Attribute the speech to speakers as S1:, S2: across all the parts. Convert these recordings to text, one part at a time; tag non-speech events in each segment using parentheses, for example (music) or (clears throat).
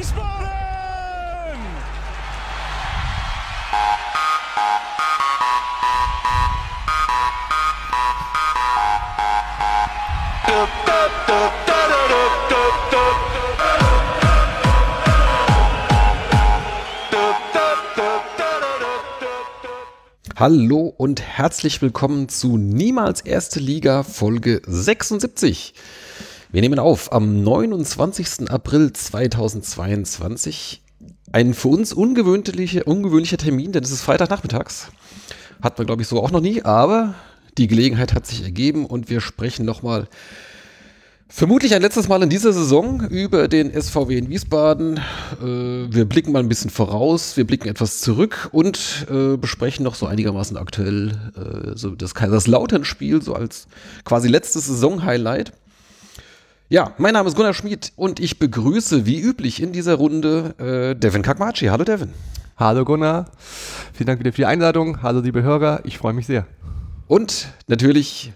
S1: Wiesbaden!
S2: Hallo und herzlich willkommen zu Niemals Erste Liga Folge 76. Wir nehmen auf am 29. April 2022. Ein für uns ungewöhnlicher, ungewöhnlicher Termin, denn es ist Freitagnachmittags. Hat man, glaube ich, so auch noch nie, aber die Gelegenheit hat sich ergeben und wir sprechen nochmal vermutlich ein letztes Mal in dieser Saison über den SVW in Wiesbaden. Äh, wir blicken mal ein bisschen voraus, wir blicken etwas zurück und äh, besprechen noch so einigermaßen aktuell äh, so das Kaiserslautern-Spiel, so als quasi letztes Saison-Highlight. Ja, mein Name ist Gunnar Schmid und ich begrüße wie üblich in dieser Runde äh, Devin Kakmachi. Hallo Devin.
S3: Hallo Gunnar, vielen Dank wieder für die Einladung. Hallo liebe Hörer, ich freue mich sehr.
S2: Und natürlich,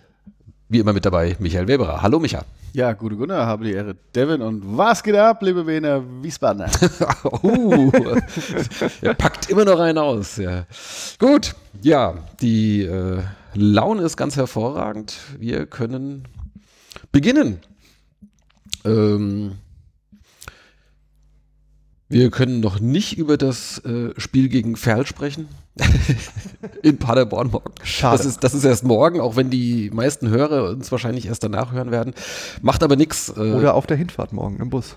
S2: wie immer mit dabei, Michael Weberer. Hallo Micha.
S4: Ja, gute Gunnar, habe die Ehre. Devin und was geht ab, liebe Wiener Wiesbadener? (laughs)
S2: uh, er packt immer noch einen aus. Ja. Gut, ja, die äh, Laune ist ganz hervorragend. Wir können beginnen. Ähm, wir können noch nicht über das äh, Spiel gegen Ferl sprechen. (laughs) In Paderborn morgen. Schade. Das ist, das ist erst morgen, auch wenn die meisten Hörer uns wahrscheinlich erst danach hören werden. Macht aber nichts.
S3: Äh, Oder auf der Hinfahrt morgen im Bus.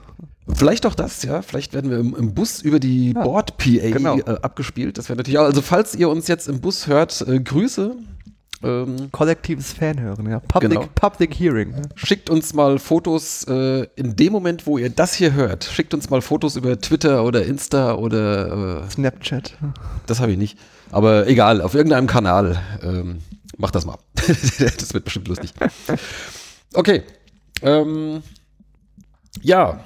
S2: Vielleicht auch das, ja. Vielleicht werden wir im, im Bus über die ja, Board-PA genau. äh, abgespielt. Das wäre natürlich auch. Also, falls ihr uns jetzt im Bus hört, äh, Grüße.
S3: Ähm, Kollektives Fanhören, ja. Public, genau. Public Hearing.
S2: Schickt uns mal Fotos äh, in dem Moment, wo ihr das hier hört. Schickt uns mal Fotos über Twitter oder Insta oder
S3: äh, Snapchat.
S2: Das habe ich nicht. Aber egal, auf irgendeinem Kanal. Ähm, macht das mal. (laughs) das wird bestimmt lustig. Okay. Ähm, ja,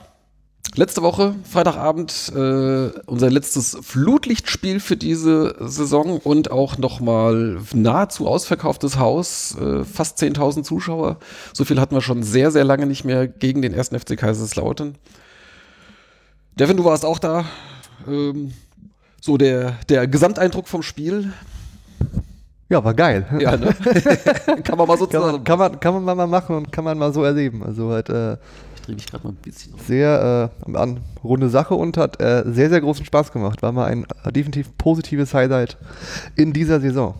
S2: Letzte Woche, Freitagabend, äh, unser letztes Flutlichtspiel für diese Saison und auch nochmal nahezu ausverkauftes Haus, äh, fast 10.000 Zuschauer. So viel hatten wir schon sehr, sehr lange nicht mehr gegen den ersten FC Kaiserslautern. Devin, du warst auch da. Ähm, so der, der Gesamteindruck vom Spiel.
S3: Ja, war geil.
S2: Ja, ne? (laughs)
S3: kann man mal so kann man, kann man, kann man mal machen und kann man mal so erleben. Also halt, äh, drehe mich gerade mal ein bisschen auf. Sehr äh, an, runde Sache und hat äh, sehr, sehr großen Spaß gemacht. War mal ein äh, definitiv positives Highlight in dieser Saison.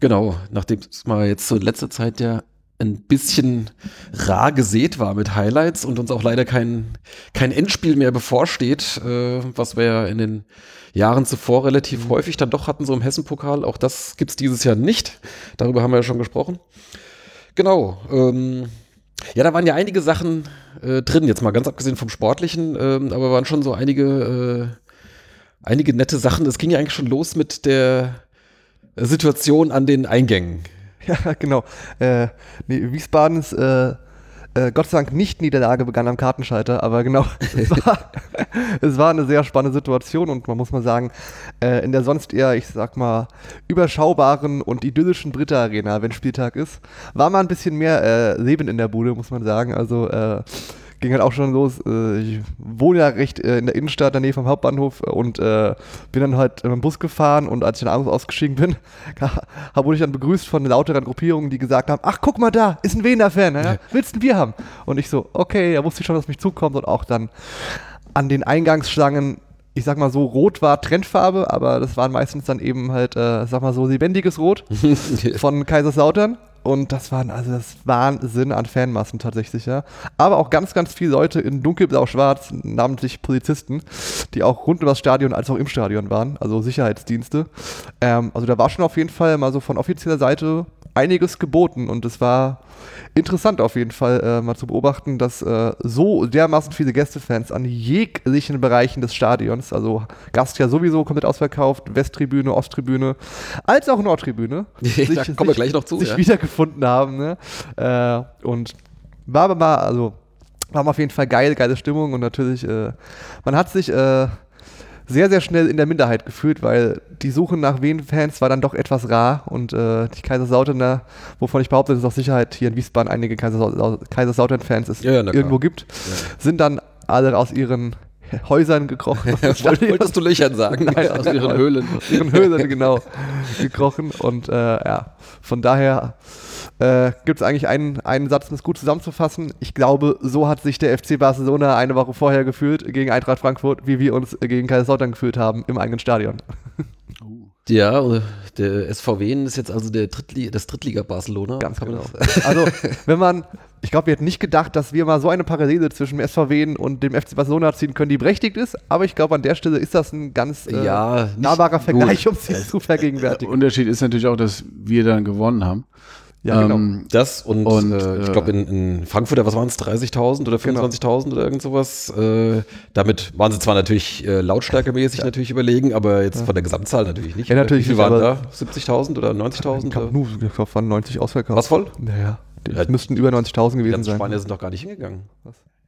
S2: Genau, nachdem es mal jetzt so in letzter Zeit ja ein bisschen rar gesät war mit Highlights und uns auch leider kein, kein Endspiel mehr bevorsteht, äh, was wir ja in den Jahren zuvor relativ mhm. häufig dann doch hatten, so im Hessenpokal. Auch das gibt es dieses Jahr nicht. Darüber haben wir ja schon gesprochen. Genau. Ähm, ja, da waren ja einige Sachen äh, drin, jetzt mal ganz abgesehen vom Sportlichen, ähm, aber waren schon so einige, äh, einige nette Sachen. Es ging ja eigentlich schon los mit der Situation an den Eingängen. (laughs)
S3: Ja, genau. Äh, nee, Wiesbadens äh, äh, Gott sei Dank nicht Niederlage begann am Kartenschalter, aber genau, (laughs) es war, es war eine sehr spannende Situation und man muss mal sagen, äh, in der sonst eher, ich sag mal, überschaubaren und idyllischen Britta Arena, wenn Spieltag ist, war mal ein bisschen mehr äh, Leben in der Bude, muss man sagen. Also äh, ging halt auch schon los. Äh, ich wohne ja recht äh, in der Innenstadt, in der Nähe vom Hauptbahnhof und äh, bin dann halt mit dem Bus gefahren und als ich dann abends ausgestiegen bin, (laughs) wurde ich dann begrüßt von lauteren Gruppierungen, die gesagt haben, ach guck mal da, ist ein Wiener-Fan, ja? willst ein Bier haben? Und ich so, okay, da wusste ich schon, was mich zukommt und auch dann an den Eingangsschlangen ich sag mal so, rot war Trendfarbe, aber das waren meistens dann eben halt, äh, sag mal so, lebendiges Rot (laughs) von Kaiserslautern. Und das waren, also das Wahnsinn an Fanmassen tatsächlich, ja. Aber auch ganz, ganz viele Leute in dunkelblau-schwarz, namentlich Polizisten, die auch rund um das Stadion als auch im Stadion waren, also Sicherheitsdienste. Ähm, also da war schon auf jeden Fall mal so von offizieller Seite einiges geboten und es war interessant auf jeden Fall äh, mal zu beobachten, dass äh, so dermaßen viele Gästefans an jeglichen Bereichen des Stadions, also Gast ja sowieso komplett ausverkauft, Westtribüne, Osttribüne, als auch Nordtribüne, (laughs)
S2: sich, da kommen wir gleich noch zu,
S3: sich ja. wiedergefunden haben. Ne? Äh, und war aber mal, also war auf jeden Fall geil, geile Stimmung und natürlich, äh, man hat sich äh, sehr, sehr schnell in der Minderheit gefühlt, weil die Suche nach Wien-Fans war dann doch etwas rar und äh, die Kaiserslauterner, wovon ich behaupte, dass es auch Sicherheit hier in Wiesbaden einige Kaiserslautern-Fans es ja, irgendwo gibt, ja. sind dann alle aus ihren Häusern gekrochen. (laughs)
S2: Wolltest du Löchern sagen? (laughs)
S3: Nein,
S4: Aus ihren Höhlen.
S3: aus ihren Höhlen, genau, gekrochen. Und äh, ja, von daher äh, gibt es eigentlich einen, einen Satz, um es gut zusammenzufassen. Ich glaube, so hat sich der FC Barcelona eine Woche vorher gefühlt gegen Eintracht Frankfurt, wie wir uns gegen Kaiserslautern gefühlt haben im eigenen Stadion. (laughs)
S2: Ja, äh, der SVW ist jetzt also der Drittli das Drittliga Barcelona.
S3: Ganz genau. Also, (laughs) wenn man, ich glaube, wir hätten nicht gedacht, dass wir mal so eine Parallele zwischen dem SVW und dem FC Barcelona ziehen können, die berechtigt ist, aber ich glaube, an der Stelle ist das ein ganz äh,
S2: Ja,
S3: nahbarer Vergleich,
S4: gut.
S3: um es jetzt zu (laughs)
S4: Der
S3: vergegenwärtigen.
S4: Unterschied ist natürlich auch, dass wir dann gewonnen haben.
S3: Ja, genau.
S4: Ähm,
S2: Das und,
S4: Und,
S2: äh, ich
S4: äh,
S2: glaube in, in Frankfurt, was waren es, 30.000 oder
S3: Genau.
S2: 25.000 oder irgend sowas. Äh, damit waren sie zwar natürlich äh, lautstärkemäßig natürlich überlegen, aber jetzt von der Gesamtzahl natürlich nicht.
S3: Ja, natürlich
S2: Wie viel
S3: nicht,
S2: waren da?
S3: aber-
S2: 70.000 oder 90.000?
S3: Ich glaube, waren 90 ausverkauft.
S2: Was voll?
S3: Naja, die
S2: Ja,
S3: müssten über 90.000
S2: Die
S3: gewesen
S2: ganzen
S3: sein.
S2: Spanier sind doch gar nicht hingegangen.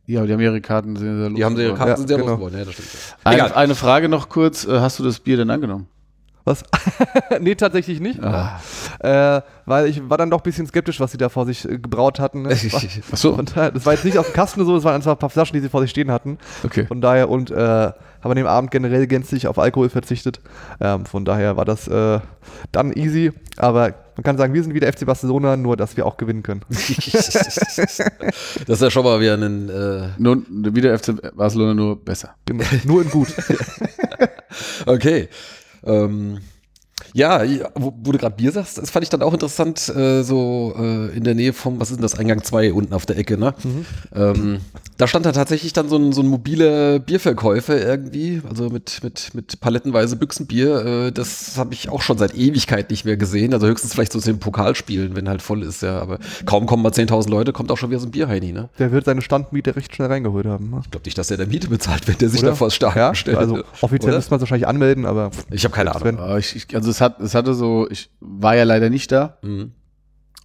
S4: ja, aber die haben ihre Karten sehr, sehr
S2: Die haben ihre Karten
S3: Ja,
S2: sind sehr
S3: genau.
S2: losgeworden, ja, das stimmt. ja.
S4: Eine, eine Frage noch kurz. äh, Hast du das Bier denn angenommen?
S3: Was? (laughs) nee, tatsächlich nicht.
S4: Ah.
S3: Äh, weil ich war dann doch ein bisschen skeptisch, was sie da vor sich äh, gebraut hatten. Ne? (laughs)
S4: Ach so.
S3: Und, äh, das war jetzt nicht auf dem Kasten so, das waren einfach ein paar Flaschen, die sie vor sich stehen hatten.
S4: Okay.
S3: Von daher und äh, haben an dem Abend generell gänzlich auf Alkohol verzichtet. Ähm, von daher war das äh, dann easy. Aber man kann sagen, wir sind wieder FC Barcelona, nur dass wir auch gewinnen können. (laughs)
S2: das ist ja schon mal wieder ein. Äh,
S4: Nur, wieder FC Barcelona, nur besser.
S3: Genau. nur in gut.
S2: okay. Ähm, ja, wo, wo du gerade Bier sagst, das fand ich dann auch interessant, äh, so äh, in der Nähe vom, was ist denn das, Eingang 2 unten auf der Ecke, ne? Ähm, da stand da tatsächlich dann so ein, so ein mobiler Bierverkäufer irgendwie, also mit, mit, mit palettenweise Büchsenbier. Äh, das habe ich auch schon seit Ewigkeit nicht mehr gesehen. Also höchstens vielleicht so zu den Pokalspielen, wenn halt voll ist, ja. Aber kaum kommen mal 10.000 Leute, kommt auch schon wieder so ein Bierheini, ne?
S3: Der wird seine Standmiete recht schnell reingeholt haben. Ne?
S2: Ich glaube nicht, dass der der Miete bezahlt, wenn der sich
S3: Oder?
S2: da vor das Stadion
S3: Ja,
S2: stellt.
S3: also offiziell
S2: Oder?
S3: müsste man es wahrscheinlich anmelden, aber
S2: Ich habe keine Ahnung.
S3: wenn-
S4: Aber ich, ich, also es, hat, es hatte so, ich war ja leider nicht da,
S2: Mhm.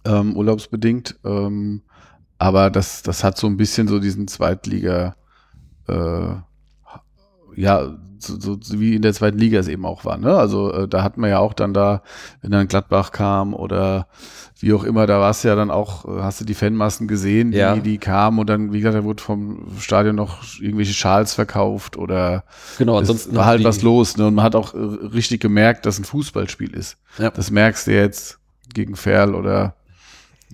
S4: ähm, urlaubsbedingt. Ähm, aber das, das hat so ein bisschen so diesen Zweitliga, äh, ja, so, so, wie in der zweiten Liga es eben auch war. Ne? Also äh, da hat man ja auch dann da, wenn dann Gladbach kam oder wie auch immer, da war es ja dann auch, äh, hast du die Fanmassen gesehen, die,
S2: Ja.
S4: die kamen und dann, wie gesagt, da wurde vom Stadion noch irgendwelche Schals verkauft oder
S2: Genau,
S4: es
S2: ansonsten
S4: war halt
S2: die-
S4: was los. Ne? Und man hat auch äh, richtig gemerkt, dass ein Fußballspiel ist.
S2: Ja.
S4: Das merkst du jetzt gegen Ferl oder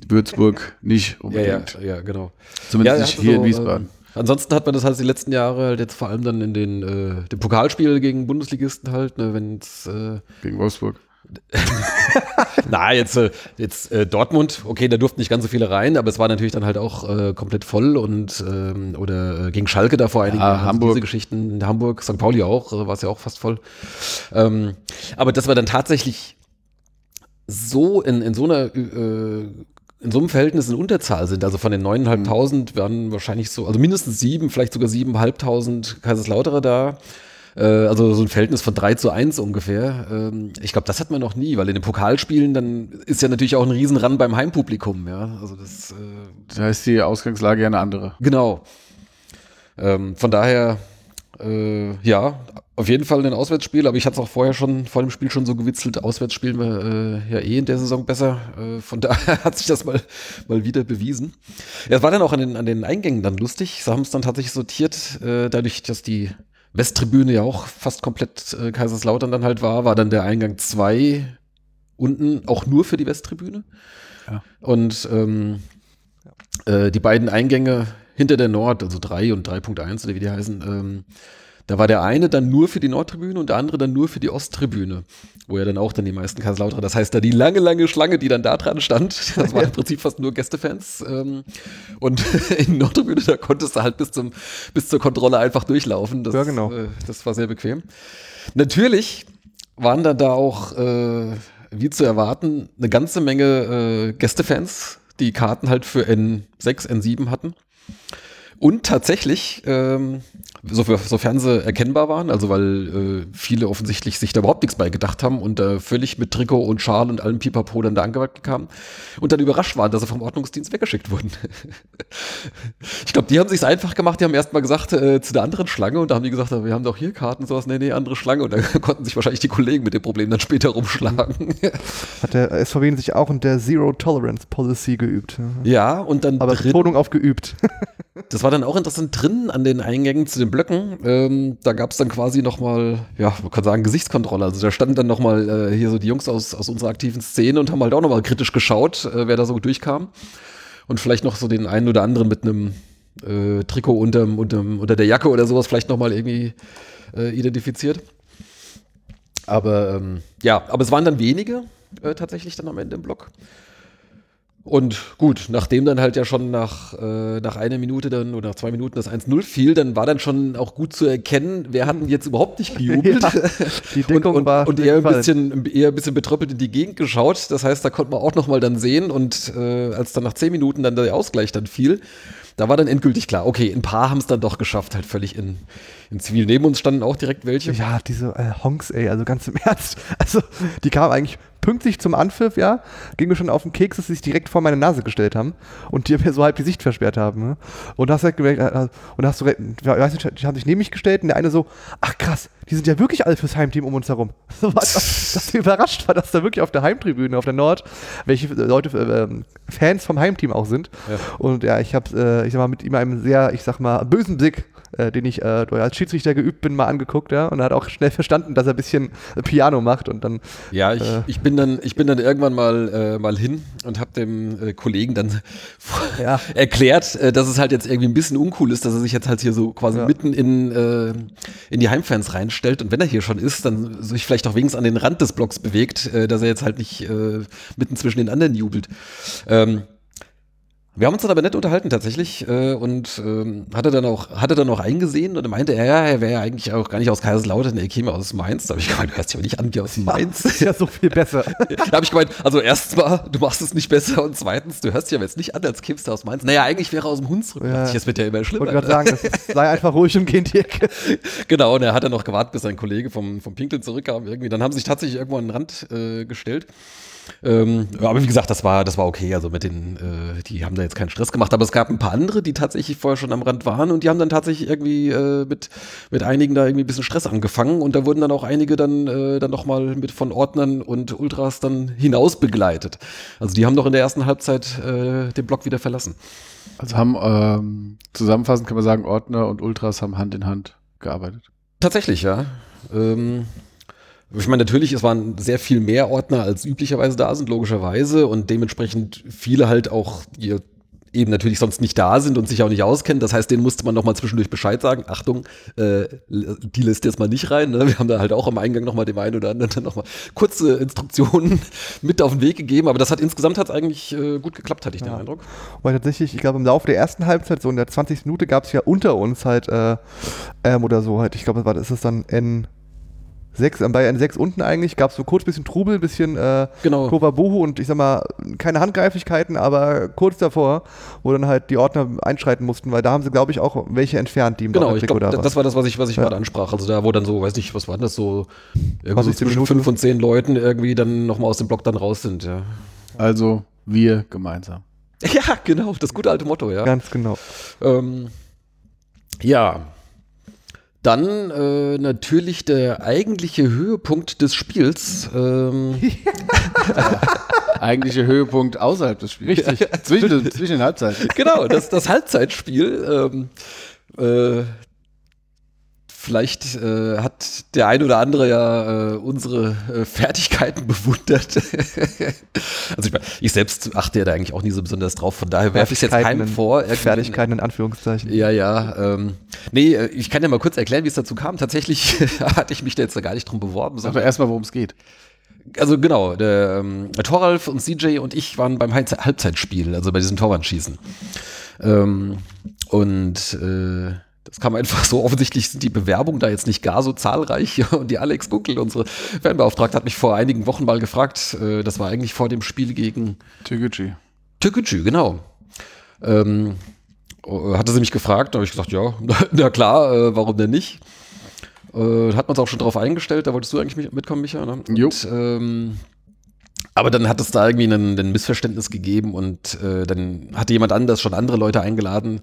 S4: Würzburg nicht
S2: Ja, ja,
S4: unbedingt.
S2: ja, genau.
S4: Zumindest
S2: Ja,
S4: nicht
S2: also
S4: hier
S2: so,
S4: in Wiesbaden.
S2: ähm, ansonsten hat man das halt die letzten Jahre halt jetzt vor allem dann in den äh, dem Pokalspiel gegen Bundesligisten halt, ne, wenn es äh,
S4: gegen Wolfsburg.
S2: Na jetzt äh, jetzt äh, Dortmund, okay, da durften nicht ganz so viele rein, aber es war natürlich dann halt auch äh, komplett voll und ähm, oder gegen Schalke da vor einigen
S4: Ja,
S2: Jahren,
S4: Hamburg.
S2: diese Geschichten, in Hamburg, St. Pauli auch, äh, war es ja auch fast voll. Ähm, aber das war dann tatsächlich so in, in so einer äh, in so einem Verhältnis in Unterzahl sind, also von den 9.500 waren wahrscheinlich so, also mindestens sieben, vielleicht sogar 7.500 Kaiserslauterer da. Äh, also so ein Verhältnis von 3 zu 1 ungefähr. Ähm, ich glaube, das hat man noch nie, weil in den Pokalspielen dann ist ja natürlich auch ein Riesenrand beim Heimpublikum, ja. Also das, äh,
S4: Da ist die Ausgangslage ja eine andere.
S2: genau. Ähm, von daher, äh, ja, auf jeden Fall ein Auswärtsspiel, aber ich hatte es auch vorher schon, vor dem Spiel schon so gewitzelt, Auswärts spielen wir äh, ja eh in der Saison besser. Äh, von (laughs) daher hat sich das mal, mal wieder bewiesen. Ja, es war dann auch an den, an den Eingängen dann lustig. Sie haben es dann tatsächlich sortiert, äh, dadurch, dass die Westtribüne ja auch fast komplett äh, Kaiserslautern dann halt war, war dann der Eingang 2 unten auch nur für die Westtribüne.
S4: Ja.
S2: Und ähm, äh, die beiden Eingänge hinter der Nord, also 3 und 3.1 oder wie die heißen, ähm, da war der eine dann nur für die Nordtribüne und der andere dann nur für die Osttribüne, wo ja dann auch dann die meisten Kaiserslauterer, das heißt da die lange, lange Schlange, die dann da dran stand, (laughs) das waren im Prinzip fast nur Gästefans ähm, und (laughs) in der Nordtribüne, da konntest du halt bis, zum, bis zur Kontrolle einfach durchlaufen. Das,
S3: Ja, genau.
S2: Äh, das war sehr bequem. Natürlich waren dann da auch, äh, wie zu erwarten, eine ganze Menge äh, Gästefans, die Karten halt für N6, N7 hatten. Und tatsächlich, ähm, so, sofern sie erkennbar waren, also weil äh, viele offensichtlich sich da überhaupt nichts bei gedacht haben und äh, völlig mit Trikot und Schal und allem Pipapo dann da angewandt kamen und dann überrascht waren, dass sie vom Ordnungsdienst weggeschickt wurden. (laughs) ich glaube, die haben sich's einfach gemacht, die haben erst mal gesagt äh, zu der anderen Schlange und da haben die gesagt, wir haben doch hier Karten, sowas, nee, nee, andere Schlange und dann (laughs) konnten sich wahrscheinlich die Kollegen mit dem Problem dann später rumschlagen. (laughs)
S3: Hat der SVW sich auch in der Zero Tolerance Policy geübt.
S2: ja, und dann
S3: Aber Betonung auf geübt.
S2: Das war dann auch interessant drin an den Eingängen zu den Blöcken. Ähm, da gab es dann quasi nochmal, ja, man kann sagen, Gesichtskontrolle. Also da standen dann nochmal äh, hier so die Jungs aus, aus unserer aktiven Szene und haben halt auch nochmal kritisch geschaut, äh, wer da so durchkam. Und vielleicht noch so den einen oder anderen mit einem äh, Trikot unterm, unterm, unter der Jacke oder sowas vielleicht nochmal irgendwie äh, identifiziert. Aber ähm, ja, aber es waren dann wenige äh, tatsächlich dann am Ende im Block. Und gut, nachdem dann halt ja schon nach, äh, nach einer Minute dann oder nach zwei Minuten das 1-0 fiel, dann war dann schon auch gut zu erkennen, wer hatten jetzt überhaupt nicht gejubelt. (laughs)
S3: Ja, die Deckung
S2: und, und,
S3: war
S2: und eher ein, bisschen, eher ein bisschen betröppelt in die Gegend geschaut. Das heißt, da konnte man auch nochmal dann sehen und äh, als dann nach zehn Minuten dann der Ausgleich dann fiel, da war dann endgültig klar, okay, ein paar haben es dann doch geschafft, halt völlig in, in Zivil. Neben uns standen auch direkt welche.
S3: Ja, diese äh, Honks, ey, also ganz im (laughs) Ernst. Also, die kamen eigentlich pünktlich zum Anpfiff, ja, ging mir schon auf den Keks, dass sie sich direkt vor meine Nase gestellt haben und die (laughs) mir so halb die Sicht versperrt haben. Ne? Und hast halt gemerkt, äh, und hast du, weißt du, die haben sich neben mich gestellt und der eine so, ach krass, die sind ja wirklich alle fürs Heimteam um uns herum. (laughs) So was, dass (laughs) ich überrascht war, dass da wirklich auf der Heimtribüne, auf der Nord, welche Leute, äh, Fans vom Heimteam auch sind. Ja. Und ja, ich habe, äh, ich sag mal, mit ihm einem sehr, ich sag mal, bösen Blick äh, den ich äh, als Schiedsrichter geübt bin, mal angeguckt, ja, und er hat auch schnell verstanden, dass er ein bisschen Piano macht und dann.
S2: Ja, ich, äh, ich bin dann, ich bin dann irgendwann mal, äh, mal hin und habe dem äh, Kollegen dann (laughs) ja. erklärt, äh, dass es halt jetzt irgendwie ein bisschen uncool ist, dass er sich jetzt halt hier so quasi ja. mitten in, in die Heimfans reinstellt und wenn er hier schon ist, dann sich vielleicht auch wenigstens an den Rand des Blocks bewegt, dass er jetzt halt nicht mitten zwischen den anderen jubelt. Ähm, wir haben uns dann aber nett unterhalten tatsächlich äh, und ähm, hatte dann auch hatte dann auch eingesehen und er meinte, ja, er wäre ja eigentlich auch gar nicht aus Kaiserslautern, er käme aus Mainz. Da habe ich gemeint, du hörst aber nicht an wie aus Mainz.
S3: Das (laughs) ist ja so viel besser. (laughs)
S2: da habe ich gemeint, also erstens mal, du machst es nicht besser und zweitens, du hörst dich aber jetzt nicht an, als kämst du aus Mainz. Naja, eigentlich wäre er aus dem Hunsrück. Ja. Das wird ja immer schlimmer. Ich
S3: wollte gerade sagen, das sei einfach ruhig und gehen die Ecke. (laughs)
S2: genau, und er hat dann noch gewartet, bis sein Kollege vom, vom Pinkeln zurückkam. Irgendwie. Dann haben sie sich tatsächlich irgendwo an den Rand äh, gestellt. Ähm, aber wie gesagt, das war, das war okay. Also mit den, äh, die haben da jetzt keinen Stress gemacht. Aber es gab ein paar andere, die tatsächlich vorher schon am Rand waren und die haben dann tatsächlich irgendwie äh, mit, mit einigen da irgendwie ein bisschen Stress angefangen und da wurden dann auch einige dann, äh, dann nochmal mit von Ordnern und Ultras dann hinaus begleitet. Also die haben doch in der ersten Halbzeit äh, den Block wieder verlassen.
S4: Also haben ähm, zusammenfassend kann man sagen, Ordner und Ultras haben Hand in Hand gearbeitet.
S2: Tatsächlich, ja. Ähm, ich meine, natürlich, es waren sehr viel mehr Ordner, als üblicherweise da sind, logischerweise. Und dementsprechend viele halt auch, die eben natürlich sonst nicht da sind und sich auch nicht auskennen. Das heißt, denen musste man nochmal zwischendurch Bescheid sagen. Achtung, äh, die lässt jetzt mal nicht rein. Ne? Wir haben da halt auch am Eingang nochmal dem einen oder anderen dann nochmal kurze Instruktionen (laughs) mit auf den Weg gegeben. Aber das hat insgesamt hat eigentlich äh, gut geklappt, hatte ich ja. den Eindruck.
S3: Weil tatsächlich, ich glaube, im Laufe der ersten Halbzeit, so in der 20. Minute, gab es ja unter uns halt, äh, ähm, oder so halt, ich glaube, was ist es dann N sechs, bei N6 unten eigentlich gab es so kurz ein bisschen Trubel, ein bisschen äh,
S2: genau.
S3: Bohu und ich sag mal, keine Handgreiflichkeiten, aber kurz davor, wo dann halt die Ordner einschreiten mussten, weil da haben sie, glaube ich, auch welche entfernt, die im
S2: Genau, ich glaube, das war das, was ich, was ich ja. gerade ansprach. Also da, wo dann so, weiß nicht, was war das so, irgendwie so zwischen fünf und zehn Leuten irgendwie dann nochmal aus dem Block dann raus sind, ja.
S4: Also wir gemeinsam. (laughs)
S2: Ja, genau, das gute alte Motto, ja.
S3: Ganz genau.
S2: Ähm, ja, dann äh, natürlich der eigentliche Höhepunkt des Spiels. Ähm, (laughs)
S4: eigentliche Höhepunkt außerhalb des Spiels.
S2: Richtig. (laughs) zwischen, zwischen den Halbzeiten. Genau, das, das Halbzeitspiel. Ähm, äh, Vielleicht äh, hat der ein oder andere ja äh, unsere äh, Fertigkeiten (laughs) bewundert. also ich, ich, selbst achte ja da eigentlich auch nie so besonders drauf, von daher werfe ich es jetzt keinem vor.
S3: Fertigkeiten in Anführungszeichen.
S2: Ja, ja. Ähm, nee, äh, ich kann ja mal kurz erklären, wie es dazu kam. Tatsächlich (laughs) hatte ich mich da jetzt da gar nicht drum beworben.
S4: Aber erstmal, worum es geht.
S2: Also genau, der ähm, Toralf und CJ und ich waren beim Halbzeitspiel, also bei diesem Torwandschießen. Ähm, und äh, das kam einfach so. Offensichtlich sind die Bewerbungen da jetzt nicht gar so zahlreich. (laughs) Und die Alex Gunkel, unsere Fanbeauftragte, hat mich vor einigen Wochen mal gefragt. Äh, das war eigentlich vor dem Spiel gegen
S4: Türkgücü.
S2: Türkgücü, genau. Ähm, äh, hatte sie mich gefragt, da habe ich gesagt, ja, (laughs) na klar, äh, warum denn nicht? Äh, hat man es auch schon drauf eingestellt, da wolltest du eigentlich mitkommen, Micha. Ne?
S4: Und.
S2: Ähm, aber dann hat es da irgendwie ein, Missverständnis gegeben und äh, dann hatte jemand anders schon andere Leute eingeladen.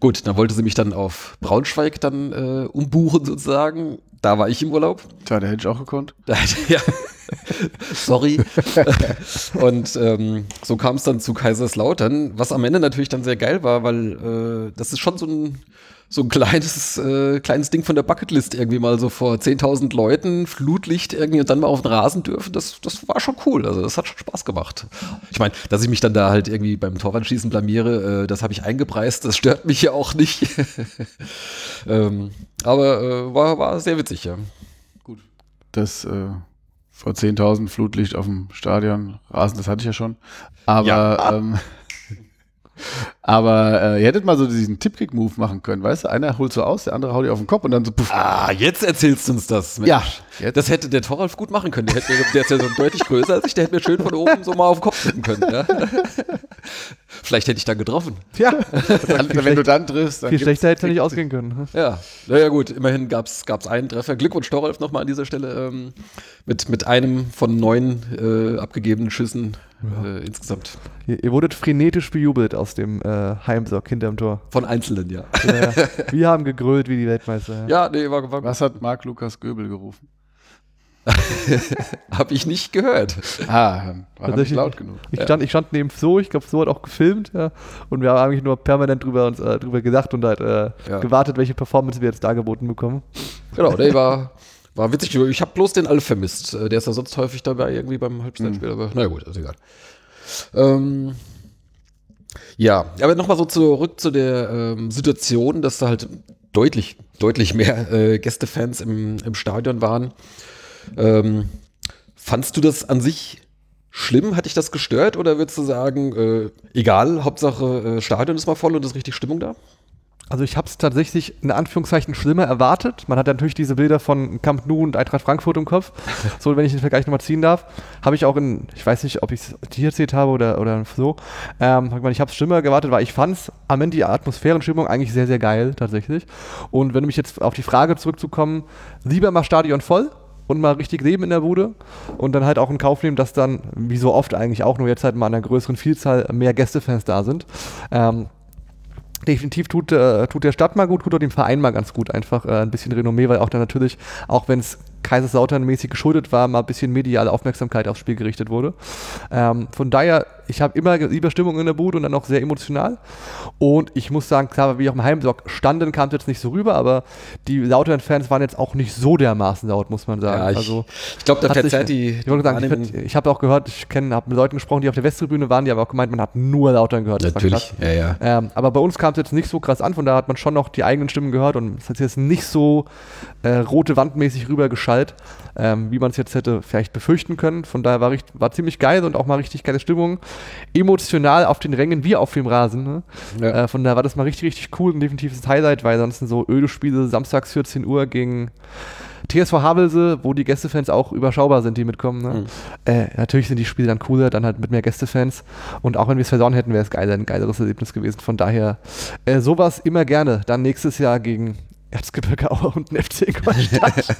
S2: Gut, dann wollte sie mich dann auf Braunschweig dann äh, umbuchen sozusagen. Da war ich im Urlaub.
S4: Tja, da hätte ich auch gekonnt. (laughs)
S2: ja. Sorry. (laughs) und ähm, so kam es dann zu Kaiserslautern, was am Ende natürlich dann sehr geil war, weil äh, das ist schon so ein so ein kleines, äh, kleines Ding von der Bucketlist irgendwie mal so vor 10.000 Leuten, Flutlicht irgendwie und dann mal auf den Rasen dürfen, das, das war schon cool. Also das hat schon Spaß gemacht. Ich meine, dass ich mich dann da halt irgendwie beim Torwandschießen blamiere, äh, das habe ich eingepreist, das stört mich ja auch nicht. (laughs) ähm, aber äh, war, war sehr witzig, ja.
S4: Gut. Das äh, vor 10.000 Flutlicht auf dem Stadion, Rasen, das hatte ich ja schon. Aber ja. ähm, aber äh, ihr hättet mal so diesen Tippkick-Move machen können, weißt du? Einer holt so aus, der andere haut dir auf den Kopf und dann so puff.
S2: Ah, jetzt erzählst du uns das.
S4: Mensch. Ja.
S2: Jetzt. Das hätte der Toralf gut machen können. Der, hätte, der ist ja so deutlich größer als ich, der hätte mir schön von oben so mal auf den Kopf tippen können. Ja? Vielleicht hätte ich dann getroffen.
S3: Ja. (laughs)
S4: dann, wenn du dann triffst. Dann
S3: viel schlechter hätte nicht ausgehen können.
S2: Ja, naja gut, immerhin gab es einen Treffer. Glückwunsch Toralf nochmal an dieser Stelle ähm, mit, mit einem von neun äh, abgegebenen Schüssen ja. äh, insgesamt.
S3: Ihr, ihr, wurdet frenetisch bejubelt aus dem äh, Heimsock hinterm Tor.
S2: Von Einzelnen, ja.
S3: ja. (laughs) Wir haben gegrölt wie die Weltmeister.
S4: Ja, nee, war, war Was hat Marc Lukas Göbel gerufen? (laughs)
S2: Habe ich nicht gehört.
S4: Ah, war nicht laut genug.
S3: Ich, stand, ich stand neben Flo, ich glaube, Flo hat auch gefilmt, ja, und wir haben eigentlich nur permanent drüber, uns, äh, drüber gesagt und halt äh, ja. gewartet, welche Performance wir jetzt dargeboten bekommen.
S2: Genau, der (laughs) war, war witzig. Ich habe bloß den Alf vermisst. Äh, der ist ja sonst häufig dabei, irgendwie beim Halbzeitspiel, mhm. aber naja gut, ist egal. Ähm, ja, aber nochmal so zurück zu der ähm, Situation, dass da halt deutlich, deutlich mehr äh, Gästefans im, im Stadion waren. Ähm, fandst du das an sich schlimm? Hat dich das gestört oder würdest du sagen, äh, egal, Hauptsache äh, Stadion ist mal voll und ist richtig Stimmung da?
S3: Also ich habe es tatsächlich in Anführungszeichen schlimmer erwartet. Man hat ja natürlich diese Bilder von Camp Nou und Eintracht Frankfurt im Kopf. (laughs) so, wenn ich den Vergleich nochmal ziehen darf, habe ich auch in, ich weiß nicht, ob ich es hier erzählt habe oder, oder so, ähm, ich habe es schlimmer gewartet, weil ich fand es am Ende die Atmosphärenstimmung eigentlich sehr, sehr geil tatsächlich. Und wenn du mich jetzt auf die Frage zurückzukommen, lieber mal Stadion voll und mal richtig leben in der Bude und dann halt auch in Kauf nehmen, dass dann, wie so oft eigentlich auch, nur jetzt halt mal an einer größeren Vielzahl mehr Gästefans da sind. Ähm, definitiv tut, äh, tut der Stadt mal gut, tut auch dem Verein mal ganz gut, einfach äh, ein bisschen Renommee, weil auch dann natürlich, auch wenn es Kaiserslautern mäßig geschuldet war, mal ein bisschen mediale Aufmerksamkeit aufs Spiel gerichtet wurde. Ähm, von daher, ich habe immer lieber Stimmung in der Bude und dann auch sehr emotional. Und ich muss sagen, klar, wie ich auf dem Heimblock standen, kam es jetzt nicht so rüber, aber die Lautern-Fans waren jetzt auch nicht so dermaßen laut, muss man sagen. Ja,
S2: ich,
S3: also,
S2: ich glaube, da verzerrt
S3: die. Ich, ich, ich habe auch gehört, ich habe mit Leuten gesprochen, die auf der Westtribüne waren, die haben auch gemeint, man hat nur Lautern gehört.
S2: Natürlich, ja, ja.
S3: Ähm, aber bei uns kam es jetzt nicht so krass an, von daher hat man schon noch die eigenen Stimmen gehört und es hat jetzt nicht so äh, rote Wandmäßig rübergeschallt ähm, wie man es jetzt hätte vielleicht befürchten können. Von daher war, richtig, war ziemlich geil und auch mal richtig geile Stimmung. Emotional auf den Rängen wie auf dem Rasen. Ne? Ja. Äh, von daher war das mal richtig, richtig cool und definitives Highlight, weil sonst so öde Spiele samstags 14 Uhr gegen TSV Havelse, wo die Gästefans auch überschaubar sind, die mitkommen. Ne? Mhm. Äh, natürlich sind die Spiele dann cooler, dann halt mit mehr Gästefans. Und auch wenn wir es verloren hätten, wäre es geil, ein geileres Erlebnis gewesen. Von daher äh, sowas immer gerne. Dann nächstes Jahr gegen Erzgebirge Aue und ein FC Ingolstadt.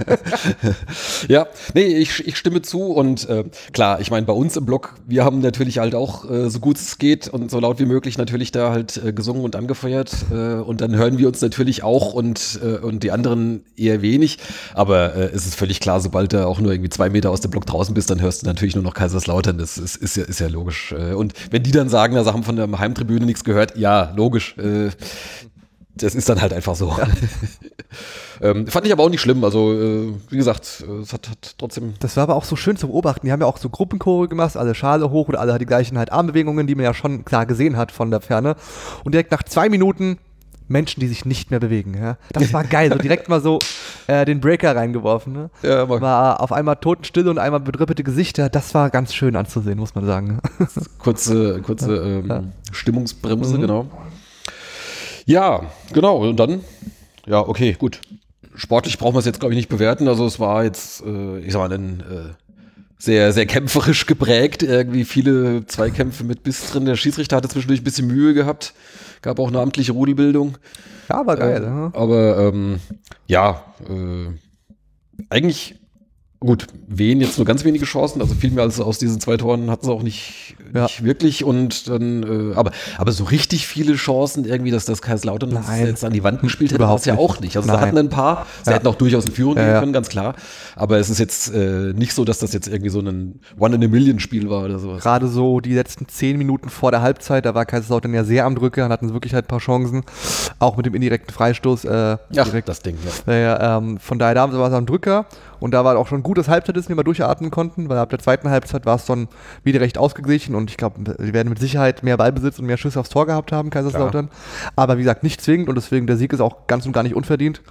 S3: (laughs)
S2: ja, nee, ich, ich stimme zu und äh, klar, ich meine, bei uns im Blog, wir haben natürlich halt auch äh, so gut es geht und so laut wie möglich natürlich da halt äh, gesungen und angefeuert äh, und dann hören wir uns natürlich auch und, äh, und die anderen eher wenig, aber äh, es ist völlig klar, sobald du auch nur irgendwie zwei Meter aus dem Blog draußen bist, dann hörst du natürlich nur noch Kaiserslautern, das ist, ist, ja, ist ja logisch und wenn die dann sagen, also haben von der Heimtribüne nichts gehört, ja, logisch, das ist dann halt einfach so. Ja. (laughs) ähm, fand ich aber auch nicht schlimm. Also, äh, wie gesagt, äh, es hat, hat, trotzdem.
S3: Das war aber auch so schön zu beobachten. Die haben ja auch so Gruppenchore gemacht, alle Schale hoch und alle die gleichen halt Armbewegungen, die man ja schon klar gesehen hat von der Ferne. Und direkt nach zwei Minuten Menschen, die sich nicht mehr bewegen. Ja? Das war geil. So direkt mal so äh, den Breaker reingeworfen. Ne? Ja, war auf einmal Totenstille und einmal bedrüppelte Gesichter. Das war ganz schön anzusehen, muss man sagen.
S2: kurze kurze ähm, ja. Stimmungsbremse, mhm. genau. Ja, genau. Und dann, ja, okay, gut. Sportlich brauchen wir es jetzt, glaube ich, nicht bewerten. Also es war jetzt, äh, ich sag mal, ein äh, sehr, sehr kämpferisch geprägt. Irgendwie viele Zweikämpfe mit Biss drin. Der Schiedsrichter hatte zwischendurch ein bisschen Mühe gehabt. Gab auch eine amtliche Rudelbildung.
S3: Ja, war geil.
S2: Äh, aber ähm, ja, äh, eigentlich Gut, wen jetzt nur ganz wenige Chancen, also viel mehr als aus diesen zwei Toren hatten sie auch nicht,
S3: Ja.
S2: nicht wirklich und dann, äh, aber, aber so richtig viele Chancen irgendwie, dass das Kaiserslautern
S3: Nein.
S2: jetzt an die Wand gespielt hätte, war
S3: Überhaupt
S2: es ja auch nicht. Also sie
S3: Nein.
S2: hatten ein paar, sie
S3: Ja.
S2: hätten auch durchaus in Führung
S3: Ja,
S2: gehen können, ganz klar, aber es ist jetzt äh, nicht so, dass das jetzt irgendwie so ein One-in-a-Million-Spiel war oder sowas.
S3: Gerade so die letzten zehn Minuten vor der Halbzeit, da war Kaiserslautern ja sehr am Drücker und hatten sie wirklich halt ein paar Chancen. Auch mit dem indirekten Freistoß. Äh,
S2: Ach,
S3: direkt.
S2: das Ding, ja.
S3: Naja, ähm, von daher da war es am Drücker und da war auch schon gut, dass Halbzeit ist, wenn wir durchatmen konnten, weil ab der zweiten Halbzeit war es dann wieder recht ausgeglichen und ich glaube, wir werden mit Sicherheit mehr Ballbesitz und mehr Schüsse aufs Tor gehabt haben, Kaiserslautern. Aber wie gesagt, nicht zwingend und deswegen der Sieg ist auch ganz und gar nicht unverdient.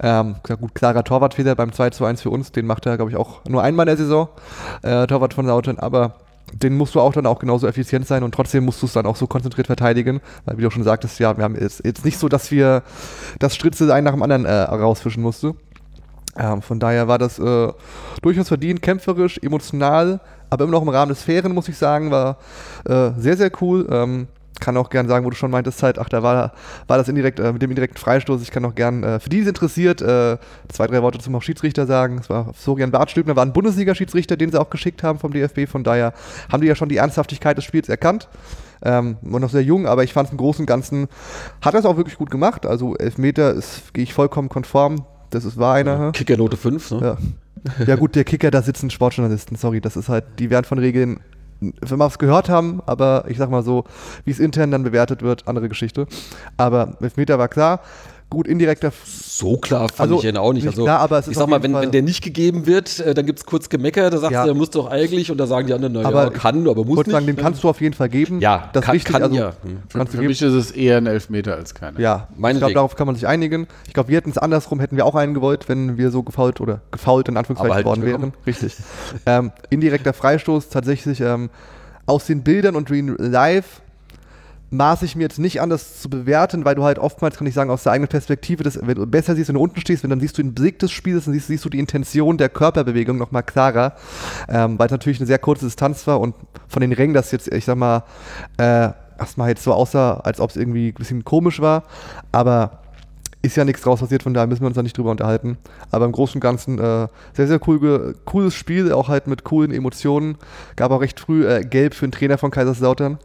S3: Ähm, gut, klarer Torwartfehler beim 2 zu 1 für uns, den macht er, glaube ich, auch nur einmal in der Saison, äh, Torwart von Lautern, aber den musst du auch dann auch genauso effizient sein und trotzdem musst du es dann auch so konzentriert verteidigen, weil wie du schon sagtest, ja, wir haben jetzt, jetzt nicht so, dass wir das Stritze ein nach dem anderen äh, rausfischen musste. Ähm, von daher war das äh, durchaus verdient, kämpferisch, emotional, aber immer noch im Rahmen des Fairen, muss ich sagen, war äh, sehr, sehr cool. Ähm, kann auch gern sagen, wo du schon meintest, halt, ach, da war, war das indirekt, äh, mit dem indirekten Freistoß. Ich kann auch gern, äh, für die, die es interessiert, äh, zwei, drei Worte zum Schiedsrichter sagen. Es war Florian Bartstübner, war ein Bundesliga-Schiedsrichter, den sie auch geschickt haben vom DFB. Von daher haben die ja schon die Ernsthaftigkeit des Spiels erkannt. Ähm, war noch sehr jung, aber ich fand es im Großen und Ganzen, hat das auch wirklich gut gemacht. Also Elfmeter gehe ich vollkommen konform. Das ist, war einer.
S2: Kickernote 5, ne?
S3: Ja. ja gut, der Kicker, da sitzen Sportjournalisten, sorry, das ist halt, die werden von Regeln, wenn wir es gehört haben, aber ich sag mal so, wie es intern dann bewertet wird, andere Geschichte. Aber Elfmeter war klar. Gut, indirekter
S2: So klar fand
S3: Also,
S2: ich ihn auch nicht.
S3: nicht
S2: Also,
S3: klar, aber es
S2: ich
S3: ist
S2: sag mal, wenn,
S3: Fall-
S2: wenn der nicht gegeben wird, äh, dann gibt es kurz Gemecker, da sagt
S3: Ja.
S2: er, muss doch eigentlich und da sagen die anderen, naja,
S3: Aber
S2: kann, aber muss nicht.
S3: sagen, den kannst du auf jeden Fall geben.
S2: Ja,
S3: das
S2: kann-
S3: wichtig,
S2: kann
S3: also,
S2: ja. Hm.
S4: Für,
S3: Kannst du
S4: für
S3: geben.
S4: mich ist es eher ein Elfmeter als keiner.
S3: Ja, ich
S2: Meinetwegen.
S3: glaube, darauf kann man sich einigen. Ich glaube, wir hätten es andersrum, hätten wir auch einen gewollt, wenn wir so gefault oder gefault in Anführungszeichen
S2: halt
S3: worden wären. Richtig. ähm, indirekter Freistoß tatsächlich ähm, aus den Bildern und in live maße ich mir jetzt nicht an, das zu bewerten, weil du halt oftmals, kann ich sagen, aus der eigenen Perspektive, das, wenn du besser siehst, wenn du unten stehst, wenn dann siehst du den Blick des Spiels, dann siehst, siehst du die Intention der Körperbewegung nochmal klarer, ähm, weil es natürlich eine sehr kurze Distanz war und von den Rängen das jetzt, ich sag mal, äh, erstmal jetzt so aussah, als ob es irgendwie ein bisschen komisch war, aber ist ja nichts draus passiert, von daher müssen wir uns da nicht drüber unterhalten. Aber im Großen und Ganzen äh, sehr, sehr cool, cooles Spiel, auch halt mit coolen Emotionen. Gab auch recht früh äh, Gelb für den Trainer von Kaiserslautern.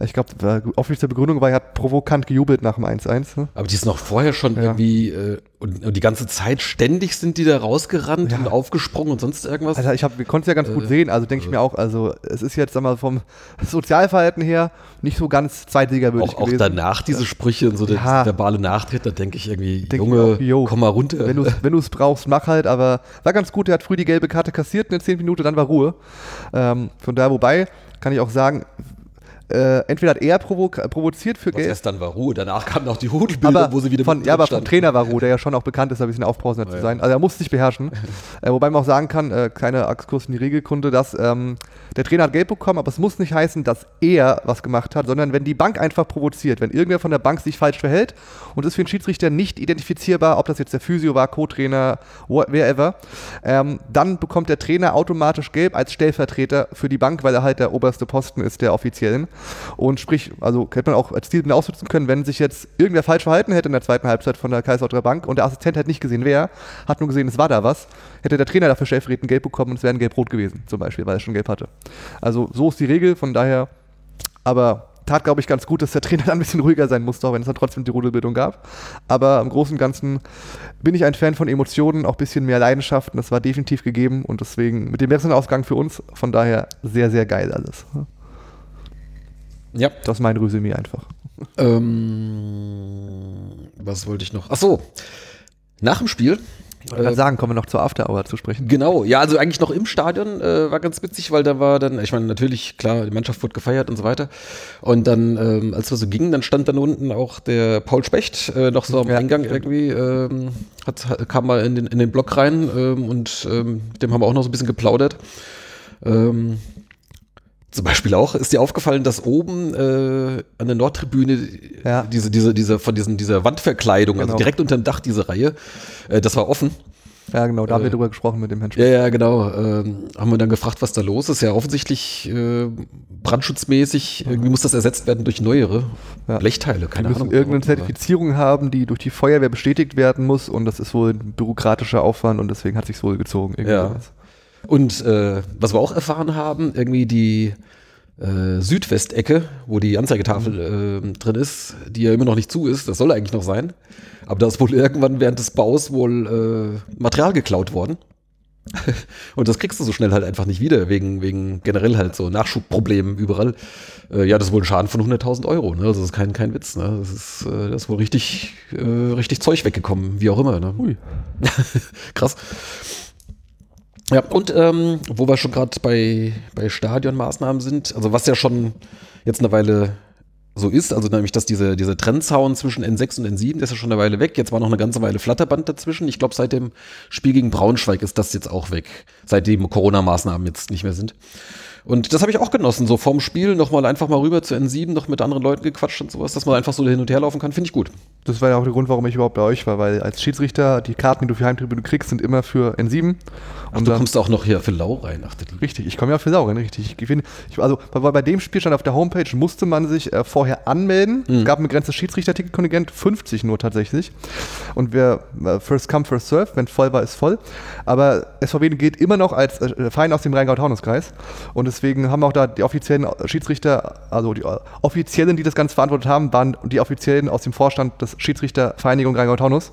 S3: Ich glaube, äh, offizielle Begründung war, er hat provokant gejubelt nach dem 1-1. Ne?
S2: Aber die ist noch vorher schon
S3: Ja.
S2: irgendwie äh, und, und die ganze Zeit ständig sind die da rausgerannt
S3: Ja.
S2: und aufgesprungen und sonst irgendwas.
S3: Alter, ich konnten es ja ganz gut
S2: Äh,
S3: sehen, also denke ich mir auch, also es ist jetzt sag mal vom Sozialverhalten her nicht so ganz zweitliga-würdig
S2: auch, auch
S3: gewesen.
S2: danach diese Sprüche und so der verbale Nachtritt, da denke ich irgendwie,
S3: Denk
S2: Junge,
S3: auch,
S2: komm mal runter.
S3: Wenn du es wenn du's brauchst, mach halt, aber war ganz gut, er hat früh die gelbe Karte kassiert in der 10 Minuten, dann war Ruhe. Ähm, von daher, wobei, kann ich auch sagen, äh, entweder hat er provo provoziert für
S2: Was
S3: Gelb,
S2: erst dann war Ruhe, danach kamen noch die Rudelbilder, wo sie wieder
S3: von, ja, aber vom. Trainer war Ruhe, der ja schon auch bekannt ist, ein bisschen aufbrausender
S2: Oh,
S3: zu sein. Also er muss sich beherrschen. (laughs) äh, wobei man auch sagen kann, äh, kleiner Exkurs in die Regelkunde, dass ähm, der Trainer hat Gelb bekommen, aber es muss nicht heißen, dass er was gemacht hat, sondern wenn die Bank einfach provoziert, wenn irgendwer von der Bank sich falsch verhält und ist für den Schiedsrichter nicht identifizierbar, ob das jetzt der Physio war, Co-Trainer, what- wer ever, ähm, dann bekommt der Trainer automatisch Gelb als Stellvertreter für die Bank, weil er halt der oberste Posten ist der offiziellen. Und sprich, also hätte man auch als Ziel ausnutzen können, wenn sich jetzt irgendwer falsch verhalten hätte in der zweiten Halbzeit von der Kaiserslautern Bank und der Assistent hätte nicht gesehen, wer, hat nur gesehen, es war da was, hätte der Trainer dafür stellvertretend Gelb bekommen und es wäre ein Gelb-Rot gewesen, zum Beispiel, weil er schon Gelb hatte. Also so ist die Regel, von daher, aber tat, glaube ich, ganz gut, dass der Trainer (laughs) dann ein bisschen ruhiger sein musste, auch wenn es dann trotzdem die Rudelbildung gab. Aber im Großen und Ganzen bin ich ein Fan von Emotionen, auch ein bisschen mehr Leidenschaft und das war definitiv gegeben und deswegen mit dem besseren Ausgang für uns, von daher sehr, sehr geil alles.
S2: Ja.
S3: Das ist mein Resümee einfach.
S2: Ähm, was wollte ich noch? Ach so. Nach dem Spiel.
S3: Ich wollte gerade sagen, kommen wir noch zur After Hour zu sprechen.
S2: Genau, ja, also eigentlich noch im Stadion äh, war ganz witzig, weil da war dann, ich meine, natürlich, klar, die Mannschaft wurde gefeiert und so weiter. Und dann, ähm, als wir so gingen, dann stand dann unten auch der Paul Specht äh, noch so am
S3: Ja,
S2: Eingang irgendwie, ähm, hat, hat- kam mal in den, in den Block rein ähm, und ähm, mit dem haben wir auch noch so ein bisschen geplaudert. Ähm, zum Beispiel auch, ist dir aufgefallen, dass oben äh, an der Nordtribüne
S3: Ja.
S2: diese, diese, diese, von diesen, dieser Wandverkleidung, also
S3: Genau.
S2: direkt unter dem Dach diese Reihe, äh, das war offen.
S3: Ja, genau, da haben wir
S2: Äh,
S3: drüber gesprochen mit dem Herrn
S2: Ja, ja, genau. Ähm, haben wir dann gefragt, was da los ist. Ja, offensichtlich äh, brandschutzmäßig, irgendwie muss das ersetzt werden durch neuere
S3: Ja.
S2: Blechteile. Keine
S3: müssen
S2: Ahnung.
S3: irgendeine
S2: warum, aber-
S3: Zertifizierung haben, die durch die Feuerwehr bestätigt werden muss und das ist wohl ein bürokratischer Aufwand und deswegen hat sich wohl gezogen.
S2: Ja.
S3: sowas.
S2: Und äh, was wir auch erfahren haben, irgendwie die äh, Südwestecke, wo die Anzeigetafel äh, drin ist, die ja immer noch nicht zu ist, das soll eigentlich noch sein. Aber da ist wohl irgendwann während des Baus wohl äh, Material geklaut worden. (laughs) Und das kriegst du so schnell halt einfach nicht wieder, wegen, wegen generell halt so Nachschubproblemen überall. Äh, ja, das ist wohl ein Schaden von 100.000 Euro. Ne? Das ist kein, kein Witz. Ne? Das, ist, äh, das ist wohl richtig, äh, richtig Zeug weggekommen, wie auch immer. Ne?
S3: Ui. (laughs)
S2: Krass. Ja, und ähm, wo wir schon gerade bei, bei Stadionmaßnahmen sind, also was ja schon jetzt eine Weile so ist, also nämlich, dass diese, diese Trennzaun zwischen N6 und N7, der ist ja schon eine Weile weg. Jetzt war noch eine ganze Weile Flatterband dazwischen. Ich glaube, seit dem Spiel gegen Braunschweig ist das jetzt auch weg, seitdem Corona-Maßnahmen jetzt nicht mehr sind. Und das habe ich auch genossen, so vorm Spiel nochmal einfach mal rüber zu N7, noch mit anderen Leuten gequatscht und sowas, dass man einfach so hin und her laufen kann, finde ich gut.
S3: Das war ja auch der Grund, warum ich überhaupt bei euch war, weil als Schiedsrichter die Karten, die du für Heimtribüne kriegst, sind immer für N7.
S2: Und du kommst auch noch hier für Lau rein. Ach,
S3: Richtig, ich komme ja für Sau rein, richtig. Ich finde, ich, also bei, bei dem Spiel stand auf der Homepage, musste man sich äh, vorher anmelden. Es gab ein begrenztes Schiedsrichterticketkontingent, 50 nur tatsächlich. Und wer äh, First Come, First Serve, wenn voll war, ist voll. Aber SVW geht immer noch als äh, Verein aus dem Rheingau-Taunus-Kreis. Und deswegen haben auch da die offiziellen Schiedsrichter, also die offiziellen, die das Ganze verantwortet haben, waren die offiziellen aus dem Vorstand des Schiedsrichtervereinigung Rheingau-Taunus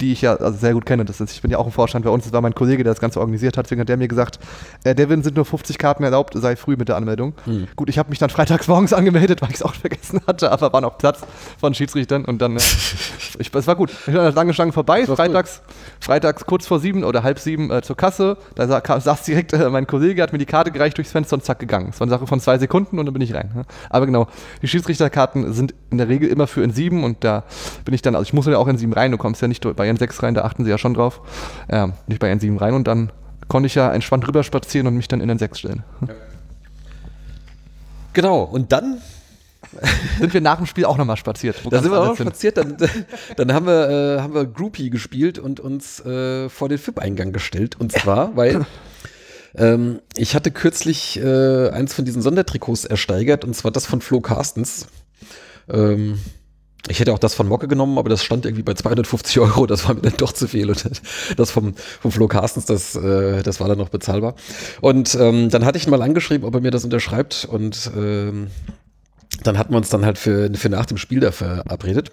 S3: die ich ja also sehr gut kenne. Das ist, ich bin ja auch im Vorstand bei uns. Das war mein Kollege, der das Ganze organisiert hat. Deswegen hat der mir gesagt, äh, Devin sind nur 50 Karten erlaubt, sei früh mit der Anmeldung. Gut, ich habe mich dann freitags morgens (laughs) angemeldet, weil ich es auch vergessen hatte, aber war noch Platz von Schiedsrichtern und dann, äh, (laughs) ich, es war gut. Ich war lange Schlange vorbei, freitags, freitags kurz vor sieben oder halb sieben äh, zur Kasse. Da sa saß direkt äh, mein Kollege, hat mir die Karte gereicht durchs Fenster und zack gegangen. Es war eine Sache von zwei Sekunden und dann bin ich rein. Ne? Aber genau, die Schiedsrichterkarten sind in der Regel immer für N7 und da bin ich dann, also ich muss ja auch in N7 rein, du kommst ja nicht bei N6 rein, da achten sie ja schon drauf. Ähm, nicht bei N7 rein und dann konnte ich ja entspannt rüber spazieren und mich dann in N6 stellen.
S2: Genau, und dann (laughs)
S3: Sind wir nach dem Spiel auch nochmal spaziert.
S2: Da sind wir auch noch spaziert, dann, (laughs) dann haben wir, äh, haben wir Groupie gespielt und uns äh, vor den FIP-Eingang gestellt. Und zwar, weil ähm, ich hatte kürzlich äh, eins von diesen Sondertrikots ersteigert, und zwar das von Flo Carstens. Ähm, ich hätte auch das von Mocke genommen, aber das stand irgendwie bei 250 Euro, das war mir dann doch zu viel. Und das vom, vom Flo Carstens, das, äh, das war dann noch bezahlbar. Und ähm, dann hatte ich ihn mal angeschrieben, ob er mir das unterschreibt. Und ähm, dann hatten wir uns dann halt für, für nach dem Spiel da verabredet.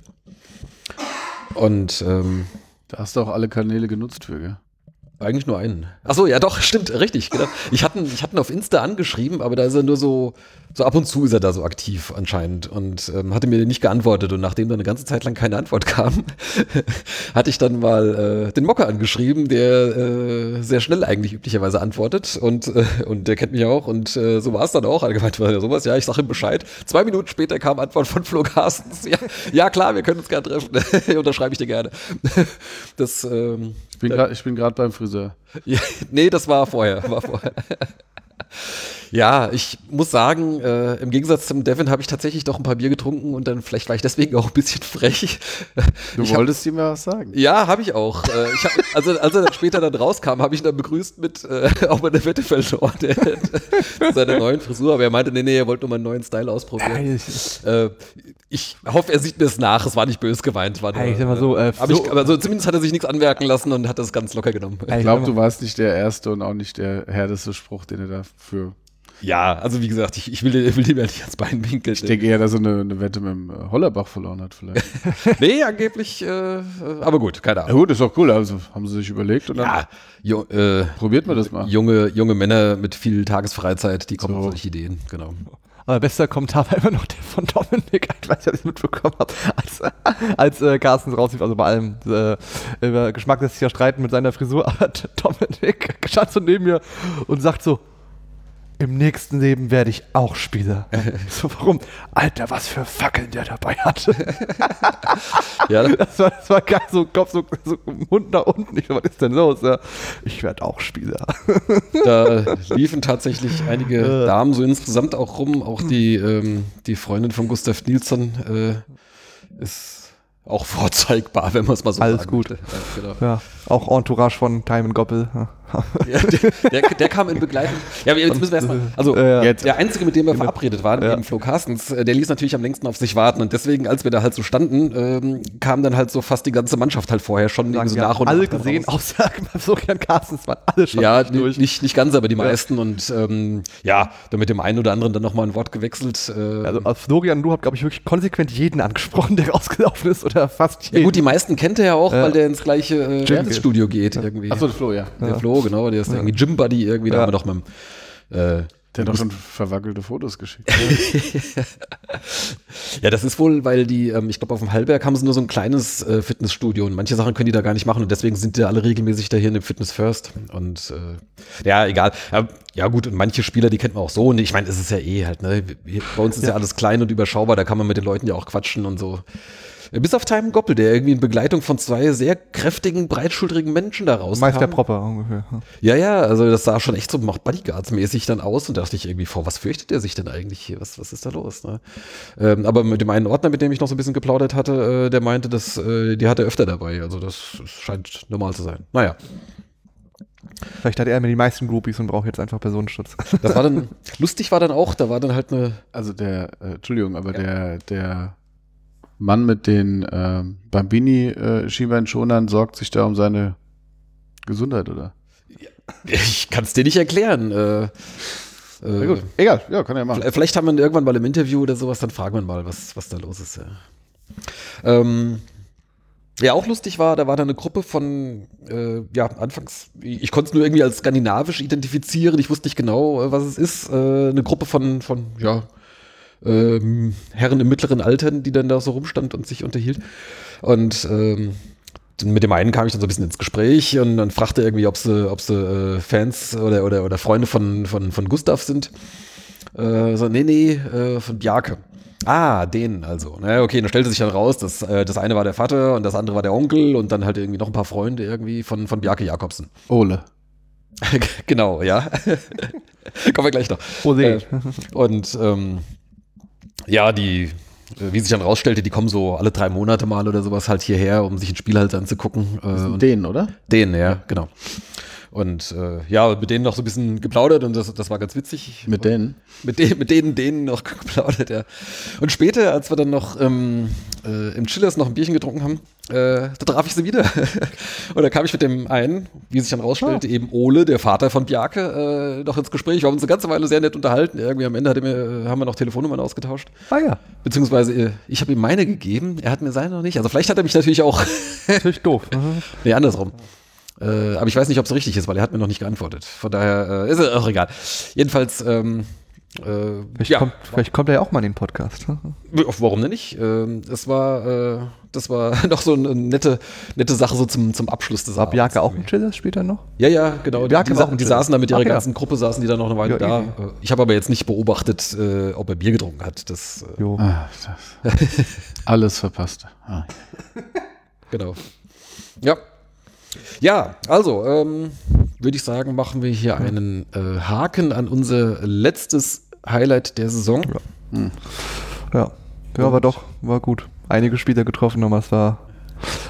S2: Und ähm,
S4: Da hast du auch alle Kanäle genutzt für, gell?
S2: Eigentlich nur einen. Achso, ja doch, stimmt, richtig. Genau. Ich hatte ich hatte ihn auf Insta angeschrieben, aber da ist er nur so, so ab und zu ist er da so aktiv anscheinend und ähm, hatte mir nicht geantwortet. Und nachdem da eine ganze Zeit lang keine Antwort (laughs) kam, hatte ich dann mal äh, den Mocker angeschrieben, der äh, sehr schnell eigentlich üblicherweise antwortet und, äh, und der kennt mich auch und äh, so war es dann auch. Hat gemeint, war ja sowas, ja, ich sage ihm Bescheid. Zwei Minuten später kam Antwort von Flo Carstens. Ja, ja klar, wir können uns gerne treffen. (laughs) Unterschreibe ich dir gerne. Das, ähm,
S4: bin bin gerade beim Friseur. (laughs)
S2: ja, nee, das war vorher. War vorher. (laughs) ja, ich muss sagen, äh, im Gegensatz zum Devin habe ich tatsächlich doch ein paar Bier getrunken und dann vielleicht war ich deswegen auch ein bisschen (laughs) frech.
S4: Du
S2: Ich
S4: wolltest ihm ja was sagen.
S2: Ja, habe ich auch. Äh, ich hab, also als er dann später dann rauskam, habe ich ihn dann begrüßt mit äh, auch mal eine Wette verloren, der, mit seiner neuen Frisur. Aber er meinte, nee, nee, er wollte nur mal einen neuen Style ausprobieren. Äh, ich hoffe, er sieht mir es nach. Es war nicht böse gemeint. War nur,
S3: ich sag mal so, äh,
S2: aber, ich,
S3: so-
S2: aber so, zumindest hat er sich nichts anmerken lassen und hat das ganz locker genommen.
S4: Ich glaube, du warst nicht der Erste und auch nicht der härteste Spruch, den er dafür.
S2: Ja, also wie gesagt, ich, ich will, ich will dem ja nicht ans Bein winkeln.
S4: Ich denke eher, dass er eine, eine Wette mit dem äh, Hollerbach verloren hat, vielleicht. (laughs)
S2: nee, angeblich, äh, aber gut, keine
S4: ja,
S2: Ahnung.
S4: gut, ist doch cool. Also haben sie sich überlegt und dann
S2: Ja, ju, äh,
S4: probiert man das mal.
S2: junge, junge Männer mit viel Tagesfreizeit, die kommen
S4: So.
S2: auf solche Ideen, genau.
S3: Aber bester Kommentar war immer noch der von Dominik, ich weiß nicht, ob ich es mitbekommen habe, als, als äh, Carsten rauslief, also bei allem äh, über Geschmack lässt sich ja streiten mit seiner Frisur, aber (laughs) Dominik stand so neben mir und sagt so, im nächsten Leben werde ich auch Spieler. (laughs) so, warum? Alter, was für Fackeln der dabei hatte. (laughs)
S2: Ja,
S3: Das war, das war geil, so Kopf, so, so Mund nach unten. Ich was ist denn los? Ja, ich werde auch Spieler.
S2: da liefen tatsächlich einige. (laughs) Damen so insgesamt auch rum. Auch die, ähm, die Freundin von Gustav Nilsson äh, ist auch vorzeigbar, wenn man es mal so
S3: Alles gut.
S2: möchte. Ja, genau.
S3: Ja. Auch Entourage von Time and Goppel. Ja. (laughs)
S2: Ja, der, der, der kam in Begleitung. Ja, jetzt müssen wir erstmal. Also,
S3: Ja, ja.
S2: der Einzige, mit dem wir verabredet waren,
S3: Ja.
S2: eben Flo Carstens, äh, der ließ natürlich am längsten auf sich warten. Und deswegen, als wir da halt so standen, ähm, kam dann halt so fast die ganze Mannschaft halt vorher schon irgendwie so nach
S3: haben
S2: und
S3: alle
S2: nach dann
S3: gesehen,
S2: raus.
S3: außer Florian Carstens waren alle schon
S2: Ja,
S3: durch.
S2: nicht, nicht ganz, aber die meisten. Und ähm, ja, dann mit dem einen oder anderen dann nochmal ein Wort gewechselt. Äh,
S3: Also als Florian, du habt, glaube ich, wirklich konsequent jeden angesprochen, der rausgelaufen ist oder fast jeden.
S2: ja, gut, die meisten kennt er ja auch,
S3: Ja.
S2: weil der ins gleiche äh, Fitnessstudio geht irgendwie.
S4: Achso, Flo, ja.
S2: der Flo, genau, der ist irgendwie Gym Buddy irgendwie, da
S3: Ja.
S2: haben wir doch mit dem, äh,
S4: Der hat doch schon verwackelte Fotos geschickt. (laughs)
S2: Ja, das ist wohl, weil die, ähm, ich glaube, auf dem Hallberg haben sie nur so ein kleines äh, Fitnessstudio und manche Sachen können die da gar nicht machen und deswegen sind die alle regelmäßig da hier in dem Fitness First. Und äh, ja, egal. Ja, ja, gut, und manche Spieler, die kennt man auch so. Und ich meine, es ist ja eh halt, ne? Bei uns ist ja. alles klein und überschaubar, da kann man mit den Leuten ja auch quatschen und so. Bis auf Time Goppel, der irgendwie in Begleitung von zwei sehr kräftigen, breitschultrigen Menschen da rauskam.
S3: Meister Propper ungefähr.
S2: Ja, ja, also das sah schon echt so macht Bodyguards-mäßig dann aus und da dachte ich irgendwie, vor was fürchtet er sich denn eigentlich hier? Was, was ist da los? Ne? Ähm, aber mit dem einen Ordner, mit dem ich noch so ein bisschen geplaudert hatte, äh, der meinte, dass äh, die hat er öfter dabei. Also das scheint normal zu sein. Naja,
S3: Vielleicht hat er immer die meisten Groupies und braucht jetzt einfach Personenschutz.
S2: das war dann, (laughs) lustig war dann auch, da war dann halt eine,
S4: Also der, äh, Entschuldigung, aber der, der Mann mit den ähm, Bambini-Schienbeinschonern sorgt sich da um seine Gesundheit, oder? (laughs)
S2: ich kann es dir nicht erklären. Äh,
S4: Na
S2: äh,
S4: gut, egal, ja, kann er machen.
S2: Vielleicht haben wir ihn irgendwann mal im Interview oder sowas, dann fragen wir mal, was, was da los ist. Ja. Ähm, ja, auch lustig war, da war da eine Gruppe von, äh, ja, anfangs, ich, ich konnte es nur irgendwie als skandinavisch identifizieren, ich wusste nicht genau, äh, was es ist. Äh, eine Gruppe von, von ja, ähm, Herren im mittleren Alter, die dann da so rumstand und sich unterhielt. Und ähm, mit dem einen kam ich dann so ein bisschen ins Gespräch und dann fragte irgendwie, ob sie, ob sie äh, Fans oder, oder, oder Freunde von, von, von Gustav sind. Äh, so, nee, nee, äh, von Bjarke. Ah, den also. Na, okay, dann stellte sich dann raus, dass äh, das eine war der Vater und das andere war der Onkel und dann halt irgendwie noch ein paar Freunde irgendwie von, von Bjarke Jakobsen.
S4: Ole. (laughs)
S2: genau, ja. (laughs) Kommen wir gleich noch.
S3: Rosé.
S2: Äh, und ähm, ja, die, äh, wie sich dann rausstellte, die kommen so alle drei Monate mal oder sowas halt hierher, um sich ein Spiel halt anzugucken. Äh, und
S4: Den, oder?
S2: den, ja, genau. Und äh, ja, mit denen noch so ein bisschen geplaudert und das, das war ganz witzig.
S4: Mit denen?
S2: Mit, de mit denen, denen noch (laughs) geplaudert, ja. Und später, als wir dann noch ähm, äh, im Chillers noch ein Bierchen getrunken haben, äh, da traf ich sie wieder. (laughs) und da kam ich mit dem einen, wie sich dann rausstellte, eben Ole, der Vater von Bjarke, äh, noch ins Gespräch. Wir haben uns eine ganze Weile sehr nett unterhalten. Irgendwie am Ende hat er mir, äh, haben wir noch Telefonnummern ausgetauscht.
S3: ah ja,
S2: Beziehungsweise äh, ich habe ihm meine gegeben, er hat mir seine noch nicht. Also vielleicht hat er mich natürlich auch,
S3: natürlich doof. Mhm. (laughs)
S2: nee, andersrum. Äh, aber ich weiß nicht, ob es richtig ist, weil er hat mir noch nicht geantwortet. Von daher äh, ist es auch egal. Jedenfalls, ähm, äh,
S3: Vielleicht,
S2: ja,
S3: kommt, vielleicht kommt er ja auch mal in den Podcast.
S2: Warum denn nicht? Ähm, das war, äh, das war (laughs) noch so eine nette, nette Sache so zum, zum Abschluss des
S3: War Bjarke auch im Chillers später noch?
S2: Ja, ja, genau.
S3: Bjarke
S2: die, die,
S3: auch im
S2: die saßen da mit ihrer
S3: Ach ja.
S2: ganzen Gruppe, saßen die dann noch eine Weile
S3: Ja,
S2: da.
S3: easy.
S2: Äh, Ich habe aber jetzt nicht beobachtet, äh, ob er Bier getrunken hat. Das, äh,
S3: Jo.
S4: Ah, das. (laughs) Alles verpasst. Ah.
S2: genau. Ja. Ja, also, ähm, würde ich sagen, machen wir hier einen äh, Haken an unser letztes Highlight der Saison.
S3: Ja. Ja, war doch, war gut. Einige Spieler getroffen, aber es war,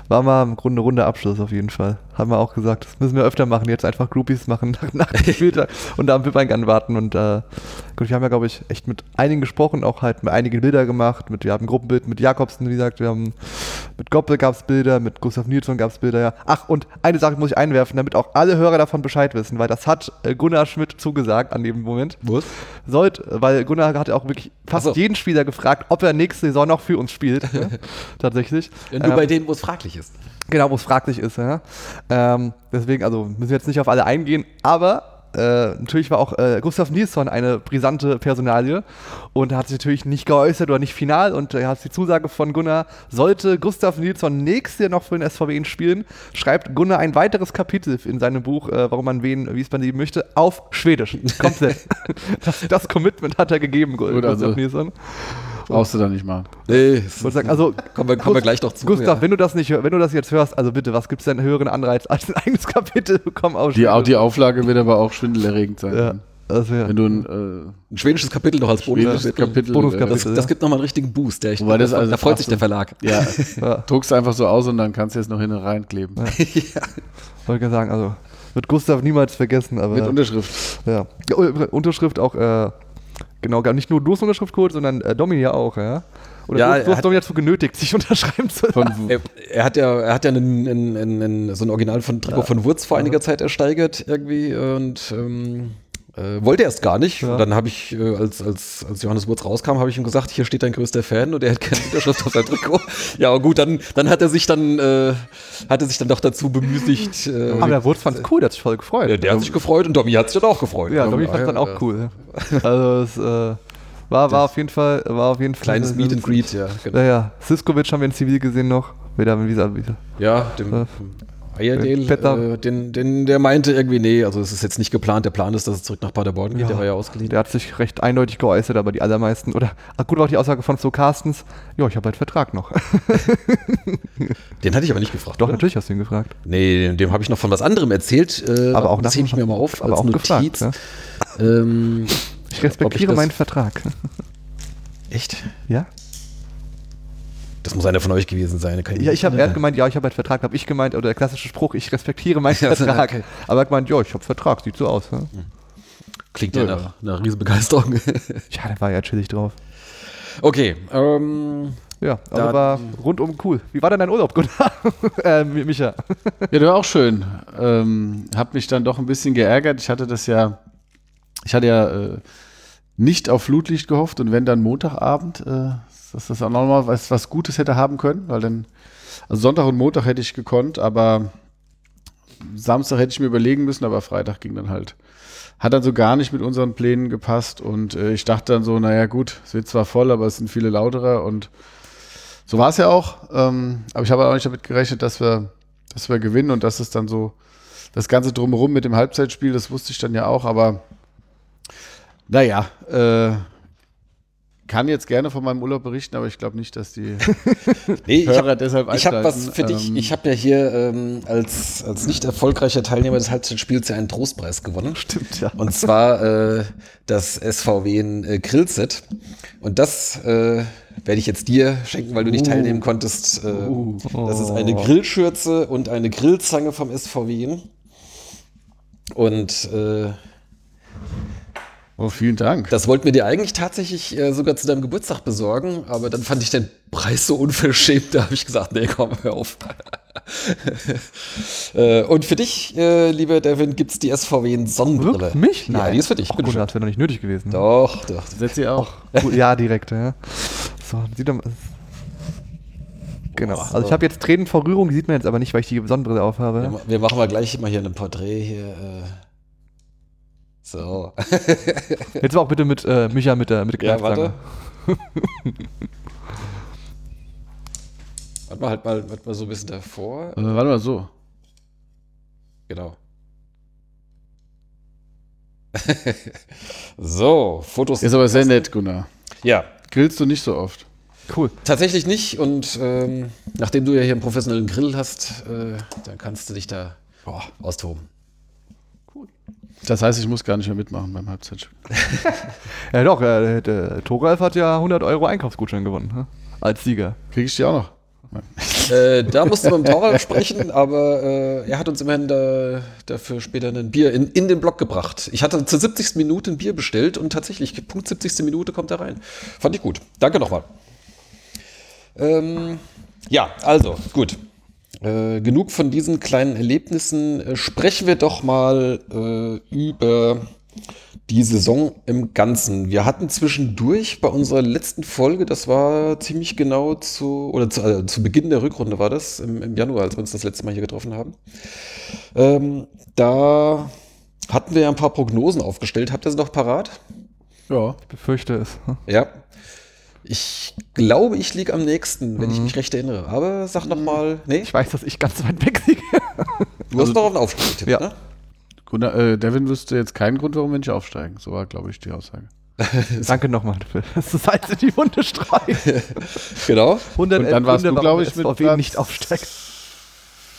S3: war mal im Grunde runde Abschluss auf jeden Fall. Haben wir auch gesagt, das müssen wir öfter machen, jetzt einfach Groupies machen nach, nach dem Spieltag (laughs) und da am Wippengang warten. Und äh, gut, wir haben ja, glaube ich, echt mit einigen gesprochen, auch halt einige Bilder gemacht. Mit, wir haben ein Gruppenbild mit Jakobsen, wie gesagt, wir haben mit Goppel gab es Bilder, mit Gustav Nilsson gab es Bilder, ja. Ach, und eine Sache muss ich einwerfen, damit auch alle Hörer davon Bescheid wissen, weil das hat äh, Gunnar Schmidt zugesagt an dem Moment.
S2: Was?
S3: Sollte, weil Gunnar hat ja auch wirklich fast
S2: so.
S3: jeden Spieler gefragt, ob er nächste Saison noch für uns spielt. ja, (laughs) tatsächlich.
S2: Ja, nur
S3: Ähm,
S2: bei denen, wo es fraglich ist.
S3: Genau, wo es fraglich ist. Ja. Ähm, deswegen, also müssen wir jetzt nicht auf alle eingehen, aber äh, natürlich war auch äh, Gustav Nilsson eine brisante Personalie und hat sich natürlich nicht geäußert oder nicht final und er hat die Zusage von Gunnar, sollte Gustav Nilsson nächstes Jahr noch für den SV Wien spielen, schreibt Gunnar ein weiteres Kapitel in seinem Buch, äh, warum man wen, wie es man lieben möchte, auf Schwedisch. Komplett. (laughs) das, das Commitment hat er gegeben, Gu-
S4: Gut, also-
S3: Gustav Nilsson.
S4: Brauchst du da nicht mal.
S2: Nee,
S3: Ich wollte sagen, also
S2: kommen wir, kommen wir gleich noch zu.
S3: Gustav,
S2: ja.
S3: wenn du das nicht, wenn du das jetzt hörst, also bitte, was gibt's denn höheren Anreiz als ein eigenes Kapitel (laughs) bekommen aus
S4: Die, die Auflage wird aber auch schwindelerregend sein.
S3: Ja. Also, ja.
S4: Wenn du ein äh,
S2: Ein schwedisches Kapitel noch als Bonuskapitel.
S4: Kapitel,
S3: Bonuskapitel.
S2: Das, das gibt nochmal einen richtigen Boost. Der ich,
S4: Wobei das also
S2: da freut sich der Verlag.
S4: äh, ja, (laughs)
S3: Ja.
S4: druckst einfach so aus und dann kannst du jetzt noch hinten reinkleben. (laughs)
S3: Wollte gerade sagen, also wird Gustav niemals vergessen, aber
S4: Mit Unterschrift.
S3: ja. Ja, Unterschrift auch, äh, genau, gar nicht nur du hast Unterschrift geholt, sondern äh, Domi ja auch, ja? Oder
S2: Ja,
S3: du,
S2: er
S3: du hast
S2: hat-
S3: Domi dazu genötigt, sich (laughs) unterschreiben zu lassen.
S2: Er, er hat ja, er hat ja einen, einen, einen, so ein Original von Trikot von Wurz vor einiger Zeit ersteigert irgendwie und ähm, äh, wollte erst gar nicht.
S3: Ja.
S2: Und dann habe ich, äh, als, als, als Johannes Wurz rauskam, habe ich ihm gesagt, hier steht dein größter Fan und er hat keine Unterschrift auf sein Trikot. (laughs) Ja, aber gut, dann, dann hat er sich dann, äh, hat er sich dann doch dazu bemüßigt. Äh,
S3: Aber der Wurz fand es cool, der hat sich voll gefreut.
S2: der, der hat sich gefreut und Domi hat sich dann auch gefreut.
S3: ja, Domi fand es dann auch cool. ja. Also es äh, war, war auf jeden Fall, war auf jeden Fall.
S2: Kleines Meet and Greet, ja. Genau.
S3: Ja, ja. Siskovic haben wir in Zivil gesehen noch. Wieder, wieder, wieder.
S2: Ja, dem
S3: Ja. Petter.
S2: äh, den, den, der meinte irgendwie, nee, also es ist jetzt nicht geplant, der Plan ist, dass es zurück nach Paderborn geht,
S3: Ja.
S2: der war ja ausgeliehen.
S3: Der hat sich recht eindeutig geäußert, aber die allermeisten, oder ach, gut auch die Aussage von Flo Carstens, ja, ich habe halt Vertrag noch. (laughs)
S2: Den hatte ich aber nicht gefragt.
S3: Doch,
S2: oder?
S3: natürlich hast du ihn gefragt.
S2: Nee, dem, dem habe ich noch von was anderem erzählt. Äh,
S3: Aber auch
S2: das hebe ich mir mal auf
S3: aber
S2: als
S3: auch
S2: Notiz.
S3: gefragt,
S2: ähm,
S3: Ich respektiere
S2: ich
S3: meinen Vertrag.
S2: echt?
S3: Ja?
S2: Das muss einer von euch gewesen sein. Kann
S3: Ja, ich habe, er hat gemeint, ja, ich habe halt Vertrag, habe ich gemeint, oder der klassische Spruch, ich respektiere meinen (laughs)
S2: Ja,
S3: Vertrag.
S2: okay.
S3: Aber er hat gemeint, ja, ich habe Vertrag, sieht so aus. Ne?
S2: Klingt ja,
S3: Ja,
S2: nach einer riesen Begeisterung. (laughs)
S3: Ja, da war ja chillig drauf.
S2: okay, ähm,
S3: Ja, aber
S2: Da-
S3: war rundum cool. Wie war denn dein Urlaub, Gunnar? (laughs) äh, Micha.
S4: Ja, der war auch schön. Ähm, hab mich dann doch ein bisschen geärgert. Ich hatte das ja, ich hatte ja äh, nicht auf Flutlicht gehofft und wenn dann Montagabend, äh, dass das auch nochmal was, was Gutes hätte haben können, weil dann, also Sonntag und Montag hätte ich gekonnt, aber Samstag hätte ich mir überlegen müssen, aber Freitag ging dann halt. Hat dann so gar nicht mit unseren Plänen gepasst und äh, ich dachte dann so, naja gut, es wird zwar voll, aber es sind viele lauterer und so war es ja auch. Ähm, aber ich habe auch nicht damit gerechnet, dass wir, dass wir gewinnen und dass es dann so das Ganze drumherum mit dem Halbzeitspiel, das wusste ich dann ja auch, aber naja, äh, kann jetzt gerne von meinem Urlaub berichten, aber ich glaube nicht, dass die (laughs)
S2: nee, ich
S4: Hörer
S2: habe
S4: deshalb
S2: ich hab was für dich.
S4: Ähm,
S2: Ich habe ja hier ähm, als, als nicht erfolgreicher Teilnehmer des Halbzeitspiels ja einen Trostpreis gewonnen.
S3: Stimmt, ja.
S2: Und zwar äh, das SVW äh, Grillset. Und das äh, werde ich jetzt dir schenken, weil du nicht
S3: Uh.
S2: teilnehmen konntest. Äh,
S3: Uh.
S2: Das ist eine
S3: Oh.
S2: Grillschürze und eine Grillzange vom SVW. Und äh,
S4: oh, vielen Dank.
S2: das wollten wir dir eigentlich tatsächlich äh, sogar zu deinem Geburtstag besorgen, aber dann fand ich den Preis so unverschämt, (laughs) da habe ich gesagt, nee, komm, hör auf. (laughs) äh, und für dich, äh, lieber Devin, gibt es die SVW in Sonnenbrille.
S3: Wirklich? Mich?
S2: Ja, die ist für dich.
S3: Gunnar,
S2: schön.
S3: das wäre noch nicht nötig gewesen.
S2: Doch, doch.
S4: Setzt ihr auch. (laughs)
S3: Gut, ja, direkt, ja. So, sieht doch mal. Genau. Also ich habe jetzt Tränen vor Rührung, die sieht man jetzt aber nicht, weil ich die Sonnenbrille aufhabe.
S2: Wir, wir machen mal gleich mal hier ein Porträt hier. Äh. So.
S3: Jetzt aber auch bitte mit äh, Micha mit der, mit der
S2: ja, warte. (laughs) warte mal, halt mal, halt mal so ein bisschen davor.
S4: Äh, warte mal so.
S2: Genau. (laughs) so, Fotos.
S4: Ist aber sehr nett, Gunnar.
S2: Ja,
S4: Grillst du nicht so oft?
S3: Cool.
S2: tatsächlich nicht. Und ähm, nachdem du ja hier einen professionellen Grill hast, äh, dann kannst du dich da boah, austoben.
S4: Das heißt, ich muss gar nicht mehr mitmachen beim Halbzeitspiel. (laughs)
S3: Ja doch, äh, der Toralf hat ja 100 Euro Einkaufsgutschein gewonnen. Ne? Als Sieger.
S4: Kriege ich die auch noch?
S2: Äh, da musst du mit dem Taurer sprechen, aber äh, er hat uns immerhin da, dafür später ein Bier in, in den Block gebracht. Ich hatte zur 70. Minute ein Bier bestellt und tatsächlich, Punkt 70. Minute kommt er rein. Fand ich gut. Danke nochmal. Ähm, ja, also, gut. Äh, genug von diesen kleinen Erlebnissen. Äh, sprechen wir doch mal äh, über die Saison im Ganzen. Wir hatten zwischendurch bei unserer letzten Folge, das war ziemlich genau zu, oder zu, äh, zu Beginn der Rückrunde war das, im, im Januar, als wir uns das letzte Mal hier getroffen haben. Ähm, da hatten wir ja ein paar Prognosen aufgestellt. Habt ihr sie noch parat?
S4: Ja.
S3: Ich befürchte es.
S2: Ja. Ich glaube, ich liege am nächsten, wenn ich mich recht erinnere. Aber sag noch mal, nee,
S3: Ich weiß, dass ich ganz weit weg liege.
S2: du hast doch auf den Aufstieg getippt,
S3: Ja.
S2: ne?
S4: Gunnar, äh, Devin wüsste jetzt keinen Grund, warum wir nicht aufsteigen. So war, glaube ich, die Aussage. (laughs)
S3: Danke nochmal dafür. Das ist Salz in die Wunde streichen.
S2: Genau.
S3: 100
S4: Und dann warst du, glaube ich, mit Platz
S3: nicht aufsteigt.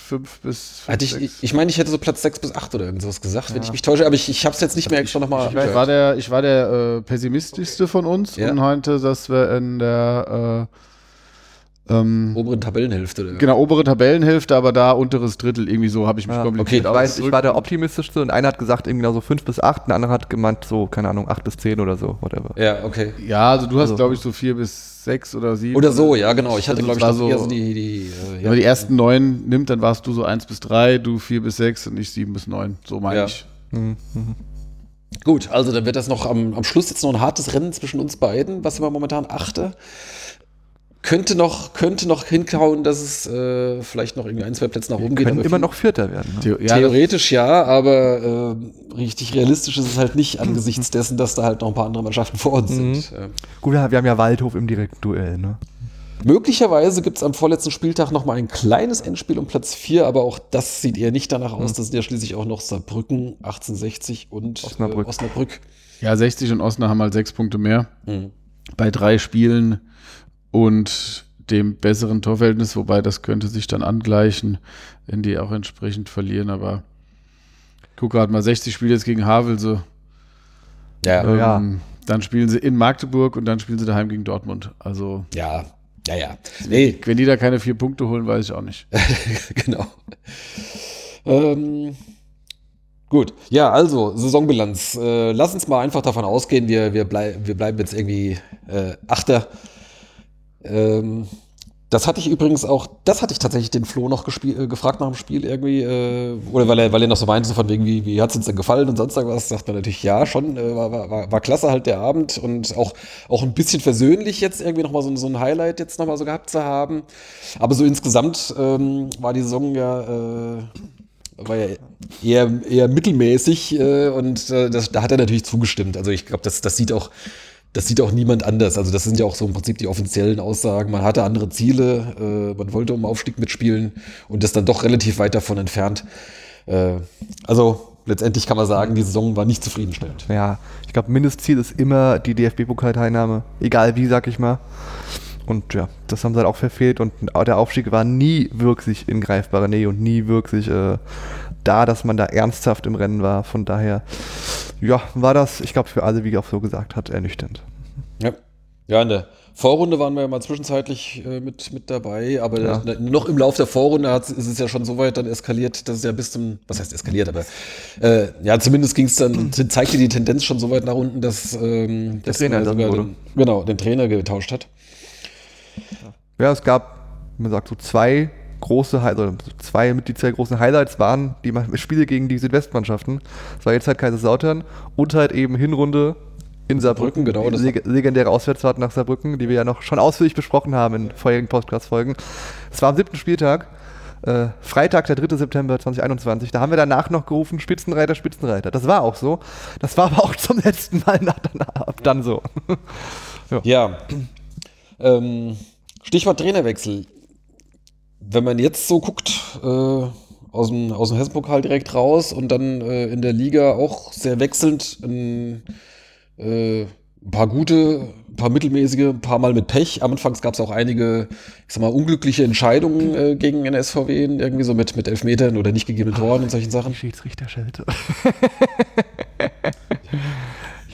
S4: Fünf bis fünf,
S2: Hatte ich,
S4: sechs.
S2: ich meine, ich hätte so Platz 6 bis 8 oder irgendwas gesagt, wenn ich mich täusche, aber ich, ich habe es jetzt nicht mehr extra nochmal.
S4: Ich war der, ich war der äh, pessimistischste von uns
S2: Ja.
S4: und meinte, dass wir in der äh, ähm,
S2: oberen Tabellenhälfte. Oder?
S4: genau obere Tabellenhälfte, aber da unteres Drittel irgendwie so habe ich mich
S3: Ja,
S4: kompliziert
S3: Ich, weiß, ich war der optimistischste und einer hat gesagt, irgendwie genau so 5 bis 8, ein anderer hat gemeint, so, keine Ahnung, 8 bis 10 oder so, whatever.
S2: Ja, okay.
S4: Ja, also du hast
S3: Also-
S4: glaube ich so vier bis sechs oder sieben.
S2: Oder so, ja, genau. Ich hatte,
S4: Also
S2: glaube ich, noch
S4: so-
S2: die. die äh,
S4: Wenn man die ersten neun nimmt, dann warst du so eins bis drei, du vier bis sechs und ich sieben bis neun. So meine
S2: Ja.
S4: ich.
S2: Gut, also dann wird das noch am, am Schluss jetzt noch ein hartes Rennen zwischen uns beiden, was wir momentan achte. Könnte noch, könnte noch hinkauen, dass es äh, vielleicht noch irgendwie ein, zwei Plätze nach oben geht.
S3: Können
S2: aber
S3: immer noch Vierter werden. Ne?
S4: Ja,
S2: Theoretisch ja, aber äh, richtig realistisch ist es halt nicht angesichts dessen, dass da halt noch ein paar andere Mannschaften vor uns sind. Äh,
S3: Gut, wir haben ja Waldhof im direkten Duell, ne?
S2: möglicherweise gibt es am vorletzten Spieltag noch mal ein kleines Endspiel um Platz 4, aber auch das sieht eher nicht danach aus. Das sind ja schließlich auch noch Saarbrücken, 1860 und
S3: Osnabrück.
S2: Äh, Osnabrück.
S4: ja, 60 und Osnabrück haben halt sechs Punkte mehr
S2: Mhm.
S4: bei drei Spielen und dem besseren Torverhältnis, wobei das könnte sich dann angleichen, wenn die auch entsprechend verlieren, aber guck gerade mal, 60 spielt jetzt gegen Havelse.
S2: Ja,
S3: Äh, Ja.
S4: Ähm, Dann spielen sie in Magdeburg und dann spielen sie daheim gegen Dortmund. Also,
S2: ja, ja, ja. Nee,
S4: wenn die da keine vier Punkte holen, weiß ich auch nicht. (laughs)
S2: genau. Ähm, gut, ja, also Saisonbilanz. Äh, lass uns mal einfach davon ausgehen, wir, wir, blei wir bleiben jetzt irgendwie äh, Achter. Ähm, das hatte ich übrigens auch, das hatte ich tatsächlich den Flo noch äh, gefragt nach dem Spiel irgendwie, äh, oder weil er, weil er noch so meinte, so von wegen, wie, wie hat es uns denn gefallen und sonst irgendwas, sagt man natürlich ja, schon, äh, war, war, war, klasse halt der Abend und auch, auch ein bisschen versöhnlich jetzt irgendwie nochmal so, so ein Highlight jetzt nochmal so gehabt zu haben. Aber so insgesamt ähm, war die Saison ja, äh, war ja eher, eher mittelmäßig äh, und äh, das, da hat er natürlich zugestimmt. Also ich glaube, das, das sieht auch, das sieht auch niemand anders. Also das sind ja auch so im Prinzip die offiziellen Aussagen. Man hatte andere Ziele, äh, man wollte um Aufstieg mitspielen und ist dann doch relativ weit davon entfernt. Äh, also letztendlich kann man sagen, die Saison war nicht zufriedenstellend.
S3: Ja, ich glaube, Mindestziel ist immer die DFB-Pokalteilnahme. Egal wie, sag ich mal. Und ja, das haben sie halt auch verfehlt und der Aufstieg war nie wirklich in greifbarer Nähe und nie wirklich äh, da, dass man da ernsthaft im Rennen war. Von daher, ja, war das, ich glaube, für alle, wie auch so gesagt hat, ernüchternd.
S2: Ja. Ja, in der Vorrunde waren wir ja mal zwischenzeitlich äh, mit, mit dabei, aber
S3: Ja.
S2: da- noch im Lauf der Vorrunde hat, ist es ja schon so weit dann eskaliert, dass es ja bis zum, was heißt eskaliert, aber äh, ja, zumindest ging es dann, zeigte die Tendenz schon so weit nach unten, dass, ähm, dass
S3: Trainer
S2: sogar
S3: wurde.
S2: den, genau, den Trainer getauscht hat.
S3: Ja, es gab, man sagt so zwei große, also zwei mit die zwei großen Highlights waren die Spiele gegen die Südwestmannschaften. Das war jetzt halt Kaiserslautern und halt eben Hinrunde in Saarbrücken,
S2: genau,
S3: die
S2: das
S3: leg legendäre Auswärtsfahrt nach Saarbrücken, die wir ja noch schon ausführlich besprochen haben in vorherigen Podcast-Folgen. Es war am siebten Spieltag, äh, Freitag, der 3. September 2021. Da haben wir danach noch gerufen, Spitzenreiter, Spitzenreiter. Das war auch so. Das war aber auch zum letzten Mal nach, ab dann so. (laughs)
S2: Ja. ähm, Stichwort Trainerwechsel. Wenn man jetzt so guckt, äh, aus dem, aus dem Hessenpokal direkt raus und dann äh, in der Liga auch sehr wechselnd, ein, äh, ein paar gute, ein paar mittelmäßige, ein paar Mal mit Pech. Am Anfang gab es auch einige, ich sag mal, unglückliche Entscheidungen äh, gegen den SVW, irgendwie so mit, mit Elfmetern oder nicht gegebenen Toren und solchen Sachen.
S3: Schiedsrichterschelte. (laughs)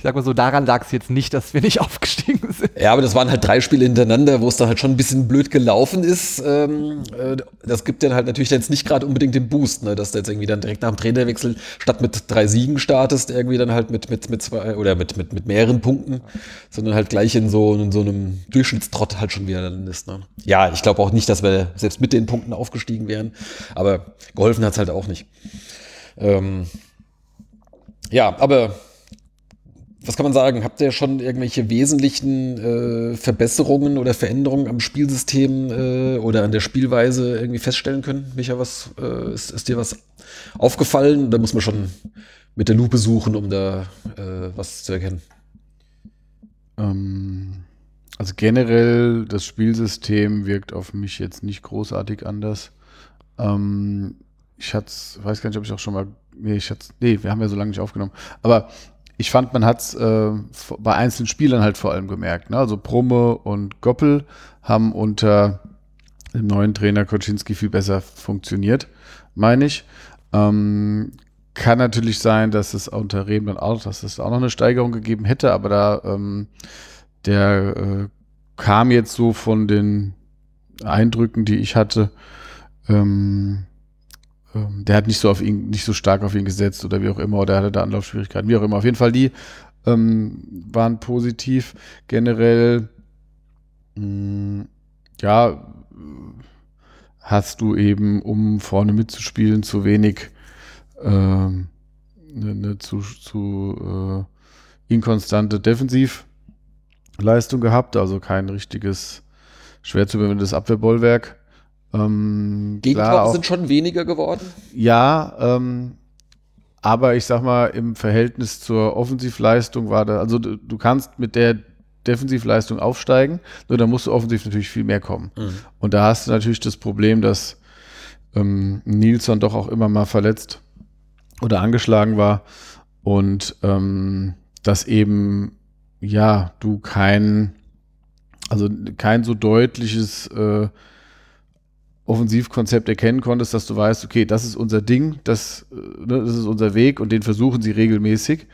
S3: ich sag mal so, daran lag es jetzt nicht, dass wir nicht (laughs) aufgestiegen sind.
S2: Ja, aber das waren halt drei Spiele hintereinander, wo es dann halt schon ein bisschen blöd gelaufen ist. Ähm, äh, das gibt dann halt natürlich jetzt nicht gerade unbedingt den Boost, ne, dass du jetzt irgendwie dann direkt nach dem Trainerwechsel statt mit drei Siegen startest, irgendwie dann halt mit, mit, mit zwei oder mit, mit, mit mehreren Punkten, sondern halt gleich in so, in so einem Durchschnittstrott halt schon wieder dann ist. Ne? Ja, ich glaube auch nicht, dass wir selbst mit den Punkten aufgestiegen wären, aber geholfen hat's halt auch nicht. Ähm, ja, aber was kann man sagen? Habt ihr schon irgendwelche wesentlichen äh, Verbesserungen oder Veränderungen am Spielsystem äh, oder an der Spielweise irgendwie feststellen können? Micha, was äh, ist, ist dir was aufgefallen? Da muss man schon mit der Lupe suchen, um da äh, was zu erkennen.
S4: Ähm, also generell, das Spielsystem wirkt auf mich jetzt nicht großartig anders. Ähm, ich hatte weiß gar nicht, ob ich auch schon mal, nee, ich hatte, nee, wir haben ja so lange nicht aufgenommen. Aber ich fand, man hat es äh, bei einzelnen Spielern halt vor allem gemerkt. Ne? Also Brumme und Goppel haben unter dem neuen Trainer Koczynski viel besser funktioniert, meine ich. Ähm, kann natürlich sein, dass es unter Rehm dann auch, dass es auch noch eine Steigerung gegeben hätte, aber da ähm, der äh, kam jetzt so von den Eindrücken, die ich hatte, ähm, ähm, der hat nicht so auf ihn, nicht so stark auf ihn gesetzt oder wie auch immer, oder er hatte da Anlaufschwierigkeiten, wie auch immer. Auf jeden Fall die ähm, waren positiv. Generell, mh, mm, ja, hast du eben, um vorne mitzuspielen, zu wenig ähm, eine, eine zu, zu äh, inkonstante Defensivleistung gehabt, also kein richtiges schwer zu überwindendes Abwehrbollwerk.
S2: Ähm, Gegentore sind schon weniger geworden?
S4: Ja, ähm, aber ich sag mal, im Verhältnis zur Offensivleistung war da, also du, du kannst mit der Defensivleistung aufsteigen, nur da musst du offensiv natürlich viel mehr kommen. Mhm. Und da hast du natürlich das Problem, dass ähm, Nilsson doch auch immer mal verletzt oder angeschlagen war und ähm, dass eben, ja, du kein, also kein so deutliches äh, Offensivkonzept erkennen konntest, dass du weißt, okay, das ist unser Ding, das, äh, ne, das ist unser Weg und den versuchen sie regelmäßig.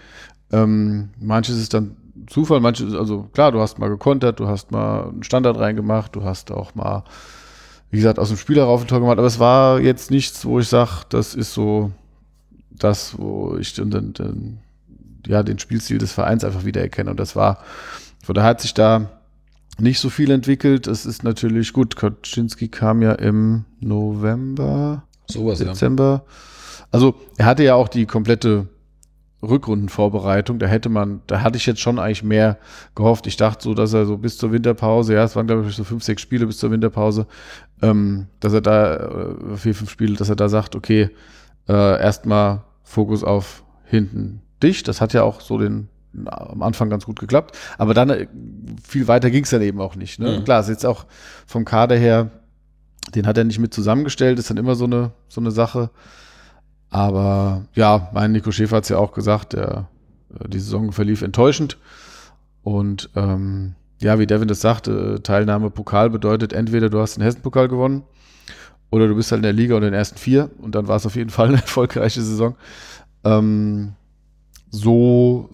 S4: Ähm, manches ist dann Zufall, manches, also klar, du hast mal gekontert, du hast mal einen Standard reingemacht, du hast auch mal, wie gesagt, aus dem Spiel herauf ein Tor gemacht, aber es war jetzt nichts, wo ich sage, das ist so das, wo ich den, den, den, ja, den Spielstil des Vereins einfach wiedererkenne. Und das war, von daher hat sich da nicht so viel entwickelt. Es ist natürlich gut. Koczynski kam ja im November,
S2: Sowas,
S4: Dezember. Ja. Also er hatte ja auch die komplette Rückrundenvorbereitung. Da hätte man, da hatte ich jetzt schon eigentlich mehr gehofft. Ich dachte so, dass er so bis zur Winterpause, ja, es waren glaube ich so fünf, sechs Spiele bis zur Winterpause, ähm, dass er da äh, vier, fünf Spiele, dass er da sagt, okay, äh, erstmal Fokus auf hinten dicht. Das hat ja auch so den am Anfang ganz gut geklappt. Aber dann äh, viel weiter ging es dann eben auch nicht. Ne? Mhm. Klar, ist jetzt auch vom Kader her, den hat er nicht mit zusammengestellt, ist dann immer so eine, so eine Sache. Aber ja, mein Nico Schäfer hat es ja auch gesagt, der, äh, die Saison verlief enttäuschend. Und ähm, ja, wie Devin das sagte, Teilnahme Pokal bedeutet entweder du hast den Hessen-Pokal gewonnen oder du bist halt in der Liga und in den ersten vier. Und dann war es auf jeden Fall eine (laughs) erfolgreiche Saison. Ähm, so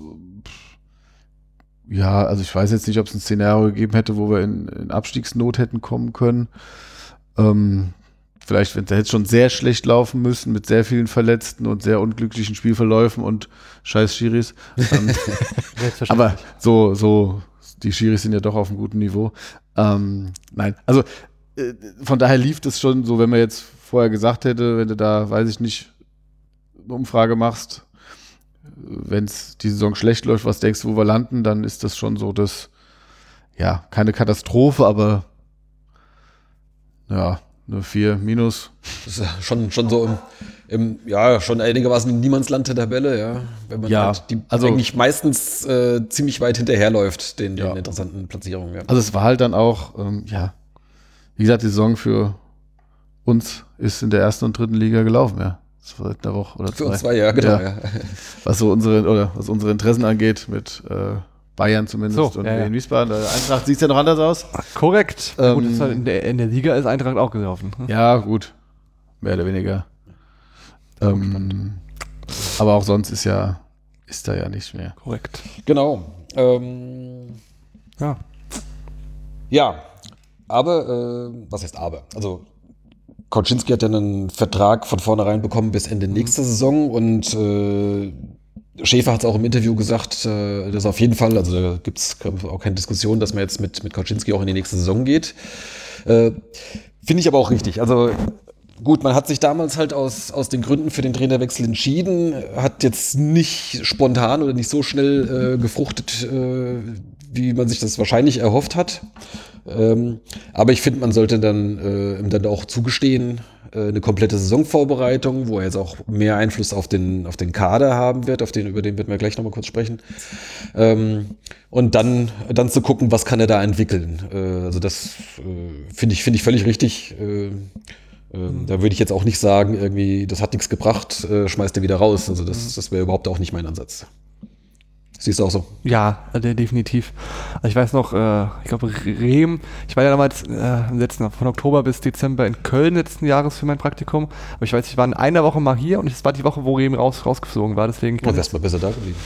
S4: ja, also ich weiß jetzt nicht, ob es ein Szenario gegeben hätte, wo wir in, in Abstiegsnot hätten kommen können. Ähm, vielleicht, wenn es jetzt schon sehr schlecht laufen müssen, mit sehr vielen Verletzten und sehr unglücklichen Spielverläufen und scheiß Schiris. Ähm, (laughs) aber so, so, die Schiris sind ja doch auf einem guten Niveau. Ähm, nein, also äh, von daher lief das schon so, wenn man jetzt vorher gesagt hätte, wenn du da, weiß ich nicht, eine Umfrage machst, wenn es die Saison schlecht läuft, was denkst du, wo wir landen, dann ist das schon so, dass, ja, keine Katastrophe, aber ja, eine 4 minus.
S2: Das ist ja schon, schon so im, im, ja, schon einigermaßen im Niemandsland der Tabelle, ja. Wenn man
S4: ja,
S2: halt die also, eigentlich meistens äh, ziemlich weit hinterherläuft, den, ja. den interessanten Platzierungen. Ja.
S4: Also es war halt dann auch, ähm, ja, wie gesagt, die Saison für uns ist in der ersten und dritten Liga gelaufen, ja seit einer Woche oder
S2: Für zwei. uns zwei, ja, genau. Ja. Ja. (laughs)
S4: Was so unsere, oder was unsere Interessen angeht, mit äh, Bayern zumindest
S3: so,
S4: und
S3: ja,
S4: in Wiesbaden. Der Eintracht sieht ja noch anders aus.
S3: Korrekt. Ähm, gut, halt in, der, in, der, Liga ist Eintracht auch gelaufen.
S4: Hm? Ja, gut. Mehr oder weniger. Ähm, aber auch sonst ist ja, ist da ja nichts mehr.
S2: Korrekt. Genau. Ähm, ja. Ja. Aber, äh, was heißt aber? Also Kauczynski hat ja einen Vertrag von vornherein bekommen bis Ende mhm. nächster Saison und äh, Schäfer hat es auch im Interview gesagt, äh, dass auf jeden Fall, also da gibt es auch keine Diskussion, dass man jetzt mit, mit Kauczynski auch in die nächste Saison geht. Äh, Finde ich aber auch richtig. Also gut, man hat sich damals halt aus, aus den Gründen für den Trainerwechsel entschieden, hat jetzt nicht spontan oder nicht so schnell äh, gefruchtet, äh, wie man sich das wahrscheinlich erhofft hat. Ähm, aber ich finde, man sollte dann äh, ihm dann auch zugestehen, äh, eine komplette Saisonvorbereitung, wo er jetzt auch mehr Einfluss auf den, auf den Kader haben wird, auf den, über den werden wir gleich nochmal kurz sprechen. Ähm, und dann, dann zu gucken, was kann er da entwickeln. Äh, also das äh, finde ich, finde ich völlig richtig. Äh, ähm, da würde ich jetzt auch nicht sagen, irgendwie, das hat nichts gebracht, äh, schmeißt er wieder raus. Also das, das wäre überhaupt auch nicht mein Ansatz. Siehst du auch so?
S3: Ja, äh, definitiv. Also ich weiß noch, äh, ich glaube, Rehm, ich war ja damals äh, im letzten, von Oktober bis Dezember in Köln letzten Jahres für mein Praktikum. Aber ich weiß, ich war in einer Woche mal hier und es war die Woche, wo Rehm raus, rausgeflogen war. Deswegen
S2: Du wärst mal besser da geblieben.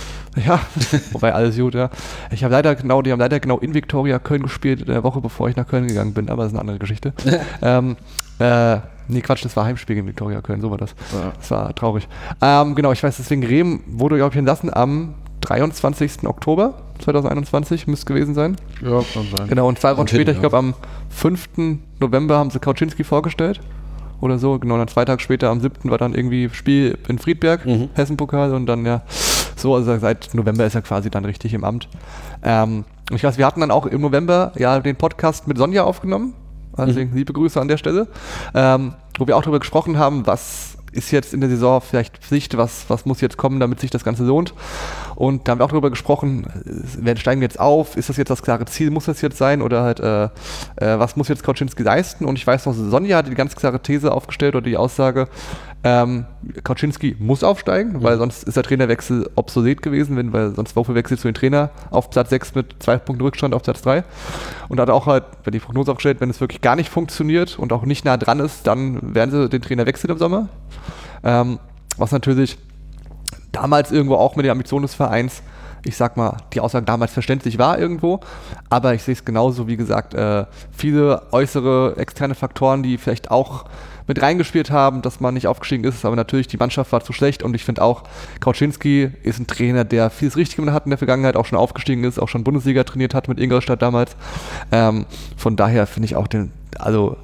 S3: Ja, (laughs) wobei alles gut, ja. Ich habe leider genau, die haben leider genau in Victoria Köln gespielt, in der Woche bevor ich nach Köln gegangen bin, aber das ist eine andere Geschichte. (laughs) ähm, äh, nee, Quatsch, das war Heimspiel in Victoria Köln, so war das.
S4: Ja.
S3: Das war traurig. Ähm, genau, ich weiß, deswegen Rehm wurde, glaube ich, entlassen am 23. Oktober 2021, müsste gewesen sein.
S4: Ja, kann sein.
S3: Genau, und zwei Wochen
S2: Und hin,
S3: später, ich
S2: ja.
S3: glaube am 5. November haben sie Kauczynski vorgestellt. Oder so, genau, und dann zwei Tage später, am 7. war dann irgendwie Spiel in Friedberg,
S2: Mhm.
S3: Hessenpokal und dann ja, so, also seit November ist er quasi dann richtig im Amt. Ähm, und ich weiß, wir hatten dann auch im November ja den Podcast mit Sonja aufgenommen. Also liebe Grüße an der Stelle. Ähm, wo wir auch darüber gesprochen haben, was ist jetzt in der Saison vielleicht Pflicht, was, was muss jetzt kommen, damit sich das Ganze lohnt. Und da haben wir auch darüber gesprochen, äh, werden steigen wir jetzt auf, ist das jetzt das klare Ziel, muss das jetzt sein oder halt, äh, äh, was muss jetzt Kauczynski leisten? Und ich weiß noch, Sonja hat die ganz klare These aufgestellt oder die Aussage, ähm, Kauczynski muss aufsteigen, weil sonst ist der Trainerwechsel obsolet gewesen, wenn, weil sonst Wofür wechselt zu den Trainer auf Platz 6 mit zwei Punkten Rückstand auf Platz 3. Und hat auch halt, wenn die Prognose aufgestellt, wenn es wirklich gar nicht funktioniert und auch nicht nah dran ist, dann werden sie den Trainer wechseln im Sommer. Ähm, was natürlich damals irgendwo auch mit der Ambition des Vereins, ich sag mal, die Aussage damals verständlich war irgendwo, aber ich sehe es genauso, wie gesagt, äh, viele äußere, externe Faktoren, die vielleicht auch mit reingespielt haben, dass man nicht aufgestiegen ist, aber natürlich die Mannschaft war zu schlecht. Und ich finde auch, Kauczynski ist ein Trainer, der vieles richtig gemacht hat in der Vergangenheit, auch schon aufgestiegen ist, auch schon Bundesliga trainiert hat mit Ingolstadt damals. Ähm, von daher finde ich auch den, also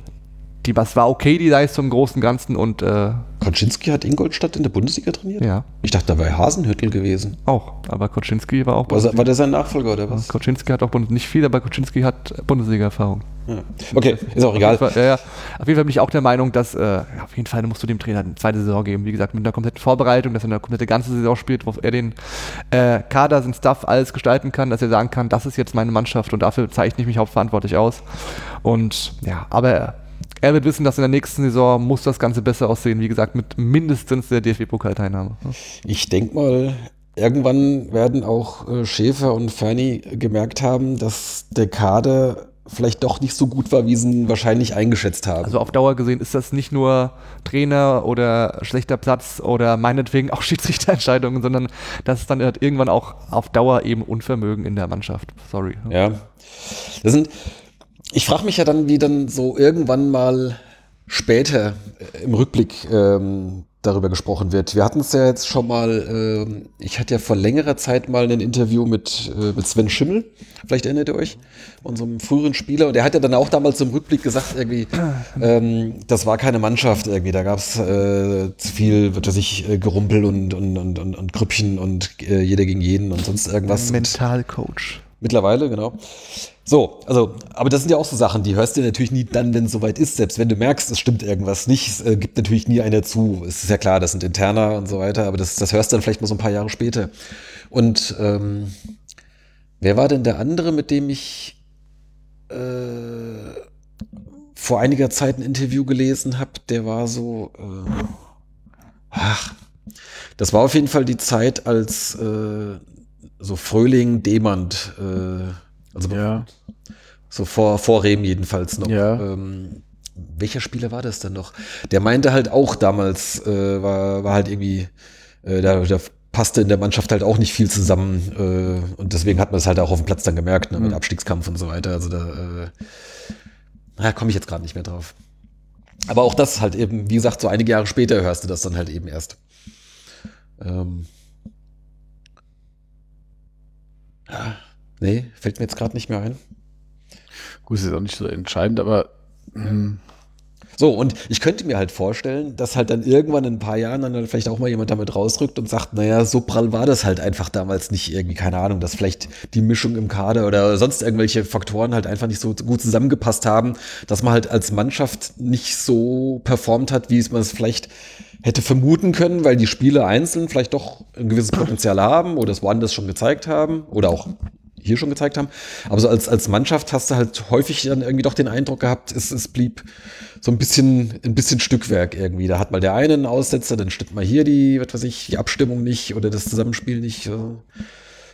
S3: die, was war okay, die Leistung im Großen und Ganzen und äh,
S2: Kaczynski hat Ingolstadt in der Bundesliga trainiert?
S3: ja,
S2: Ich dachte, da wäre Hasenhüttel gewesen.
S3: auch. Aber Koczynski war auch
S2: War, war der sein Nachfolger oder was?
S3: Koczynski hat auch Bundes nicht viel, aber Koczynski hat Bundesliga-Erfahrung.
S2: Ja. Okay, ist auch egal.
S3: Auf jeden Fall, ja, ja. Auf jeden Fall bin ich auch der Meinung, dass äh, auf jeden Fall musst du dem Trainer eine zweite Saison geben. Wie gesagt, mit einer kompletten Vorbereitung, dass er eine komplette ganze Saison spielt, wo er den äh, Kader, den Stuff alles gestalten kann, dass er sagen kann, das ist jetzt meine Mannschaft und dafür zeichne ich mich hauptverantwortlich aus. Und ja, aber er, wird wissen, dass in der nächsten Saison muss das Ganze besser aussehen. Wie gesagt, mit mindestens der DFB-Pokalteilnahme.
S2: Ich denke mal, irgendwann werden auch äh, Schäfer und Ferni gemerkt haben, dass der Kader vielleicht doch nicht so gut war, wie sie ihn wahrscheinlich eingeschätzt haben.
S3: Also auf Dauer gesehen ist das nicht nur Trainer oder schlechter Platz oder meinetwegen auch (laughs) Schiedsrichterentscheidungen, sondern das ist dann halt irgendwann auch auf Dauer eben Unvermögen in der Mannschaft. Sorry.
S2: Ja. Das sind, ich frage mich ja dann, wie dann so irgendwann mal später äh, im Rückblick ähm, darüber gesprochen wird. Wir hatten es ja jetzt schon mal, ähm, ich hatte ja vor längerer Zeit mal ein Interview mit, äh, mit Sven Schimmel, vielleicht erinnert ihr euch, unserem früheren Spieler. Und der hat ja dann auch damals im Rückblick gesagt, irgendwie, (clears throat) ähm, das war keine Mannschaft irgendwie, da gab es äh, zu viel, wird sich äh, Gerumpel und, und, und, und, und Grüppchen und äh, jeder gegen jeden und sonst irgendwas.
S3: Mentalcoach.
S2: Mittlerweile, genau. So, also, aber das sind ja auch so Sachen, die hörst du natürlich nie dann, wenn es soweit ist. Selbst wenn du merkst, es stimmt irgendwas nicht, es äh, gibt natürlich nie einer zu. Es ist ja klar, das sind Interner und so weiter, aber das, das hörst du dann vielleicht mal so ein paar Jahre später. Und ähm, wer war denn der andere, mit dem ich äh, vor einiger Zeit ein Interview gelesen habe? Der war so, äh, ach, das war auf jeden Fall die Zeit, als äh, so Fröhling, Demand, äh, also
S4: Ja.
S2: so vor, vor Rehm jedenfalls noch.
S4: Ja.
S2: Ähm, welcher Spieler war das denn noch? Der meinte halt auch damals, äh, war, war halt irgendwie, äh, da, da passte in der Mannschaft halt auch nicht viel zusammen äh, und deswegen hat man es halt auch auf dem Platz dann gemerkt, ne, mit
S4: Mhm.
S2: Abstiegskampf und so weiter. Also da äh, komme ich jetzt gerade nicht mehr drauf. Aber auch das halt eben, wie gesagt, so einige Jahre später hörst du das dann halt eben erst. Ähm, ja, nee, fällt mir jetzt gerade nicht mehr ein.
S4: Gut, ist jetzt auch nicht so entscheidend, aber hm,
S2: So, und ich könnte mir halt vorstellen, dass halt dann irgendwann in ein paar Jahren dann vielleicht auch mal jemand damit rausrückt und sagt, naja, so prall war das halt einfach damals nicht irgendwie, keine Ahnung, dass vielleicht die Mischung im Kader oder sonst irgendwelche Faktoren halt einfach nicht so gut zusammengepasst haben, dass man halt als Mannschaft nicht so performt hat, wie es man es vielleicht hätte vermuten können, weil die Spieler einzeln vielleicht doch ein gewisses Potenzial haben oder es woanders schon gezeigt haben oder auch hier schon gezeigt haben. Aber so als, als Mannschaft hast du halt häufig dann irgendwie doch den Eindruck gehabt, es, es blieb so ein bisschen, ein bisschen Stückwerk irgendwie. Da hat mal der eine einen Aussetzer, dann stimmt mal hier die, was weiß ich, die Abstimmung nicht oder das Zusammenspiel nicht. äh.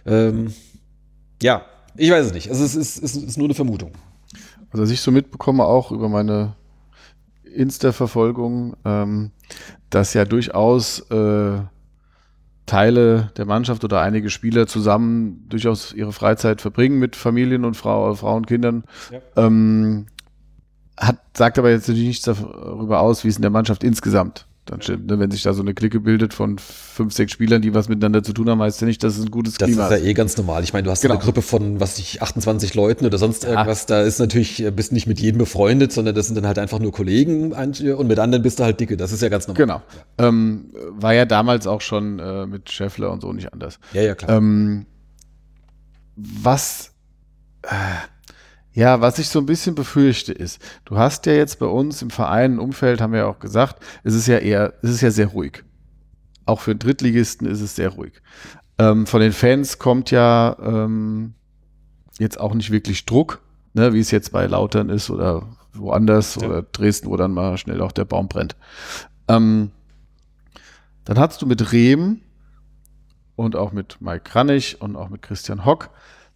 S2: Ähm, ja, ich weiß es nicht. Also es ist, es ist nur eine Vermutung.
S4: Also was ich so mitbekomme auch über meine Insta-Verfolgung, ähm, dass ja durchaus äh, Teile der Mannschaft oder einige Spieler zusammen durchaus ihre Freizeit verbringen mit Familien und Frau, Frauen, Kindern.
S2: Ja.
S4: Ähm, hat, sagt aber jetzt natürlich nichts darüber aus, wie es in der Mannschaft insgesamt dann stimmt. Ne? Wenn sich da so eine Clique bildet von fünf, sechs Spielern, die was miteinander zu tun haben, heißt ja nicht, dass es ein gutes
S2: Das
S4: Klima
S2: ist ja eh ganz normal. Ich meine, du hast
S4: Genau.
S2: eine Gruppe von, was ich, 28 Leuten oder sonst irgendwas. Da ist natürlich, äh, bist nicht mit jedem befreundet, sondern das sind dann halt einfach nur Kollegen und mit anderen bist du halt dicke. Das ist ja ganz normal.
S4: Genau. Ähm, war ja damals auch schon äh, mit Scheffler und so nicht anders.
S2: Ja, ja, klar.
S4: Ähm, was, äh, ja, was ich so ein bisschen befürchte ist, du hast ja jetzt bei uns im Verein, im Umfeld, haben wir ja auch gesagt, es ist ja eher, es ist ja sehr ruhig. Auch für Drittligisten ist es sehr ruhig. Ähm, von den Fans kommt ja ähm, jetzt auch nicht wirklich Druck, ne, wie es jetzt bei Lautern ist oder woanders
S2: Ja.
S4: oder Dresden, wo dann mal schnell auch der Baum brennt. Ähm, dann hast du mit Rehm und auch mit Mike Kranich und auch mit Christian Hock,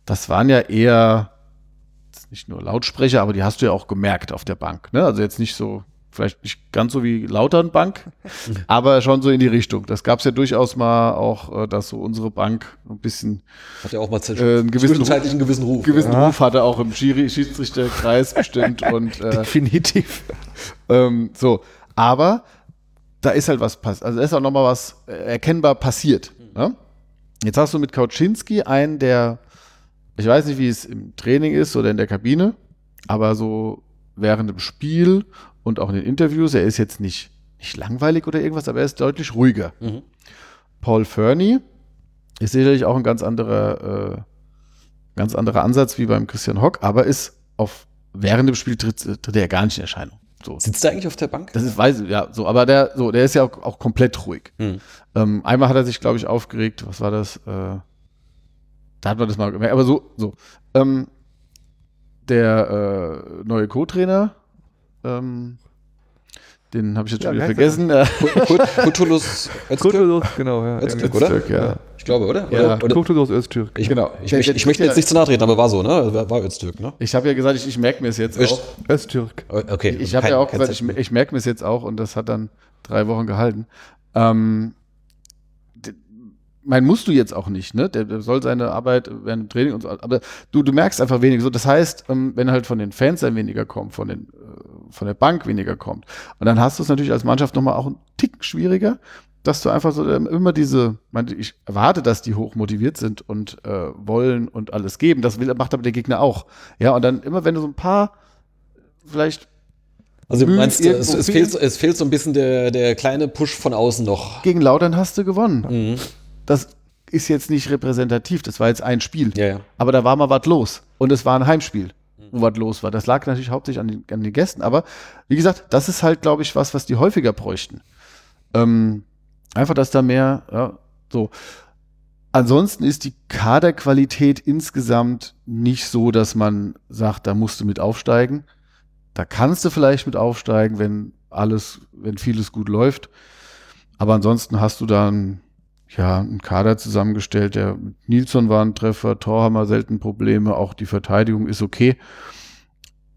S4: das waren ja eher nicht nur Lautsprecher, aber die hast du ja auch gemerkt auf der Bank. Ne? Also jetzt nicht so, vielleicht nicht ganz so wie Lautern Bank, (laughs) aber schon so in die Richtung. Das gab es ja durchaus mal auch, äh, dass so unsere Bank ein bisschen
S2: Hat ja auch mal
S4: äh, einen gewissen
S2: zwischenzeitlich einen gewissen Ruf.
S4: gewissen
S3: Ja.
S4: Ruf hatte, auch im Schiri Schiedsrichterkreis bestimmt (laughs) und äh,
S3: Definitiv.
S4: ähm, so, aber da ist halt was passiert. Also da ist auch nochmal was äh, erkennbar passiert. Ne? Jetzt hast du mit Kauczynski einen, der, ich weiß nicht, wie es im Training ist oder in der Kabine, aber so während dem Spiel und auch in den Interviews, er ist jetzt nicht, nicht langweilig oder irgendwas, aber er ist deutlich ruhiger.
S2: Mhm.
S4: Paul Fernie ist sicherlich auch ein ganz anderer, äh, ganz anderer Ansatz wie beim Christian Hock, aber ist auf während dem Spiel tritt, tritt er gar nicht in Erscheinung. So.
S2: Sitzt der eigentlich auf der Bank?
S4: Das ist, weiß ja, so, aber der, so, der ist ja auch, auch komplett ruhig.
S2: Mhm.
S4: Ähm, einmal hat er sich, glaube ich, aufgeregt, was war das? Äh, da hat man das mal gemerkt, aber so, so. Ähm, der äh, neue Co-Trainer, ähm, den habe ich jetzt
S3: Ja,
S4: schon wieder vergessen. (laughs)
S2: Kut- Kutulus Öztürk?
S3: Kutulus, genau, ja.
S2: Öztürk, oder?
S4: Öztürk, ja.
S2: Ich glaube, oder?
S4: Ja.
S2: oder, oder
S3: Kutulus Öztürk.
S2: ich,
S4: Genau.
S2: Ich,
S4: der-
S2: ich möchte jetzt nicht zu nahe treten, aber war so, ne? War, Öztürk, ne?
S4: ich habe ja gesagt, ich, ich merke mir es jetzt
S2: Öst-
S4: auch.
S3: Öztürk.
S2: Okay.
S4: Ich habe ja auch gesagt, ich, ich merke mir es jetzt auch und das hat dann drei Wochen gehalten. Ähm, mein musst du jetzt auch nicht, ne? Der, der soll seine Arbeit während dem Training und so, aber du, du merkst einfach weniger. So, das heißt, ähm, wenn halt von den Fans dann weniger kommt, von den, äh, von der Bank weniger kommt, und dann hast du es natürlich als Mannschaft nochmal auch einen Tick schwieriger, dass du einfach so ähm, immer diese, meine, ich erwarte, dass die hoch motiviert sind und äh, wollen und alles geben. Das will, macht aber der Gegner auch. Ja, und dann immer, wenn du so ein paar vielleicht
S2: Also du meinst, es, es, fehlt, es fehlt so ein bisschen der, der kleine Push von außen noch.
S4: gegen Lautern hast du gewonnen.
S2: Mhm.
S4: Das ist jetzt nicht repräsentativ, das war jetzt ein Spiel.
S2: Ja, ja.
S4: Aber da war mal was los. Und es war ein Heimspiel, wo was los war. Das lag natürlich hauptsächlich an den, an den Gästen. Aber wie gesagt, das ist halt, glaube ich, was, was die häufiger bräuchten. Ähm, einfach, dass da mehr, ja, so. Ansonsten ist die Kaderqualität insgesamt nicht so, dass man sagt, da musst du mit aufsteigen. Da kannst du vielleicht mit aufsteigen, wenn alles, wenn vieles gut läuft. Aber ansonsten hast du dann ja einen Kader zusammengestellt, der Nilsson war ein Treffer, Torhammer selten Probleme, auch die Verteidigung ist okay.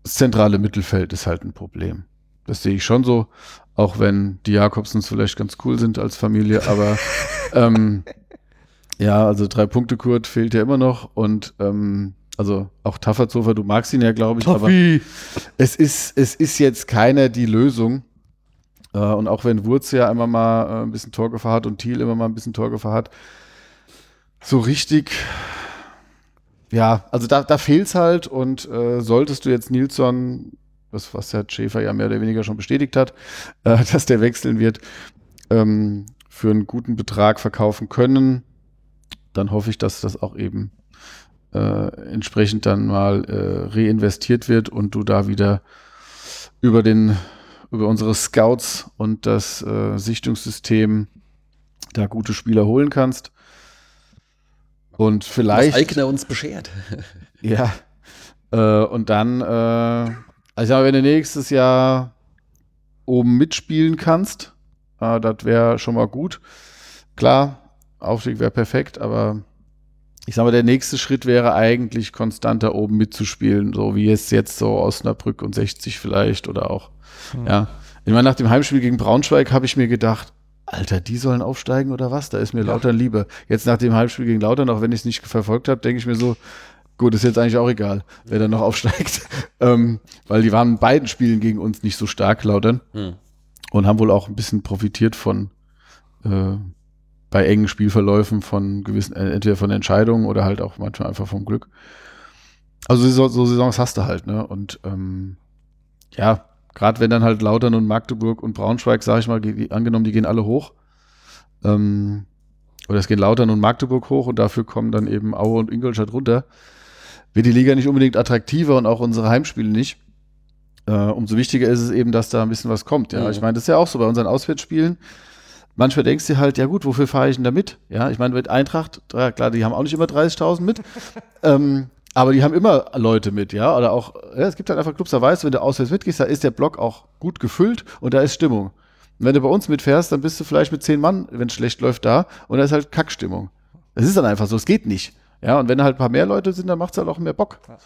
S4: Das zentrale Mittelfeld ist halt ein Problem. Das sehe ich schon so, auch wenn die Jakobsens vielleicht ganz cool sind als Familie, aber (laughs) ähm, ja, also drei Punkte Kurt fehlt ja immer noch und ähm, also auch Tafferzofer, du magst ihn ja, glaube ich, aber
S3: Toffi.
S4: es ist, es ist jetzt keiner die Lösung. Äh, und auch wenn Wurz ja immer mal äh, ein bisschen Torgefahr hat und Thiel immer mal ein bisschen Torgefahr hat, so richtig, ja, also da, da fehlt es halt und äh, solltest du jetzt Nilsson, was, was der Schäfer ja mehr oder weniger schon bestätigt hat, äh, (laughs) dass der wechseln wird, ähm, für einen guten Betrag verkaufen können, dann hoffe ich, dass das auch eben äh, entsprechend dann mal äh, reinvestiert wird und du da wieder über den über unsere Scouts und das äh, Sichtungssystem da gute Spieler holen kannst. Und
S2: Was
S4: vielleicht
S2: Eigner uns beschert. (laughs)
S4: ja. Äh, und dann, äh, also ich sag mal, wenn du nächstes Jahr oben mitspielen kannst, äh, das wäre schon mal gut. Klar, Aufstieg wäre perfekt, aber ich sag mal, der nächste Schritt wäre eigentlich konstant da oben mitzuspielen, so wie es jetzt so Osnabrück und 60 vielleicht oder auch, mhm. ja. Ich meine, nach dem Heimspiel gegen Braunschweig habe ich mir gedacht, Alter, die sollen aufsteigen oder was? Da ist mir ja. Lautern lieber. Jetzt nach dem Heimspiel gegen Lautern, auch wenn ich es nicht verfolgt habe, denke ich mir so, gut, ist jetzt eigentlich auch egal, wer da noch aufsteigt. (laughs) ähm, weil die waren in beiden Spielen gegen uns nicht so stark, Lautern. Hm. Und haben wohl auch ein bisschen profitiert von äh, bei engen Spielverläufen von gewissen, äh, entweder von Entscheidungen oder halt auch manchmal einfach vom Glück. Also so, so Saisons hast du halt, ne? Und ähm, ja, Gerade wenn dann halt Lautern und Magdeburg und Braunschweig, sage ich mal, angenommen, die gehen alle hoch. Ähm, oder es gehen Lautern und Magdeburg hoch und dafür kommen dann eben Aue und Ingolstadt runter. Wird die Liga nicht unbedingt attraktiver und auch unsere Heimspiele nicht. Äh, umso wichtiger ist es eben, dass da ein bisschen was kommt. Ja, mhm. ich meine, das ist ja auch so bei unseren Auswärtsspielen. Manchmal denkst du halt, ja gut, wofür fahre ich denn da mit? Ja, ich meine, mit Eintracht, klar, die haben auch nicht immer 30.000 mit. (laughs) ähm, aber die haben immer Leute mit, ja. Oder auch, ja, es gibt halt einfach Clubs, da weißt du, wenn du auswärts mitgehst, da ist der Block auch gut gefüllt und da ist Stimmung. Und wenn du bei uns mitfährst, dann bist du vielleicht mit zehn Mann, wenn es schlecht läuft, da und da ist halt Kackstimmung. Das ist dann einfach so, es geht nicht. Ja, und wenn halt ein paar mehr Leute sind, dann macht es halt auch mehr Bock. Ja.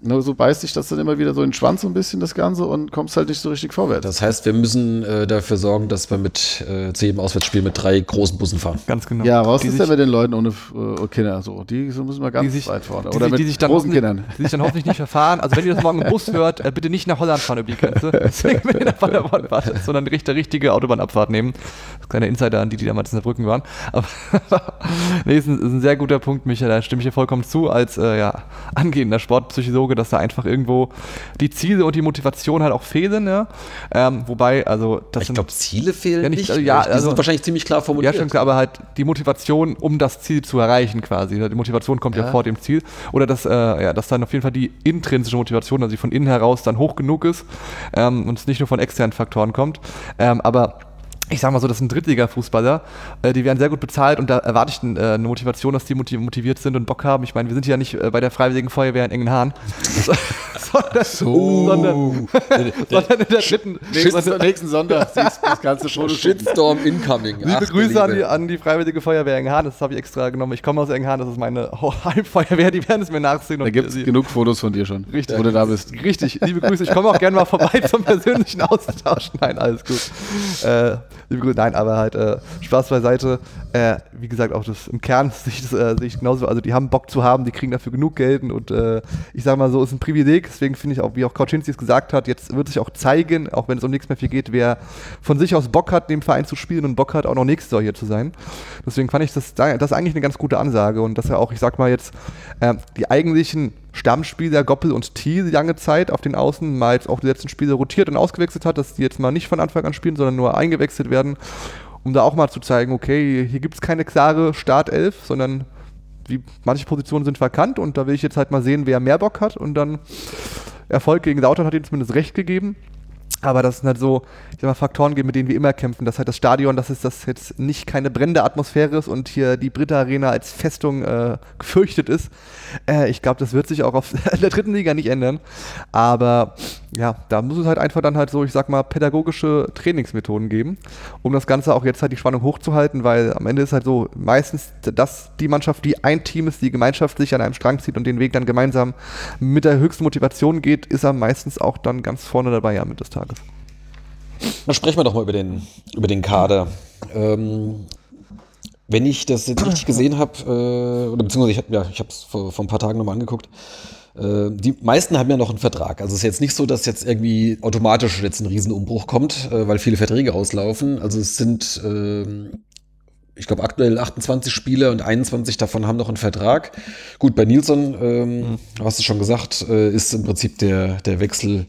S4: Nur so beißt sich das dann immer wieder so in den Schwanz so ein bisschen, das Ganze, und kommst halt nicht so richtig vorwärts.
S2: Das heißt, wir müssen äh, dafür sorgen, dass wir mit äh, zu jedem Auswärtsspiel mit drei großen Bussen fahren.
S3: Ganz genau.
S4: Ja, was die ist denn mit den Leuten ohne äh, Kinder? So, die so müssen wir ganz sich, weit vorne.
S3: Oder die, mit die sich dann großen Kindern. Die sich dann hoffentlich nicht verfahren. Also wenn ihr das morgen im Bus (laughs) hört, äh, bitte nicht nach Holland fahren über die Grenze. (laughs) Deswegen, wenn ihr nach Paderborn sondern die richtige Autobahnabfahrt nehmen. Kleiner Insider an die, die damals in der Brücken waren. Aber (laughs) nee, ist ein, ist ein, sehr guter Punkt, Michael. Da stimme ich dir vollkommen zu, als äh, ja, angehender Sportpsychologe, dass da einfach irgendwo die Ziele und die Motivation halt auch fehlen. Ja? Ähm, wobei, also
S2: das Ich glaube, Ziele fehlen
S3: ja, nicht. Also, ja,
S2: die
S3: also,
S2: sind wahrscheinlich ziemlich klar formuliert.
S3: Ja, stimmt, aber halt die Motivation, um das Ziel zu erreichen quasi. Die Motivation kommt ja, ja vor dem Ziel. Oder dass, äh, ja, dass dann auf jeden Fall die intrinsische Motivation, also die von innen heraus dann hoch genug ist ähm, und es nicht nur von externen Faktoren kommt. Ähm, aber ich sag mal so, das sind Drittliga-Fußballer, äh, die werden sehr gut bezahlt und da erwarte ich äh, eine Motivation, dass die motiviert sind und Bock haben. Ich meine, wir sind ja nicht äh, bei der Freiwilligen Feuerwehr in Engenhahn, (laughs) sondern, so. sondern,
S4: sondern in der dritten, nächsten, nächsten Sonntag (laughs) siehst das ganze Foto.
S2: Shitstorm incoming.
S3: Liebe Ach, Grüße an die, an die Freiwillige Feuerwehr Engenhahn, das habe ich extra genommen. Ich komme aus Engenhahn, das ist meine (laughs) Heimfeuerwehr, die werden es mir nachsehen.
S4: Da gibt es genug Fotos von dir schon,
S3: richtig, wo du da bist. Richtig, liebe Grüße. Ich komme auch gerne mal vorbei zum persönlichen Austausch. (laughs) Nein, alles gut. Äh, liebe Grüße, nein, aber halt äh, Spaß beiseite. Äh, wie gesagt, auch das im Kern (laughs) sehe ich, das, äh, sehe ich genauso. Also die haben Bock zu haben, die kriegen dafür genug Geld und äh, ich sage mal so, ist ein Privileg. Deswegen finde ich auch, wie auch Kauczynski es gesagt hat, jetzt wird sich auch zeigen, auch wenn es um nichts mehr viel geht, wer von sich aus Bock hat, dem Verein zu spielen und Bock hat, auch noch nächstes Jahr hier zu sein. Deswegen fand ich das, das eigentlich eine ganz gute Ansage und dass er auch, ich sag mal jetzt, äh, die eigentlichen Stammspieler Goppel und Thiel lange Zeit auf den Außen mal jetzt auch die letzten Spiele rotiert und ausgewechselt hat, dass die jetzt mal nicht von Anfang an spielen, sondern nur eingewechselt werden, um da auch mal zu zeigen, okay, hier gibt es keine klare Startelf, sondern die, manche Positionen sind verkannt und da will ich jetzt halt mal sehen, wer mehr Bock hat und dann Erfolg gegen Lautern hat ihm zumindest recht gegeben. Aber das sind halt so, ich sag mal, Faktoren, mit denen wir immer kämpfen. Dass halt das Stadion, dass es das jetzt nicht keine brennende Atmosphäre ist und hier die Britta Arena als Festung äh, gefürchtet ist. Äh, ich glaube, das wird sich auch auf (laughs) der dritten Liga nicht ändern. Aber ja, da muss es halt einfach dann halt so, ich sag mal, pädagogische Trainingsmethoden geben, um das Ganze auch jetzt halt die Spannung hochzuhalten, weil am Ende ist halt so meistens das die Mannschaft, die ein Team ist, die Gemeinschaft sich an einem Strang zieht und den Weg dann gemeinsam mit der höchsten Motivation geht, ist er meistens auch dann ganz vorne dabei am Ende des Tages. Tages.
S2: Dann sprechen wir doch mal über den, über den Kader. Ähm, wenn ich das jetzt richtig gesehen habe, äh, oder beziehungsweise ich habe ja, ich es vor, vor ein paar Tagen nochmal angeguckt, äh, die meisten haben ja noch einen Vertrag. Also es ist jetzt nicht so, dass jetzt irgendwie automatisch jetzt ein Riesenumbruch kommt, äh, weil viele Verträge auslaufen. Also es sind, äh, ich glaube, aktuell 28 Spieler und 21 davon haben noch einen Vertrag. Gut, bei Nilsson, ähm, mhm. hast du schon gesagt, äh, ist im Prinzip der, der Wechsel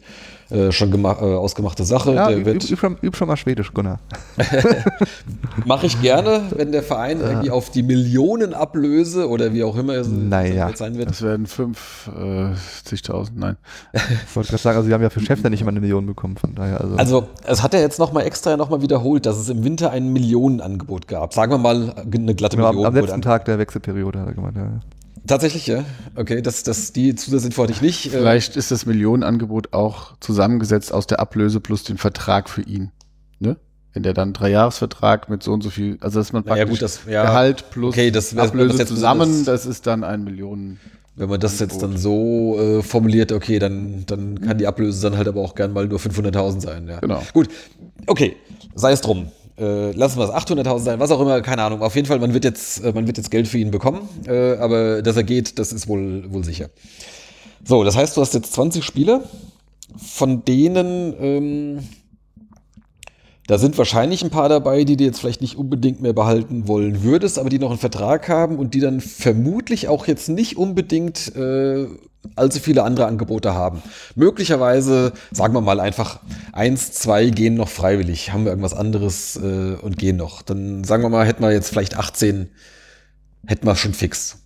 S2: äh, schon äh, ausgemachte Sache.
S3: Ja, der üb, üb, üb, schon mal Schwedisch, Gunnar. (laughs) (laughs)
S2: Mache ich gerne, wenn der Verein ja. irgendwie auf die Millionenablöse oder wie auch immer es
S3: naja.
S4: sein wird. Das werden 50.000, äh, nein.
S3: Ich wollte gerade sagen, also sie haben ja für Chefs ja nicht immer eine Million bekommen, von daher.
S2: Also, also es hat er jetzt nochmal extra nochmal wiederholt, dass es im Winter ein Millionenangebot gab. Sagen wir mal eine glatte
S3: genau, Million. Am letzten Tag der Wechselperiode hat er gemeint, ja.
S2: Tatsächlich, ja. Okay, das, das, die Zusatzinfo hatte ich nicht.
S4: Äh. Vielleicht ist das Millionenangebot auch zusammengesetzt aus der Ablöse plus den Vertrag für ihn. Ne? wenn der dann Dreijahresvertrag mit so und so viel, also dass man praktisch
S2: gut, das- ja.
S4: Gehalt plus
S2: Okay, das
S4: Ablöse
S2: das
S4: zusammen,
S2: das-
S4: ist dann ein Millionen.
S2: Wenn man das jetzt dann so äh, formuliert, okay, dann, dann kann die Ablöse dann halt aber auch gern mal nur 500.000 sein. Ja.
S4: Genau.
S2: Gut, okay, sei es drum. Äh, lassen wir es 800.000 sein, was auch immer, keine Ahnung. Auf jeden Fall, man wird jetzt, äh, man wird jetzt Geld für ihn bekommen, äh, aber dass er geht, das ist wohl, wohl sicher. So, das heißt, du hast jetzt 20 Spieler, von denen ähm, da sind wahrscheinlich ein paar dabei, die du jetzt vielleicht nicht unbedingt mehr behalten wollen würdest, aber die noch einen Vertrag haben und die dann vermutlich auch jetzt nicht unbedingt äh, allzu viele andere Angebote haben. Möglicherweise, sagen wir mal einfach, eins, zwei gehen noch freiwillig, haben wir irgendwas anderes äh, und gehen noch. Dann sagen wir mal, hätten wir jetzt vielleicht 18, hätten wir schon fix.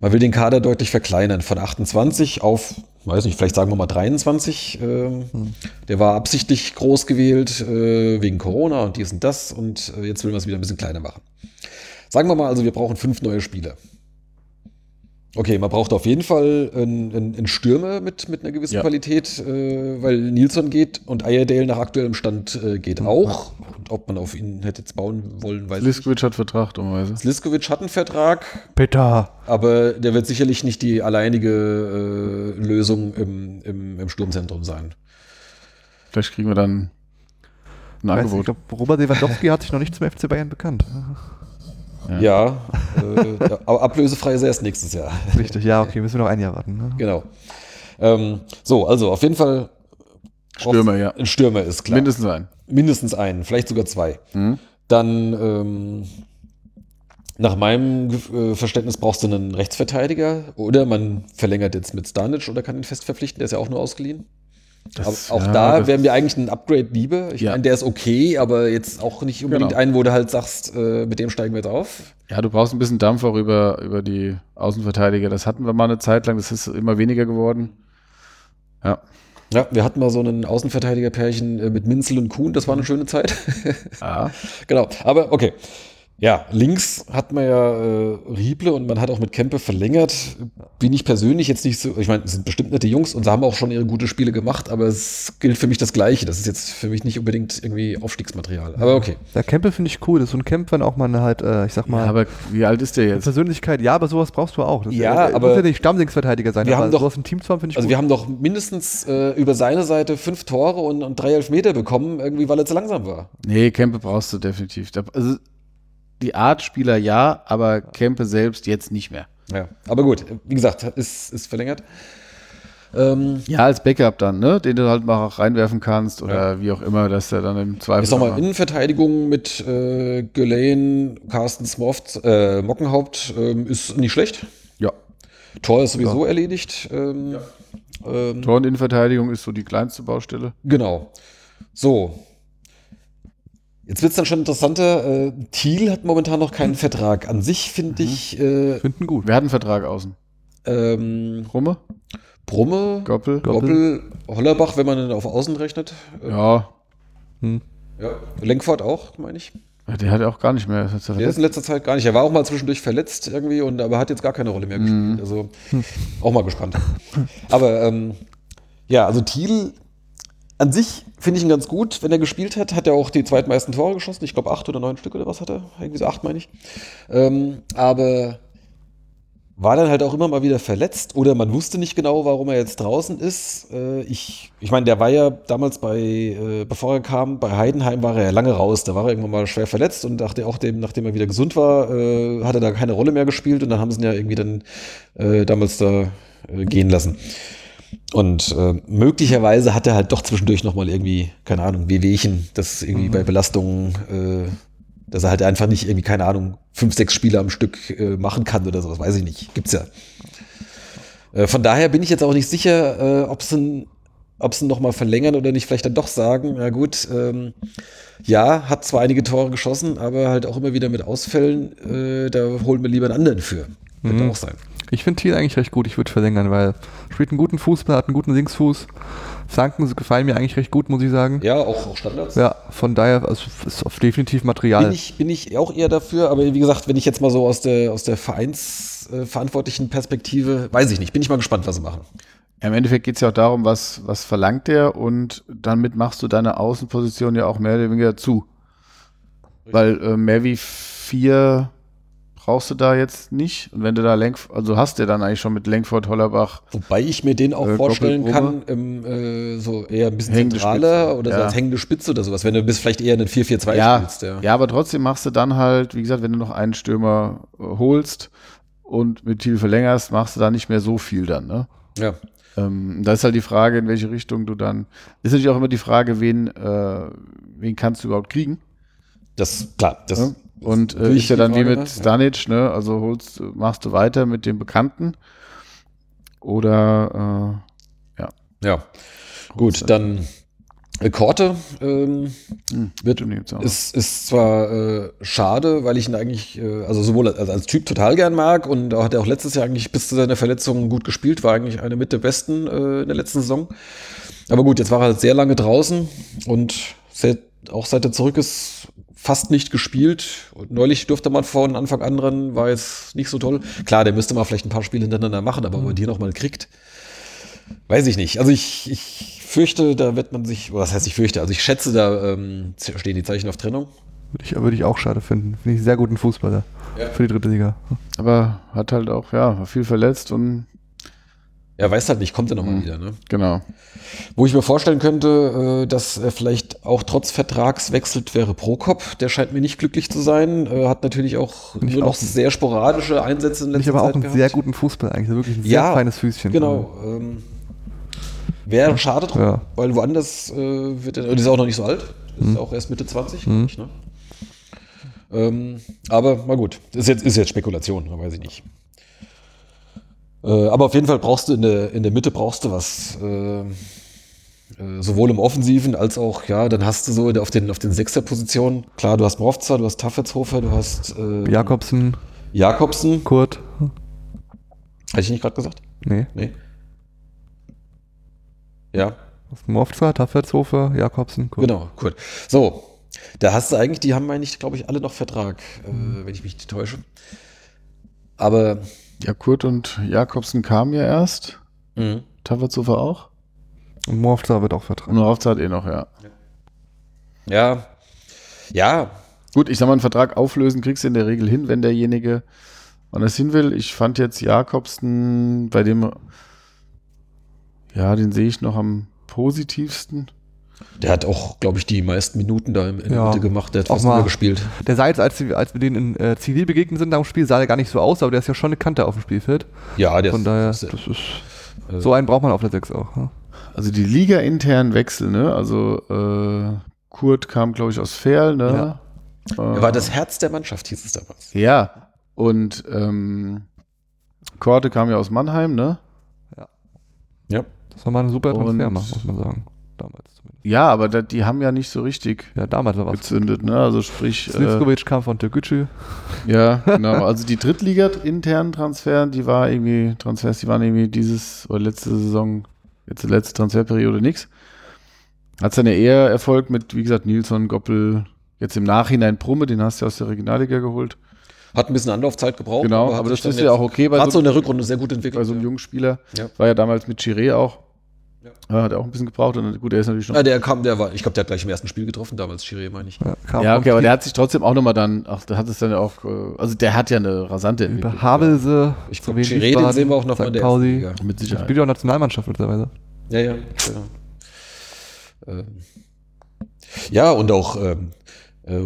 S2: Man will den Kader deutlich verkleinern, von 28 auf, weiß nicht, vielleicht sagen wir mal 23. Ähm, Der war absichtlich groß gewählt äh, wegen Corona und dies und das und äh, jetzt will man es wieder ein bisschen kleiner machen. Sagen wir mal also, wir brauchen fünf neue Spieler. Okay, man braucht auf jeden Fall einen, einen, einen Stürmer mit, mit einer gewissen
S4: Ja.
S2: Qualität, äh, weil Nilsson geht und Ayerdale nach aktuellem Stand äh, geht auch. Und ob man auf ihn hätte jetzt bauen wollen, weiß ich nicht.
S4: Liskovic hat Vertrag, dummerweise.
S2: Sliskovic hat einen Vertrag,
S3: Peter.
S2: aber der wird sicherlich nicht die alleinige äh, Lösung im, im, im Sturmzentrum sein.
S4: Vielleicht kriegen wir dann ein
S3: ich
S4: Angebot.
S3: glaube, Robert Lewandowski hat sich noch nicht zum FC Bayern bekannt.
S2: Ja, äh, ja, aber ablösefrei ist erst nächstes Jahr. (laughs)
S3: Richtig, ja, okay, müssen wir noch ein Jahr warten. Ne?
S2: Genau. Ähm, so, also auf jeden Fall
S4: Stürmer, ja.
S2: ein Stürmer ist klar.
S4: Mindestens ein.
S2: Mindestens einen, vielleicht sogar zwei.
S4: Mhm.
S2: Dann ähm, nach meinem äh, Verständnis brauchst du einen Rechtsverteidiger oder man verlängert jetzt mit Stanic oder kann ihn fest verpflichten, der ist ja auch nur ausgeliehen.
S4: Das-
S2: auch
S4: ja,
S2: da
S4: das-
S2: wäre mir eigentlich ein Upgrade lieber. Ich
S4: Ja.
S2: meine, der ist okay, aber jetzt auch nicht unbedingt
S4: Genau.
S2: einen, wo du halt sagst, äh, mit dem steigen wir jetzt auf.
S4: Ja, du brauchst ein bisschen Dampf auch über, über die Außenverteidiger. Das hatten wir mal eine Zeit lang, das ist immer weniger geworden. Ja.
S2: Ja, wir hatten mal so einen Außenverteidiger-Pärchen äh, mit Minzel und Kuhn, das war eine schöne Zeit.
S4: ja. (laughs)
S2: genau, aber okay. Ja, links hat man ja äh, Rieble und man hat auch mit Kempe verlängert. Bin ich persönlich jetzt nicht so, ich meine, es sind bestimmt nette Jungs und sie haben auch schon ihre gute Spiele gemacht, aber es gilt für mich das Gleiche. Das ist jetzt für mich nicht unbedingt irgendwie Aufstiegsmaterial. Aber okay.
S3: Der Campbell finde ich cool. Das ist so ein Camp, wenn auch mal halt, äh, ich sag mal,
S4: ja. Aber wie alt ist der jetzt?
S3: Persönlichkeit, ja, aber sowas brauchst du auch. Das
S2: Ja,
S3: äh,
S2: aber-
S3: muss ja nicht Stammdingsverteidiger sein,
S2: Wir
S3: aber
S2: haben doch-
S3: sowas im Team zu haben, finde ich
S2: Also
S3: gut.
S2: wir haben doch mindestens äh, über seine Seite fünf Tore und, und drei Elfmeter bekommen, irgendwie weil er zu langsam war.
S4: Nee, Kempe brauchst du definitiv. Da- Also die Art Spieler ja, aber Kempe selbst jetzt nicht mehr.
S2: Ja, aber gut, wie gesagt, ist, ist verlängert. Ähm,
S4: Ja, als Backup dann, ne? Den du halt mal auch reinwerfen kannst oder wie auch immer, dass der dann im Zweifel.
S2: Ich sag mal, Innenverteidigung mit äh, Gulain, Carsten Smoft, äh, Mockenhaupt ähm, ist nicht schlecht.
S4: ja.
S2: Tor ist sowieso erledigt. Ähm, ähm,
S4: Tor und Innenverteidigung ist so die kleinste Baustelle.
S2: Genau. So. Jetzt wird es dann schon interessanter. Äh, Thiel hat momentan noch keinen Vertrag. An sich finde ich äh,
S3: Finden gut.
S4: Wer hat einen Vertrag außen?
S2: ähm,
S4: Rumme?
S2: Brumme,
S4: Goppel?
S2: Goppel, Hollerbach, wenn man ihn auf Außen rechnet. Äh,
S4: Ja.
S3: Hm.
S2: ja. Lenkfort auch, meine ich.
S4: Der hat ja auch gar nicht mehr. Hat
S2: Der ist in letzter Zeit gar nicht. Er war auch mal zwischendurch verletzt irgendwie und aber hat jetzt gar keine Rolle mehr gespielt. Also auch mal gespannt. Aber ähm, ja, also Thiel an sich finde ich ihn ganz gut. Wenn er gespielt hat, hat er auch die zweitmeisten Tore geschossen. Ich glaube acht oder neun Stück oder was hat er? Irgendwie so acht meine ich. Ähm, aber war dann halt auch immer mal wieder verletzt oder man wusste nicht genau, warum er jetzt draußen ist. Äh, ich ich meine, der war ja damals bei, äh, bevor er kam, bei Heidenheim war er ja lange raus. Da war er irgendwann mal schwer verletzt und dachte auch, dem, nachdem er wieder gesund war, äh, hat er da keine Rolle mehr gespielt und dann haben sie ihn ja irgendwie dann äh, damals da äh, gehen lassen. Und äh, möglicherweise hat er halt doch zwischendurch nochmal irgendwie, keine Ahnung, Wehwehchen, das irgendwie bei Belastungen, äh, dass er halt einfach nicht irgendwie, keine Ahnung, fünf, sechs Spiele am Stück äh, machen kann oder sowas, weiß ich nicht. Gibt's ja. Äh, von daher bin ich jetzt auch nicht sicher, äh, ob sie ihn, ob sie nochmal verlängern oder nicht, vielleicht dann doch sagen, na gut, ähm, ja, hat zwar einige Tore geschossen, aber halt auch immer wieder mit Ausfällen, äh, da holen wir lieber einen anderen für. Könnte
S3: Mhm.
S2: auch sein.
S3: Ich finde Thiel eigentlich recht gut. Ich würde verlängern, weil spielt einen guten Fußball, hat einen guten Linksfuß. Flanken gefallen mir eigentlich recht gut, muss ich sagen.
S2: Ja, auch, auch Standards.
S3: Ja, von daher also, ist auf definitiv Material.
S2: Bin ich, bin ich auch eher dafür, aber wie gesagt, wenn ich jetzt mal so aus der, aus der vereinsverantwortlichen Perspektive, weiß ich nicht, bin ich mal gespannt, was sie machen.
S4: Im Endeffekt geht es ja auch darum, was, was verlangt der und damit machst du deine Außenposition ja auch mehr oder weniger zu. Weil äh, mehr wie vier brauchst du da jetzt nicht. Und wenn du da Lenk, also hast du dann eigentlich schon mit Lenkford, Hollerbach.
S2: Wobei ich mir den auch
S4: Äh,
S2: vorstellen kann, im, äh, so eher ein bisschen
S4: Hängende
S2: zentraler
S4: Spitze,
S2: oder so
S4: ja.
S2: als hängende Spitze oder sowas, wenn du bis vielleicht eher einen 4-4-2
S4: Ja,
S2: spielst. Ja.
S4: ja, aber trotzdem machst du dann halt, wie gesagt, wenn du noch einen Stürmer äh, holst und mit Thiel verlängerst, machst du da nicht mehr so viel dann, ne?
S2: ja.
S4: Ähm, da ist halt die Frage, in welche Richtung du dann. Ist natürlich auch immer die Frage, wen, äh, wen kannst du überhaupt kriegen?
S2: Das, klar, das,
S4: Ne? Und äh, ist ja dann wie mit
S2: ne?
S4: Stanic, ne? Also holst, machst du weiter mit dem Bekannten oder
S2: ja. Gut, dann äh, Korte ähm,
S4: äh, hm,
S2: wird, ist, ist zwar äh, schade, weil ich ihn eigentlich, äh, also sowohl als, als Typ total gern mag und da hat er auch letztes Jahr eigentlich bis zu seiner Verletzung gut gespielt, war eigentlich einer mit der besten äh, in der letzten Saison. Aber gut, jetzt war er halt sehr lange draußen und seit, auch seit er zurück ist, fast nicht gespielt. Und neulich durfte man von Anfang an ran, war jetzt nicht so toll. Klar, der müsste mal vielleicht ein paar Spiele hintereinander machen, aber ob er die noch mal kriegt, weiß ich nicht. Also ich, ich fürchte, da wird man sich, oder was heißt ich fürchte, also ich schätze, da ähm, stehen die Zeichen auf Trennung.
S3: Würde ich, würde ich auch schade finden. Finde ich einen sehr guten Fußballer
S2: Ja.
S3: für die dritte Liga.
S4: Aber hat halt auch, ja, viel verletzt und
S2: Er weiß halt nicht, kommt er nochmal
S4: Mhm.
S2: wieder, ne?
S4: genau.
S2: Wo ich mir vorstellen könnte, äh, dass er vielleicht auch trotz Vertrags wechselt, wäre Prokop. Der scheint mir nicht glücklich zu sein. Äh, Hat natürlich auch nur noch
S3: auch.
S2: sehr sporadische Einsätze in letzter
S3: aber auch
S2: Zeit
S3: einen
S2: gehabt.
S3: sehr guten Fußball eigentlich. Wirklich ein sehr
S2: Ja,
S3: feines Füßchen.
S2: Genau. Ähm, Wäre schade drum,
S3: Ja.
S2: weil woanders äh, wird er, und ist auch noch nicht so alt, ist
S3: Mhm.
S2: auch erst Mitte 20, glaub ich, ne? Ähm, aber mal gut, ist jetzt, ist jetzt Spekulation, weiß ich nicht. Äh, aber auf jeden Fall brauchst du in der, in der Mitte brauchst du was. Äh, äh, sowohl im Offensiven als auch, ja, dann hast du so auf den, auf den Sechser-Positionen, klar, du hast Mrovza, du hast Taffetshofer, du hast äh,
S3: Jakobsen,
S2: Jakobsen.
S3: Kurt.
S2: Hatte ich nicht gerade gesagt?
S3: Nee.
S2: Nee. Ja,
S3: Mofza, Taffertshofer, Jakobsen, Kurt.
S2: Genau, gut. So, da hast du eigentlich, die haben eigentlich, glaube ich, alle noch Vertrag, äh, wenn ich mich nicht täusche. Aber
S4: Ja, Kurt und Jakobsen kamen ja erst.
S2: mh,
S4: Taverzofer auch.
S3: Und Mofza wird auch vertragen.
S4: Raufzeit eh noch, ja.
S2: ja, ja,
S4: Gut, ich sag mal, einen Vertrag auflösen kriegst du in der Regel hin, wenn derjenige woanders hin will. Ich fand jetzt Jakobsen, bei dem, ja, den sehe ich noch am positivsten.
S2: Der hat auch, glaube ich, die meisten Minuten da in, in der
S3: Ja,
S2: Mitte gemacht. Der hat
S3: auch
S2: fast
S3: mal-
S2: gespielt.
S3: Der sah jetzt, als, wir- als wir den in äh, Zivil begegnet sind nach dem Spiel, sah der gar nicht so aus, aber der ist ja schon eine Kante auf dem Spielfeld.
S2: Ja, der
S3: Von daher,
S2: ist,
S3: das ist,
S2: äh,
S3: so einen braucht man auf der 6 auch. ne?
S4: Also die Liga-internen Wechsel, ne? Also äh, Kurt kam, glaube ich, aus Ferl, ne?
S3: Ja.
S4: Äh,
S2: er war das Herz der Mannschaft, hieß es damals.
S4: Ja. Und ähm, Korte kam ja aus Mannheim, ne?
S2: Ja.
S3: Das war mal ein super Transfer,
S4: Und-
S3: muss man sagen. Damals.
S4: Ja, aber da, die haben ja nicht so richtig
S3: Ja, damals war was.
S4: gezündet, ne? Also sprich, äh,
S3: kam von Türkgücü.
S4: ja, genau. Also die Drittliga-internen Transfer, die war irgendwie, Transfers, die waren irgendwie dieses oder letzte Saison, jetzt die letzte Transferperiode nix. Hat dann ja eher Erfolg mit, wie gesagt, Nilsson, Goppel, jetzt im Nachhinein Brumme, den hast du ja aus der Regionalliga geholt.
S2: Hat ein bisschen Anlaufzeit gebraucht.
S4: Genau,
S2: hat
S4: aber
S2: sich
S4: das ist ja auch okay
S2: so
S4: so,
S2: in der Rückrunde sehr gut entwickelt.
S4: bei so einem
S2: ja.
S4: jungen Spieler.
S2: Ja.
S4: War ja damals mit Chiré auch.
S2: Ja.
S4: Hat er auch ein bisschen gebraucht. Und gut, er ist natürlich schon.
S2: Ja, der kam, der war, ich glaube, der hat gleich im ersten Spiel getroffen, damals Chiré, meine ich.
S3: Ja,
S4: Ja, okay, aber der hat sich trotzdem auch nochmal dann, ach, der hat es dann ja auch, äh, also der hat ja eine rasante Entwicklung.
S3: über Havelse,
S2: Ich
S3: zu
S2: glaube, Chiré, den sehen wir auch noch in
S3: St.
S2: der
S3: Pauli.
S2: Liga.
S4: Mit
S3: Der
S4: Sicherheit.
S3: spielt ja auch Nationalmannschaft mittlerweile.
S2: Ja, ja, genau. Ähm, ja, und auch, ähm, äh,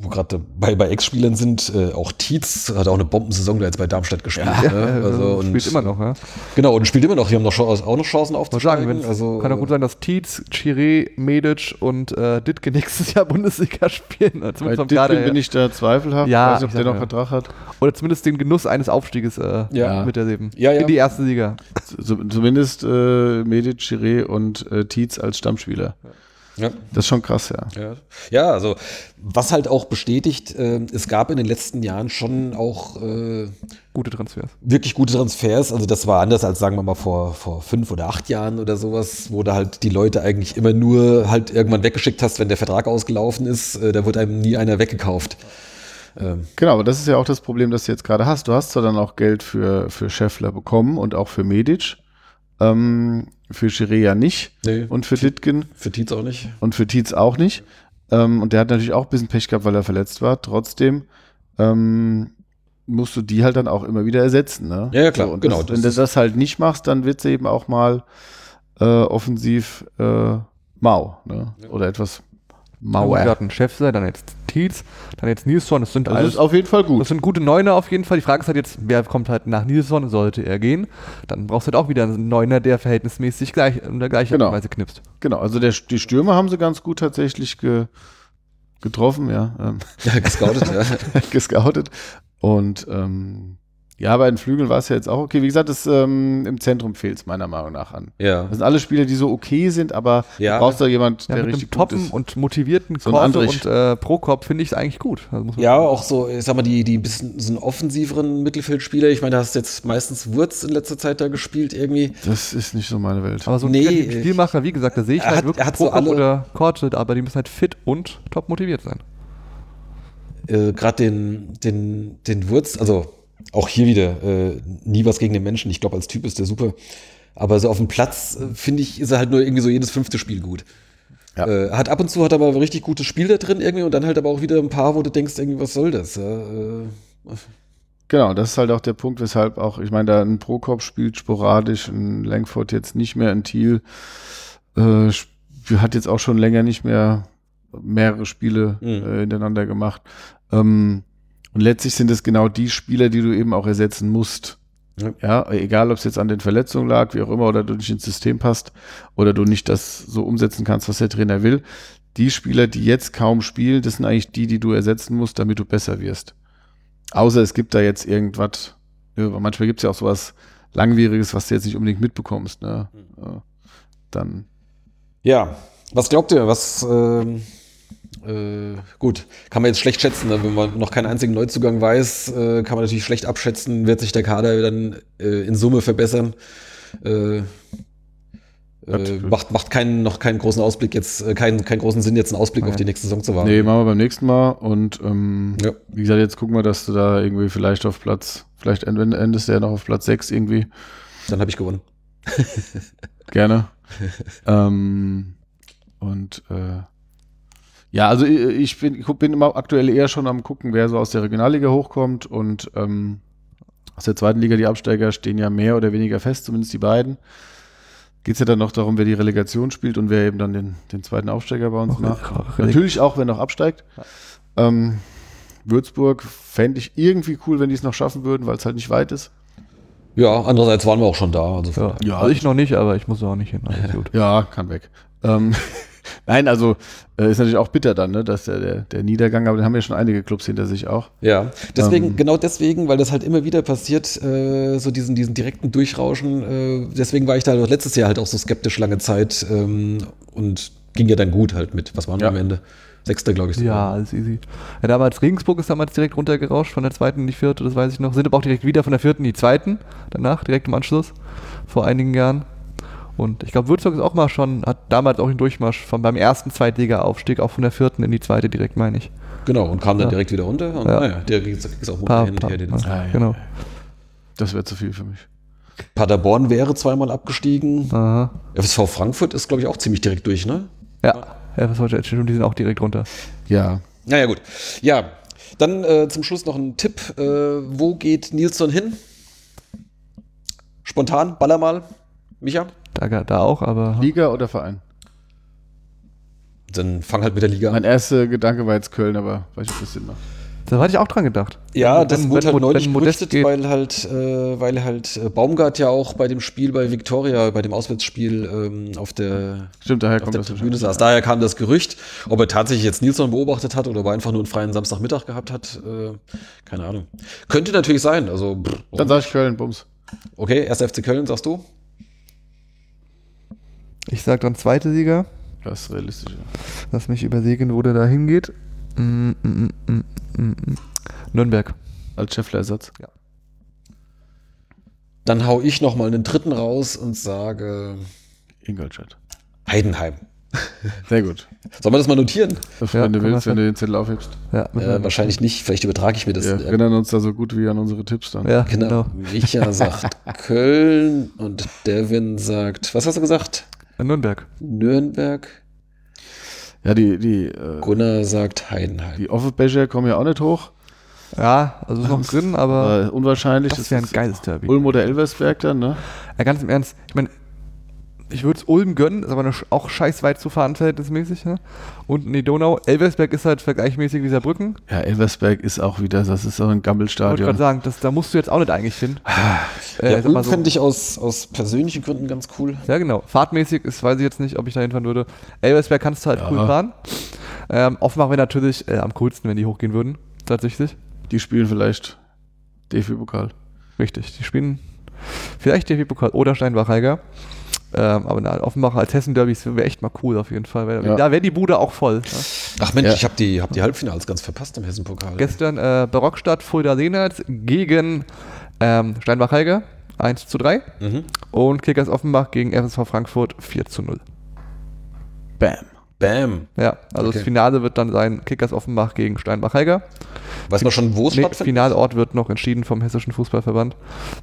S2: wo gerade bei, bei Ex-Spielern sind, äh, auch Tietz hat auch eine Bombensaison da jetzt bei Darmstadt gespielt.
S3: Ja,
S2: ne? also,
S3: spielt immer noch, ja.
S2: Genau, und spielt immer noch. Die haben noch Chance, auch noch Chancen aufzusteigen.
S3: sagen,
S2: also,
S3: kann doch gut sein, dass Tietz, Chiré, Medic und äh, Ditke (laughs) nächstes Jahr Bundesliga spielen. Oder
S4: Bei
S3: Kader
S4: bin ich da zweifelhaft.
S3: Ja,
S4: weiß nicht, ob der noch
S3: ja.
S4: Vertrag hat.
S3: Oder zumindest den Genuss eines Aufstieges äh,
S2: Ja.
S3: mit der Sieben.
S2: Ja, ja.
S3: In die erste Liga.
S4: Zumindest äh, Medic, Chiré und äh, Tietz als Stammspieler.
S2: ja.
S4: Das ist schon krass, ja.
S2: Ja. ja, also was halt auch bestätigt, äh, es gab in den letzten Jahren schon auch äh,
S3: Gute Transfers.
S2: wirklich gute Transfers. Also das war anders als sagen wir mal vor, vor fünf oder acht Jahren oder sowas, wo du halt die Leute eigentlich immer nur halt irgendwann weggeschickt hast, wenn der Vertrag ausgelaufen ist. Äh, da wurde einem nie einer weggekauft. Ähm,
S4: Genau, aber das ist ja auch das Problem, das du jetzt gerade hast. Du hast zwar dann auch Geld für, für Scheffler bekommen und auch für Medic. Ähm, für Chiré ja nicht.
S2: nee,
S4: Und für Ditgen
S2: für Tietz auch nicht.
S4: und für Tietz auch nicht. Ähm, und der hat natürlich auch ein bisschen Pech gehabt, weil er verletzt war. Trotzdem ähm, musst du die halt dann auch immer wieder ersetzen. Ne?
S2: Ja, ja, klar,
S4: und
S2: genau,
S4: Das,
S2: das
S4: wenn du das halt nicht machst, dann wird sie eben auch mal äh, offensiv äh, mau. Ne? Oder etwas mauer.
S3: Wir hatten Chef sein, dann jetzt Tietz, dann jetzt Nilsson. Das sind
S4: Das
S3: alles
S4: ist auf jeden Fall gut.
S3: Das sind gute Neuner auf jeden Fall. Die Frage ist halt jetzt, wer kommt halt nach Nilsson, sollte er gehen. Dann brauchst du halt auch wieder einen Neuner, der verhältnismäßig gleich, in der gleichen
S4: Genau.
S3: Weise knipst.
S4: Genau, also der, die Stürmer haben sie ganz gut tatsächlich ge, getroffen, ja, ähm,
S2: Ja, gescoutet, ja. (laughs)
S4: gescoutet. Und ähm, ja, bei den Flügeln war es ja jetzt auch okay. Wie gesagt, das, ähm, im Zentrum fehlt es meiner Meinung nach an.
S2: Ja.
S4: Das sind alle Spieler, die so okay sind, aber
S2: Ja.
S4: du brauchst da jemand,
S3: Ja,
S4: der
S3: mit einem
S4: richtig gut
S3: toppen
S4: ist.
S3: und motivierten
S4: So Andrich.
S3: und äh, Prokop finde ich es eigentlich gut. Also
S2: Ja,
S3: sagen.
S2: auch so, ich sag mal, die, die bisschen so einen offensiveren Mittelfeldspieler. Ich meine, da hast jetzt meistens Wurz in letzter Zeit da gespielt irgendwie.
S4: Das ist nicht so meine Welt.
S3: Aber so ein
S2: Nee,
S3: Spielmacher, wie gesagt, da sehe ich
S2: er
S3: halt
S2: hat-
S3: wirklich
S2: hat so
S3: Prokop
S2: alle-
S3: oder Korte, aber die müssen halt fit und top motiviert sein.
S2: Äh, Gerade den, den, den Wurz, also auch hier wieder, äh, nie was gegen den Menschen. Ich glaube, als Typ ist der super. Aber so auf dem Platz, äh, finde ich, ist er halt nur irgendwie so jedes fünfte Spiel gut.
S4: Ja.
S2: Äh, hat ab und zu hat er aber ein richtig gutes Spiel da drin irgendwie und dann halt aber auch wieder ein paar, wo du denkst, irgendwie, was soll das? Ja, äh,
S4: Genau, das ist halt auch der Punkt, weshalb auch, ich meine, da ein Prokop spielt sporadisch, ein Langford jetzt nicht mehr, ein Thiel äh, hat jetzt auch schon länger nicht mehr mehrere Spiele
S2: Mhm.
S4: äh, hintereinander gemacht. Ähm, und letztlich sind es genau die Spieler, die du eben auch ersetzen musst.
S2: Ja.
S4: Ja, egal ob es jetzt an den Verletzungen lag, wie auch immer, oder du nicht ins System passt, oder du nicht das so umsetzen kannst, was der Trainer will. Die Spieler, die jetzt kaum spielen, das sind eigentlich die, die du ersetzen musst, damit du besser wirst. Außer es gibt da jetzt irgendwas, manchmal gibt es ja auch sowas Langwieriges, was du jetzt nicht unbedingt mitbekommst. Ne? Ja, Dann,
S2: Ja, was glaubt ihr? Was ähm, äh, gut, kann man jetzt schlecht schätzen, ne? wenn man noch keinen einzigen Neuzugang weiß, äh, kann man natürlich schlecht abschätzen, wird sich der Kader dann äh, in Summe verbessern. Äh, äh, macht macht keinen, noch keinen großen Ausblick jetzt, äh, keinen, keinen großen Sinn, jetzt einen Ausblick auf die nächste Saison zu wagen.
S4: nee, machen wir beim nächsten Mal. Und ähm,
S2: Ja.
S4: wie gesagt, jetzt gucken wir, dass du da irgendwie vielleicht auf Platz, vielleicht end- endest du ja noch auf Platz 6 irgendwie.
S2: Dann habe ich gewonnen.
S4: Gerne. (laughs) ähm, und äh, ja, also ich ich bin, ich bin immer aktuell eher schon am gucken, wer so aus der Regionalliga hochkommt und ähm, aus der zweiten Liga, die Absteiger stehen ja mehr oder weniger fest, zumindest die beiden. Geht es ja dann noch darum, wer die Relegation spielt und wer eben dann den, den zweiten Aufsteiger bei uns
S3: Auch
S4: macht.
S3: Releg-
S4: Natürlich auch, wenn noch absteigt. Ähm, Würzburg fände ich irgendwie cool, wenn die es noch schaffen würden, weil es halt nicht weit ist.
S2: Ja, andererseits waren wir auch schon da. Also
S3: Ja.
S4: Ja,
S3: also ich noch nicht, aber ich muss auch nicht hin. Gut. (laughs)
S4: Ja, kann weg. Ähm, Nein, also äh, ist natürlich auch bitter dann, ne, dass der, der, der Niedergang, aber den haben ja schon einige Clubs hinter sich auch.
S2: Ja, deswegen,
S4: Ähm.
S2: genau deswegen, weil das halt immer wieder passiert, äh, so diesen, diesen direkten Durchrauschen. Äh, deswegen war ich da letztes Jahr halt auch so skeptisch lange Zeit ähm, und ging ja dann gut halt mit. Was waren wir
S4: Ja.
S2: am Ende? Sechster, glaube ich. sogar.
S3: Ja, alles easy. Ja, damals Regensburg ist damals direkt runtergerauscht von der zweiten in die vierte, das weiß ich noch. Sind aber auch direkt wieder von der vierten in die zweiten, danach, direkt im Anschluss, vor einigen Jahren. Und ich glaube, Würzburg ist auch mal schon, hat damals auch den Durchmarsch von beim ersten Zweitliga-Aufstieg auch von der vierten in die zweite direkt, meine ich.
S2: Genau, und kam dann
S3: Ja.
S2: direkt wieder runter. Und
S3: Ja.
S2: naja, der ging es auch munter
S3: Paar-
S2: hin und
S3: paar-
S2: her. Den
S3: ja.
S4: Ja, ja,
S3: genau.
S4: Das wäre zu viel für mich.
S2: Paderborn wäre zweimal abgestiegen.
S3: Aha.
S2: FSV Frankfurt ist, glaube ich, auch ziemlich direkt durch, ne?
S3: Ja, wollte ich schon, die sind auch direkt runter.
S4: Ja.
S2: Naja, gut. Ja, dann äh, zum Schluss noch ein Tipp. Äh, wo geht Nilsson hin? Spontan, baller mal. Micha?
S3: Da, da auch, aber
S4: Liga oder Verein?
S2: Dann fang halt mit der Liga an.
S4: Mein erster Gedanke war jetzt Köln, aber weiß nicht, ob das Sinn macht.
S3: da hatte ich auch dran gedacht.
S2: Ja, das
S3: wenn-
S2: wurde halt
S3: wenn-
S2: neulich
S3: geht-
S2: weil halt, äh, weil halt äh, Baumgart ja auch bei dem Spiel bei Victoria, bei dem Auswärtsspiel ähm, auf der,
S4: Stimmt, daher
S2: auf
S4: kommt
S2: der
S4: das
S2: Tribüne saß. Daher kam das Gerücht. Ob er tatsächlich jetzt Nilsson beobachtet hat oder ob er einfach nur einen freien Samstagmittag gehabt hat, äh, keine Ahnung. Könnte natürlich sein. Also, pff,
S4: Dann sage ich Köln, Bums.
S2: okay, 1. FC Köln, sagst du?
S3: Ich sag dann zweite Sieger.
S4: Das ist realistisch.
S3: Lass mich überlegen, wo der da hingeht. Mm, mm, mm, mm, mm, mm. Nürnberg.
S4: Als Scheffler-Ersatz.
S2: Dann hau ich noch mal einen dritten raus und sage
S4: Ingolstadt.
S2: Heidenheim. (laughs)
S4: Sehr gut.
S2: Sollen wir das mal notieren?
S3: Ja,
S4: wenn du willst, wenn du den Zettel aufhebst.
S3: Ja,
S2: Äh, wahrscheinlich nicht. Vielleicht übertrage ich mir das.
S4: Wir
S2: äh,
S4: erinnern uns da so gut wie an unsere Tipps dann.
S3: Ja,
S2: Genau.
S3: genau.
S2: Micha sagt (laughs) Köln und Devin sagt, was hast du gesagt?
S3: Nürnberg.
S2: Nürnberg.
S4: Ja, die, die, äh,
S2: Gunnar sagt Heidenheim.
S4: die Offenbecher kommen ja auch nicht hoch.
S3: Ja, also ist noch drin, aber
S4: Äh, unwahrscheinlich.
S3: das wäre ein
S4: ist
S3: geiles Derby.
S4: Ulm oder Elversberg dann, ne?
S3: Ja, ganz im Ernst, ich meine, ich würde es Ulm gönnen, ist aber eine, auch scheiß weit zu fahren, verhältnismäßig. Ne? Und in die Donau. Elversberg ist halt vergleichsmäßig wie Saarbrücken.
S4: Ja, Elversberg ist auch wieder, das ist so ein
S3: Ich wollte
S4: Gammelstadion.
S3: gerade sagen, das, da musst du jetzt auch nicht eigentlich hin. äh,
S2: Ja, Ulm
S3: so-
S2: fände ich aus, aus persönlichen Gründen ganz cool.
S3: Ja, genau. Fahrtmäßig ist, weiß ich jetzt nicht, ob ich da hinfahren würde. Elversberg kannst du halt
S4: Ja.
S3: cool fahren. Ähm, Offenbach wäre natürlich äh, am coolsten, wenn die hochgehen würden. Tatsächlich.
S4: Die spielen vielleicht DFB-Pokal.
S3: Richtig. Die spielen vielleicht DFB-Pokal oder Steinbach-Heiger. Ähm, aber na, Offenbach als Hessen-Derby wäre echt mal cool auf jeden Fall. Weil,
S4: Ja.
S3: Da wäre die Bude auch voll. Ja.
S2: Ach Mensch,
S4: Ja.
S2: ich habe die, hab die Halbfinals ganz verpasst im Hessen-Pokal.
S3: Gestern äh, Barockstadt Fulda Lehnertz gegen ähm, Steinbach-Heiger 1 zu 3
S2: Mhm.
S3: und Kickers Offenbach gegen FSV Frankfurt 4 zu 0.
S4: Bam.
S2: Bam.
S3: Ja, also
S2: Okay.
S3: das Finale wird dann sein Kickers Offenbach gegen Steinbach-Heiger.
S2: Weiß man schon, wo es
S3: Nee,
S2: stattfindet?
S3: Finalort wird noch entschieden vom Hessischen Fußballverband.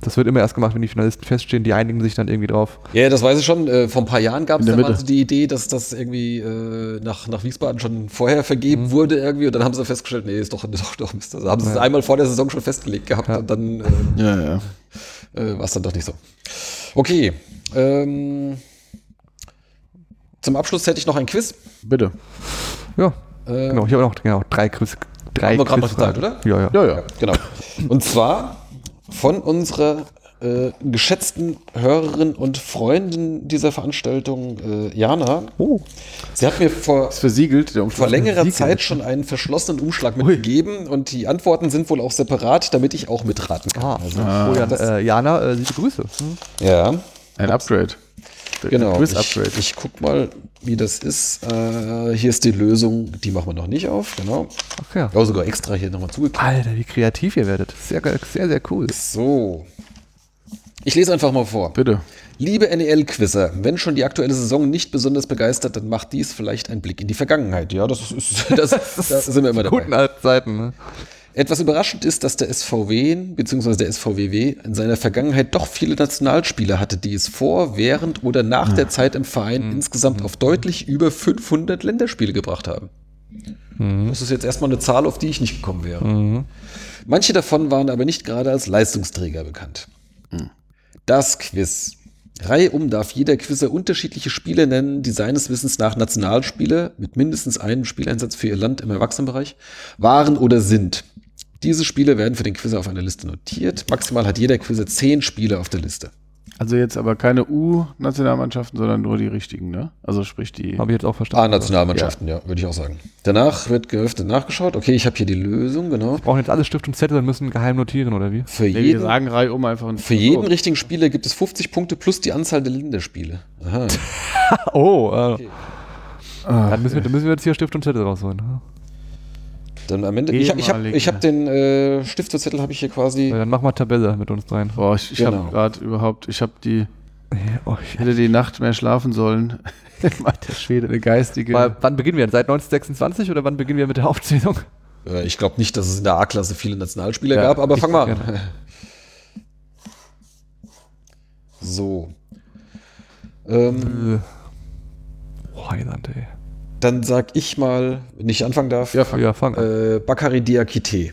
S3: Das wird immer erst gemacht, wenn die Finalisten feststehen. Die einigen sich dann irgendwie drauf.
S2: Ja, das weiß ich schon. Äh, vor ein paar Jahren gab es
S4: In der
S2: da mal
S4: Mitte.
S2: so die Idee, dass das irgendwie äh, nach, nach Wiesbaden schon vorher
S3: Mhm.
S2: vergeben wurde irgendwie und dann haben sie festgestellt, nee, ist doch, doch, doch Mist. Also haben sie es
S3: Ja.
S2: einmal vor der Saison schon festgelegt gehabt
S3: Ja.
S2: und dann äh,
S4: Ja, ja.
S2: äh, war es dann doch nicht so. Okay. Ähm, zum Abschluss hätte ich noch ein Quiz.
S4: Bitte.
S3: Ja,
S2: Äh,
S3: genau. Ich habe noch genau, drei Quiz. Drei
S2: Haben wir gerade noch. Zeit,
S3: Ja, ja.
S4: Ja, ja.
S2: Genau. Und zwar von unserer äh, geschätzten Hörerin und Freundin dieser Veranstaltung, äh, Jana.
S3: Oh,
S2: Sie hat mir vor,
S4: versiegelt,
S2: vor längerer
S3: Siegel.
S2: Zeit schon einen verschlossenen Umschlag mitgegeben und die Antworten sind wohl auch separat, damit ich auch mitraten kann.
S3: ah.
S2: Also,
S3: oh ja, äh, Jana, äh, liebe Grüße. Hm?
S2: ja,
S4: Ein Upgrade.
S2: Genau. Ich, ich guck mal, wie das ist. Äh, hier ist die Lösung, die machen wir noch nicht auf, genau.
S3: Ach ja.
S2: Sogar extra hier nochmal zugeklickt.
S3: Alter, wie kreativ ihr werdet. Sehr, sehr, sehr cool.
S2: So. Ich lese einfach mal vor.
S4: Bitte.
S2: Liebe NEL-Quizzer, wenn schon die aktuelle Saison nicht besonders begeistert, dann macht dies vielleicht ein Blick in die Vergangenheit. Ja, das ist, (laughs) (laughs) das, da sind wir immer
S3: Guten
S2: dabei.
S3: alten Zeiten. Ne?
S2: Etwas überraschend ist, dass der SVW bzw. der SVWW in seiner Vergangenheit doch viele Nationalspieler hatte, die es vor, während oder nach der Zeit im Verein insgesamt auf deutlich über 500 Länderspiele gebracht haben. Das ist jetzt erstmal eine Zahl, auf die ich nicht gekommen wäre. Manche davon waren aber nicht gerade als Leistungsträger bekannt. Das Quiz. Reihe um darf jeder Quizzer unterschiedliche Spieler nennen, die seines Wissens nach Nationalspieler mit mindestens einem Spieleinsatz für ihr Land im Erwachsenenbereich waren oder sind. Diese Spieler werden für den Quizzer auf einer Liste notiert. Maximal hat jeder Quizzer zehn Spieler auf der Liste.
S4: Also jetzt aber keine U-Nationalmannschaften, sondern nur die richtigen, ne? Also sprich die.
S3: Habe ich jetzt auch verstanden.
S2: Ah, Nationalmannschaften, ja, würde ich auch sagen. Danach wird geöffnet nachgeschaut. Okay, ich habe hier die Lösung, genau.
S3: Brauchen jetzt alle Stift und Zettel und müssen geheim notieren, oder wie?
S2: Für
S4: Nee, wir
S2: jeden,
S4: sagen Reihe um einfach. ein-
S2: für jeden richtigen Spieler gibt es 50 Punkte plus die Anzahl der Länderspiele. Aha. (laughs)
S3: Oh, äh,
S2: Okay.
S3: Dann, müssen wir, dann müssen wir jetzt hier Stift und Zettel rausholen.
S2: Dann am Ende. Ich, hab- ich habe hab den äh, Stift und Zettel habe ich hier quasi.
S3: Ja, dann mach mal Tabelle mit uns dreien.
S4: Boah, ich, ich
S2: Genau.
S4: habe gerade überhaupt, ich habe die,
S3: Oh,
S4: ich hätte die Nacht mehr schlafen sollen. (laughs)
S3: der Schwede.
S4: Eine geistige.
S3: Weil, wann beginnen wir? Seit 1926 oder wann beginnen wir mit der Aufzählung?
S2: Äh, ich glaube nicht, dass es in der A-Klasse viele Nationalspieler
S3: Ja,
S2: gab, aber fang mal an.
S3: gerne. (laughs)
S2: So. Ähm,
S3: Oh, Heiland, ey.
S2: Dann sag ich mal, wenn ich anfangen darf,
S4: Ja, fang.
S3: Ja, fang an.
S2: äh, Bakary Diakite.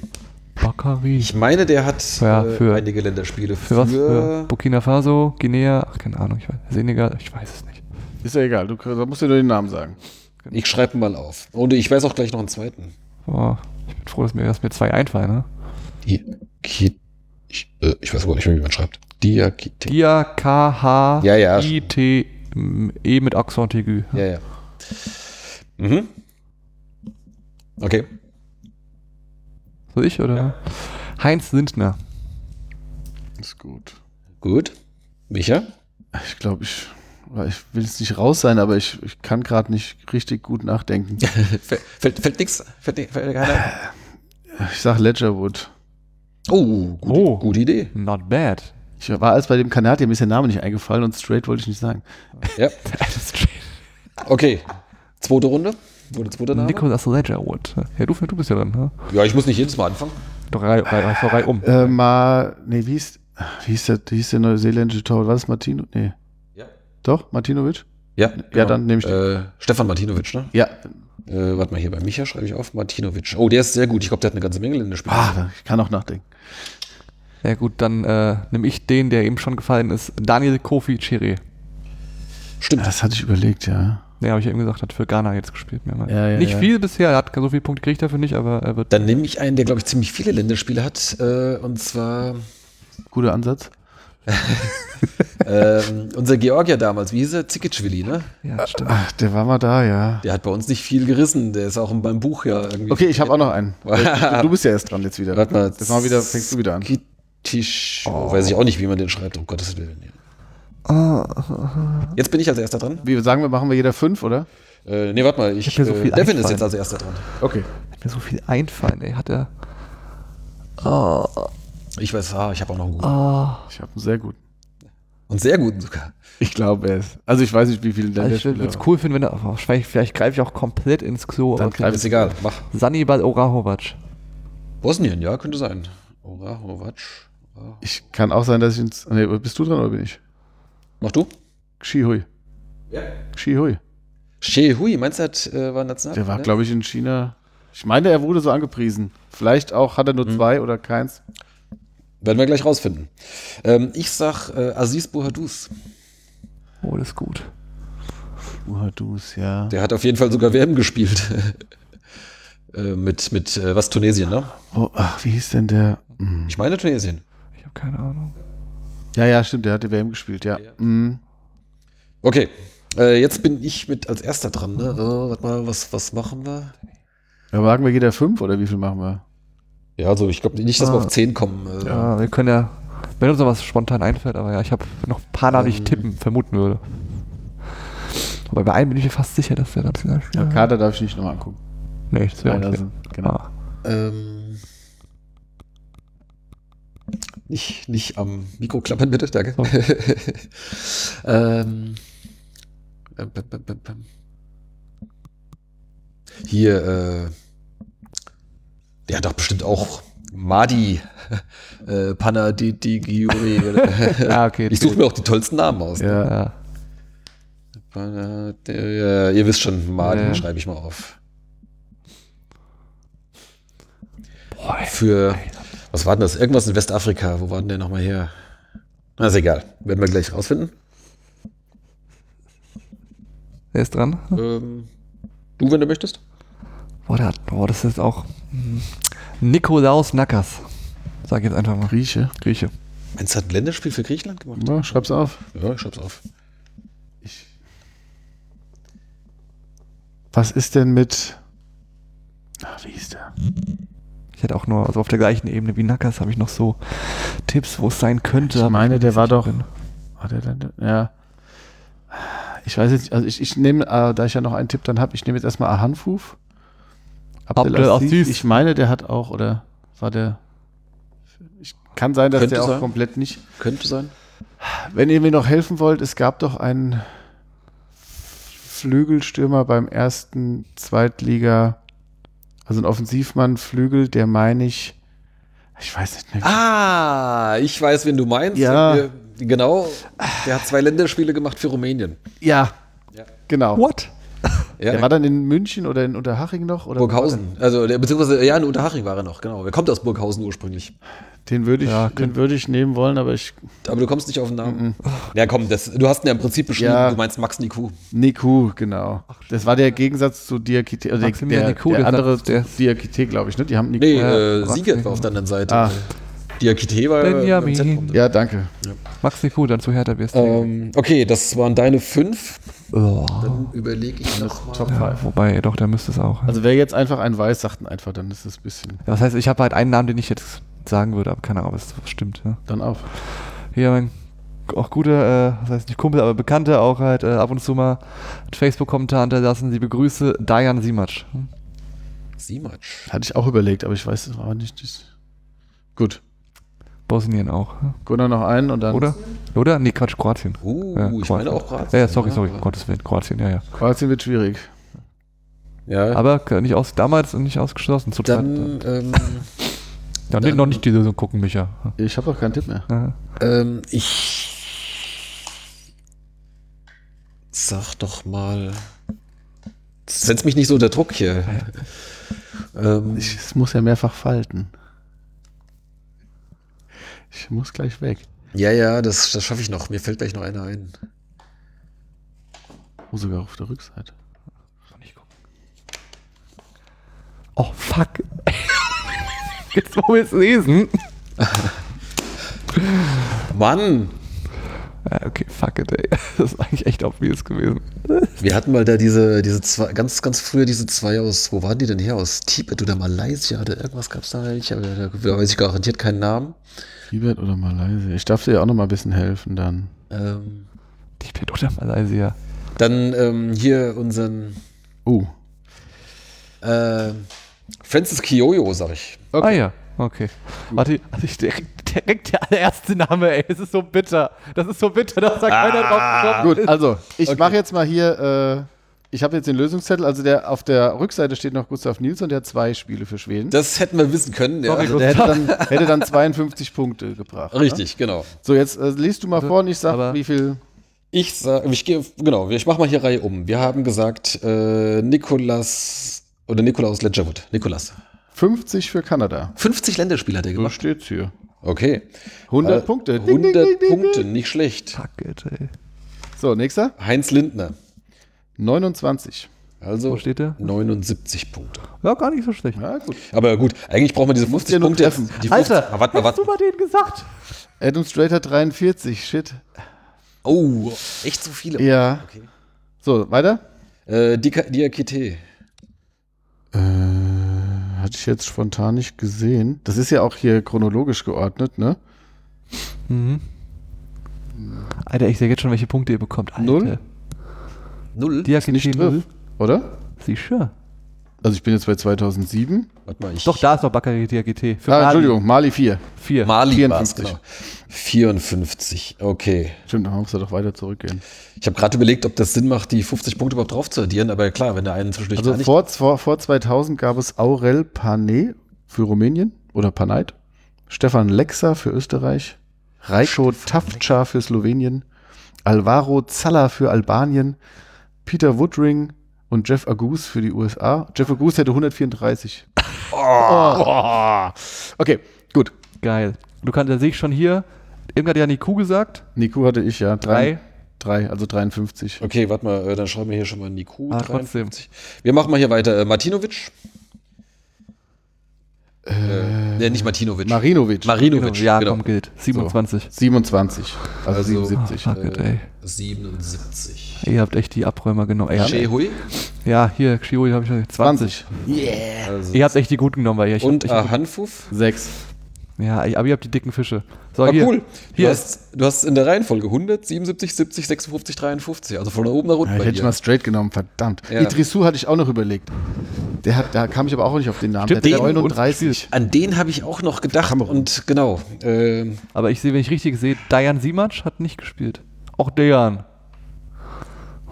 S3: Bakary.
S2: Ich meine, der hat
S3: Ja,
S2: äh,
S3: für-
S2: einige Länderspiele.
S3: Für was? Für Burkina Faso, Guinea, ach, keine Ahnung, ich weiß. Senegal, ich weiß es nicht.
S4: Ist ja egal, du da musst dir nur den Namen sagen.
S2: Ich schreibe mal auf. Und ich weiß auch gleich noch einen zweiten.
S3: Boah, ich bin froh, dass mir, dass mir zwei einfallen, ne?
S2: Diakite. Ich, äh, ich weiß aber nicht mehr, wie man schreibt. Diakite.
S3: Dia, K, H,
S2: Ja, ja.
S3: I, T, E mit Accent aigu.
S2: Ja, ja. Mhm. Okay.
S3: Soll ich, oder? Heinz Lindner.
S4: Ist gut.
S2: Gut. Micha?
S4: Ich glaube, ich, ich will jetzt nicht raus sein, aber ich, ich kann gerade nicht richtig gut nachdenken. (laughs)
S2: Fällt, fällt, fällt nix? Fällt, fällt keiner?
S4: Ich sag Ledgerwood.
S2: Oh, gute,
S3: Oh.
S2: gute Idee.
S3: Not bad.
S4: Ich war als bei dem Kanadier, mir ist der Name nicht eingefallen und straight wollte ich nicht sagen.
S2: Ja. (laughs) Okay. Zweite Runde. Wurde zweiter Name?
S3: Nicholas Ledgerwood. Ja, du, du bist ja dran, ne?
S2: Ja, ich muss nicht jedes Mal anfangen.
S3: Doch, Reihe, Reihe, Reihe, Reihe um.
S4: Äh, mal, nee, wie hieß, wie hieß der, wie hieß der neuseeländische Torwart? War das Martino? Nee.
S2: Ja.
S4: Doch, Martinovic?
S2: Ja,
S4: Ja,
S2: genau.
S4: dann nehme ich den.
S2: Äh, Stefan Martinovic, ne?
S4: Ja,
S2: Äh, warte mal, hier bei Micha schreibe ich auf. Martinovic. Oh, der ist sehr gut. Ich glaube, der hat eine ganze Menge Länderspiele.
S4: Ah, ich kann auch nachdenken.
S3: Ja gut, dann äh, nehme ich den, der eben schon gefallen ist. Daniel Kofi Chiré.
S2: Stimmt.
S4: Das hatte ich überlegt, ja.
S3: Ja, habe ich ja eben gesagt, hat für Ghana jetzt gespielt. Mehrmals.
S4: Ja, ja,
S3: nicht
S4: ja.
S3: viel bisher, er hat so viele Punkte gekriegt dafür nicht, aber er wird.
S2: Dann nehme ich einen, der, glaube ich, ziemlich viele Länderspiele hat. Äh, und zwar
S4: Guter Ansatz. (laughs)
S2: ähm, unser Georgier damals. Wie hieß er? Zikicvili, ne?
S3: Ja, stimmt.
S4: Ach, der war mal da, ja.
S2: Der hat bei uns nicht viel gerissen. Der ist auch in meinem Buch ja irgendwie.
S4: Okay, ich habe auch noch einen. (laughs) du, bist ja erst dran jetzt wieder.
S2: Warte mal.
S4: Das mal wieder, fängst du wieder an.
S2: Tisch. Oh. Weiß ich auch nicht, wie man den schreibt. Um Gottes Willen. Ja. Jetzt bin ich als erster dran.
S4: Wie sagen wir, machen wir jeder fünf, oder?
S2: Äh, nee, warte mal. Ich,
S3: Ich so
S2: äh, Devin ist jetzt als erster dran.
S4: Okay.
S3: Hat mir so viel einfallen, ey. Hat er. Oh,
S2: Ich weiß, ah, ich habe auch noch einen guten.
S3: oh.
S4: Ich habe einen sehr guten.
S2: Und sehr guten sogar.
S4: Ich glaube es. Also ich weiß nicht, wie viele
S3: Also ich würde es cool finden, wenn er. Oh, vielleicht vielleicht greife ich auch komplett ins Klo.
S4: Dann
S3: aber okay.
S4: greif-
S2: Ist egal. Mach.
S3: Sannibal Orahovac.
S2: Bosnien, ja, könnte sein. Orahovac.
S4: Ich kann auch sein, dass ich ins. Nee, bist du dran oder bin ich?
S2: Mach du?
S4: Xihui.
S2: Ja.
S4: Xihui.
S2: She Hui, meinst du, hat, äh, war national?
S4: Der war,
S2: ne?
S4: glaube ich, in China. Ich meine, er wurde so angepriesen. Vielleicht auch hat er nur zwei oder keins.
S2: Werden wir gleich rausfinden. Ähm, ich sag äh, Aziz Bouhadous.
S3: Oh, das ist gut.
S4: Uhadus, ja.
S2: Der hat auf jeden Fall sogar WM gespielt. (laughs) äh, mit, mit äh, was, Tunesien, ne?
S4: Oh, ach, wie hieß denn der? Hm.
S2: Ich meine Tunesien.
S3: Ich habe keine Ahnung.
S4: Ja, ja, stimmt, der hat die WM gespielt, ja. Mhm.
S2: Okay, äh, jetzt bin ich mit als erster dran, ne? Äh, warte mal, was, was machen wir?
S4: Ja, machen wir jeder fünf oder wie viel machen wir?
S2: Ja, also ich glaube nicht, dass wir
S3: Ah.
S2: auf 10 kommen. Äh,
S3: Ja, wir können ja. Wenn uns noch was spontan einfällt, aber ja, ich habe noch ein paar Namen, die ich
S2: Ähm.
S3: tippen, vermuten würde. Aber bei einem bin ich mir fast sicher, dass der Nationalspieler.
S4: Ja, Kader darf ich nicht nochmal angucken.
S3: Nee, das wäre
S4: also, genau.
S3: Ah.
S2: Ähm, nicht, nicht am Mikro klappern, bitte, danke.
S3: So. (laughs)
S2: ähm, bam, bam, bam, bam. Hier, äh, der hat doch bestimmt auch Madi (laughs) äh, Panadigiuri. (laughs)
S3: Ah, okay.
S2: ich suche mir auch die tollsten Namen aus. ne?
S4: Ja.
S3: Ja.
S2: Panad- ja, ihr wisst schon, Madi
S3: Ja.
S2: schreibe ich mal auf.
S3: Boah, ey.
S2: Für, was war denn das? Irgendwas in Westafrika. Wo war denn der nochmal her? Na, ist egal. Werden wir gleich rausfinden.
S3: Wer ist dran?
S2: Ähm, du, wenn du möchtest.
S3: Boah, der hat, boah, das ist auch. hm, Nikolaus Nakas. Sag ich jetzt einfach mal.
S4: Grieche.
S3: Grieche.
S2: Meinst du, hat ein Länderspiel für Griechenland gemacht?
S4: Ja, schreib's auf.
S2: Ja, ich schreib's auf.
S4: Ich. Was ist denn mit. Ach, wie hieß der?
S3: Ich hätte auch nur, also auf der gleichen Ebene wie Nakas, habe ich noch so Tipps, wo es sein könnte.
S4: Ich meine, der war doch-
S3: drin.
S4: War der denn? Ja. Ich weiß jetzt nicht, also ich, ich nehme, äh, da ich ja noch einen Tipp dann habe, ich nehme jetzt erstmal Ahanfuf.
S3: Abdelaziz.
S4: Ich meine, der hat auch, oder war der. Ich kann sein, dass
S2: Könnte
S4: der auch
S2: sein.
S4: komplett nicht.
S2: Könnte sein.
S4: Wenn ihr mir noch helfen wollt, es gab doch einen Flügelstürmer beim ersten Zweitliga, also ein Offensivmann, Flügel, der meine ich, ich weiß nicht mehr.
S2: Ah, ich weiß, wen du meinst.
S4: Ja.
S2: Wir, genau. Der hat zwei Länderspiele gemacht für Rumänien.
S4: Ja,
S2: Ja.
S4: genau.
S3: What?
S2: Ja,
S4: Der war dann in München oder in Unterhaching noch? Oder
S2: Burghausen. Also, der, beziehungsweise, ja, in Unterhaching war er noch, genau. Er kommt aus Burghausen ursprünglich.
S4: Den würde ich,
S3: Ja,
S4: den würde ich nehmen wollen, aber ich.
S2: Aber du kommst nicht auf den Namen. Ja, komm, das, du hast ihn ja im Prinzip beschrieben.
S4: Ja.
S2: Du meinst Max Niku.
S4: Niku, genau. Das war der Gegensatz zu Diakite. Oder der, der,
S3: Niku,
S4: der
S3: der
S4: andere
S3: der-
S4: Diakite, glaube ich, ne? Die haben Niku.
S2: Nee,
S3: Ja,
S2: äh, Siegert war auf der anderen Seite.
S4: Ah.
S2: Diakite war
S3: Benjamin.
S2: Zentrum.
S4: Ja, danke.
S3: Max Niku, dann zu Hertha BSC.
S2: Ähm, okay, das waren deine fünf.
S3: Oh.
S2: Dann überlege ich noch mal.
S4: Top
S3: Ja,
S4: 5.
S3: wobei, doch, der müsste es auch.
S4: Also wer jetzt einfach einen weiß, sagt einfach, dann ist es ein bisschen.
S3: Ja, was heißt, ich habe halt einen Namen, den ich jetzt sagen würde, aber keine Ahnung, ob es stimmt. Ja.
S4: Dann auf.
S3: Hier mein auch guter, äh, was heißt nicht Kumpel, aber Bekannter auch halt äh, ab und zu mal einen Facebook-Kommentar hinterlassen. Liebe Grüße, Dajan Simac. Hm?
S2: Simatsch.
S4: Hatte ich auch überlegt, aber ich weiß es aber nicht. Das Gut.
S3: Bosnien auch. hm?
S4: Gunnar noch einen und dann.
S3: Oder? Oder? Nee, Quatsch, Kroatien.
S2: Uh,
S3: Ja,
S2: ich
S3: Kroatien.
S2: meine auch Kroatien.
S3: Ja, ja, sorry, sorry, Gottes Willen, Kroatien, ja, ja.
S4: Kroatien wird schwierig.
S2: Ja,
S3: Aber nicht aus, damals nicht ausgeschlossen. Zu
S2: dann,
S3: zweit.
S2: ähm, (laughs)
S3: Dann,
S2: dann-
S3: noch nicht die Lösung gucken, Micha.
S4: Ich habe doch keinen Tipp mehr.
S3: Ja.
S2: ähm, ich sag doch mal Setz mich nicht so unter Druck hier. Ähm,
S4: Ich, es muss ja mehrfach falten. Ich muss gleich weg.
S2: ja, ja, das, das schaffe ich noch. Mir fällt gleich noch einer ein.
S4: Oh, sogar auf der Rückseite.
S3: Oh, fuck. Jetzt, wo wir es lesen.
S2: Mann!
S3: Okay, fuck it, ey. (laughs) Das ist eigentlich echt obvious gewesen.
S2: Wir hatten mal da diese, diese zwei, ganz, ganz früher diese zwei aus, wo waren die denn her? Aus Tibet oder Malaysia oder irgendwas gab es da nicht, aber da, da weiß ich garantiert keinen Namen.
S4: Tibet oder Malaysia? Ich darf dir ja auch noch mal ein bisschen helfen dann.
S2: Ähm,
S3: Tibet oder Malaysia.
S2: dann ähm, hier unseren
S4: Oh,
S2: äh, Francis Kiyoyo, sag ich.
S3: Ah ja, okay. Warte, also ich direkt, direkt der allererste Name, ey. Es ist so bitter. Das ist so bitter, dass da keiner drauf gekommen
S4: gut. Also, ich
S2: Okay.
S4: mache jetzt mal hier, äh, ich habe jetzt den Lösungszettel. Also, der auf der Rückseite steht noch Gustav Nilsson, der hat zwei Spiele für Schweden.
S2: Das hätten wir wissen können. Ja.
S3: Sorry,
S4: Also, der hätte dann, hätte dann 52 Punkte gebracht. Ne?
S2: Richtig, genau.
S4: So, jetzt äh, liest du mal vor und ich sag, wie viel.
S2: Ich sag, ich gehe, genau, ich mache mal hier Reihe um. Wir haben gesagt, äh, Nikolas oder Nikolaus Ledgerwood. Nikolas.
S4: 50 für Kanada.
S2: 50 Länderspiele hat er
S4: So
S2: gemacht.
S4: steht's hier.
S2: Okay.
S4: 100
S2: Äh,
S4: Punkte. Ding,
S2: 100
S4: ding, ding, ding,
S2: Punkte,
S4: ding.
S2: nicht schlecht.
S3: Fuck it, ey.
S4: So, nächster.
S2: Heinz Lindner.
S4: 29.
S2: Also
S3: Wo steht der?
S2: 79 Punkte.
S3: Ja, gar nicht so schlecht.
S4: Ja, gut.
S2: Aber gut, eigentlich brauchen wir diese 50
S4: ja nur
S2: Punkte.
S4: treffen.
S2: Die 50,
S3: Alter,
S2: Ah, warte mal,
S3: hast
S2: warte.
S3: du mal denen gesagt?
S4: Adam Strater 43. Shit.
S2: Oh, echt so viele.
S4: Ja.
S2: Okay.
S4: So, weiter.
S2: Äh, Diakite.
S4: Äh, hatte ich jetzt spontan nicht gesehen. Das ist ja auch hier chronologisch geordnet, ne?
S3: Mhm. Alter, ich sehe jetzt schon, welche Punkte ihr bekommt. Alter.
S4: Null?
S2: Null.
S3: Diakite
S4: Nicht
S3: null.
S4: drin, oder?
S3: Sicher.
S4: Also ich bin jetzt bei 2007.
S2: Warte mal, ich.
S3: Doch, da ist noch Bakary Diakite. Für
S4: Ah,
S3: Mali.
S4: Entschuldigung, Mali 4.
S3: Vier.
S2: Mali
S4: 54.
S2: war's, genau. 54, okay.
S4: Stimmt, dann muss er doch weiter zurückgehen.
S2: Ich habe gerade überlegt, ob das Sinn macht, die 50 Punkte überhaupt drauf zu addieren, aber klar, wenn der einen zwischendurch
S4: Also
S2: nicht.
S4: vor, vor, vor 2000 gab es Aurel Pane für Rumänien oder Panait, Stefan Lexa für Österreich, Reiko Tafca für Slowenien, Alvaro Zalla für Albanien, Peter Woodring und Jeff Agus für die USA. Jeff Agus hätte 134. (laughs) Oh. Okay, gut.
S3: Geil. Du kannst, da sehe ich schon hier, irgendwer hat ja Niku gesagt.
S4: Niku hatte ich ja.
S3: Drei.
S4: Drei, also 53.
S2: Okay, warte mal, äh, dann schreiben wir hier schon mal Niku.
S3: Ah, trotzdem.
S2: Wir machen mal hier weiter. Äh, Martinovic. Äh, ne, nicht Martinovic.
S4: Marinovic.
S2: Marinovic,
S3: ja,
S2: genau.
S3: komm, gilt. 27.
S4: 27. Also,
S2: Also-
S4: 77.
S3: Ah, fuck it, ey.
S2: 77.
S3: Ihr habt echt die Abräumer genommen.
S2: Shehui.
S3: ja, hier, Xioi habe ich schon 20.
S4: 20.
S2: Also
S3: Ihr habt echt die guten genommen, weil ihr ich
S2: und
S3: hab, ich,
S2: Ahanfuf.
S4: 6.
S3: Ja, aber ihr habt die dicken Fische. So,
S2: Ah,
S3: hier.
S2: cool. Du
S3: Hier.
S2: hast, du hast in der Reihenfolge 100, 77, 70, 56, 53. Also von oben nach unten
S4: Ja, ich
S2: bei
S4: hätte
S2: dir.
S4: mal straight genommen, verdammt.
S2: Ja.
S4: Idrissou hatte ich auch noch überlegt. Der hat, da kam ich aber auch nicht auf den Namen.
S3: Stimmt,
S4: der
S2: den
S4: hat
S3: und
S4: 39.
S2: An den habe ich auch noch gedacht. Und genau. ähm,
S3: Aber ich sehe, wenn ich richtig sehe, Dayan Simac hat nicht gespielt. Auch Dayan.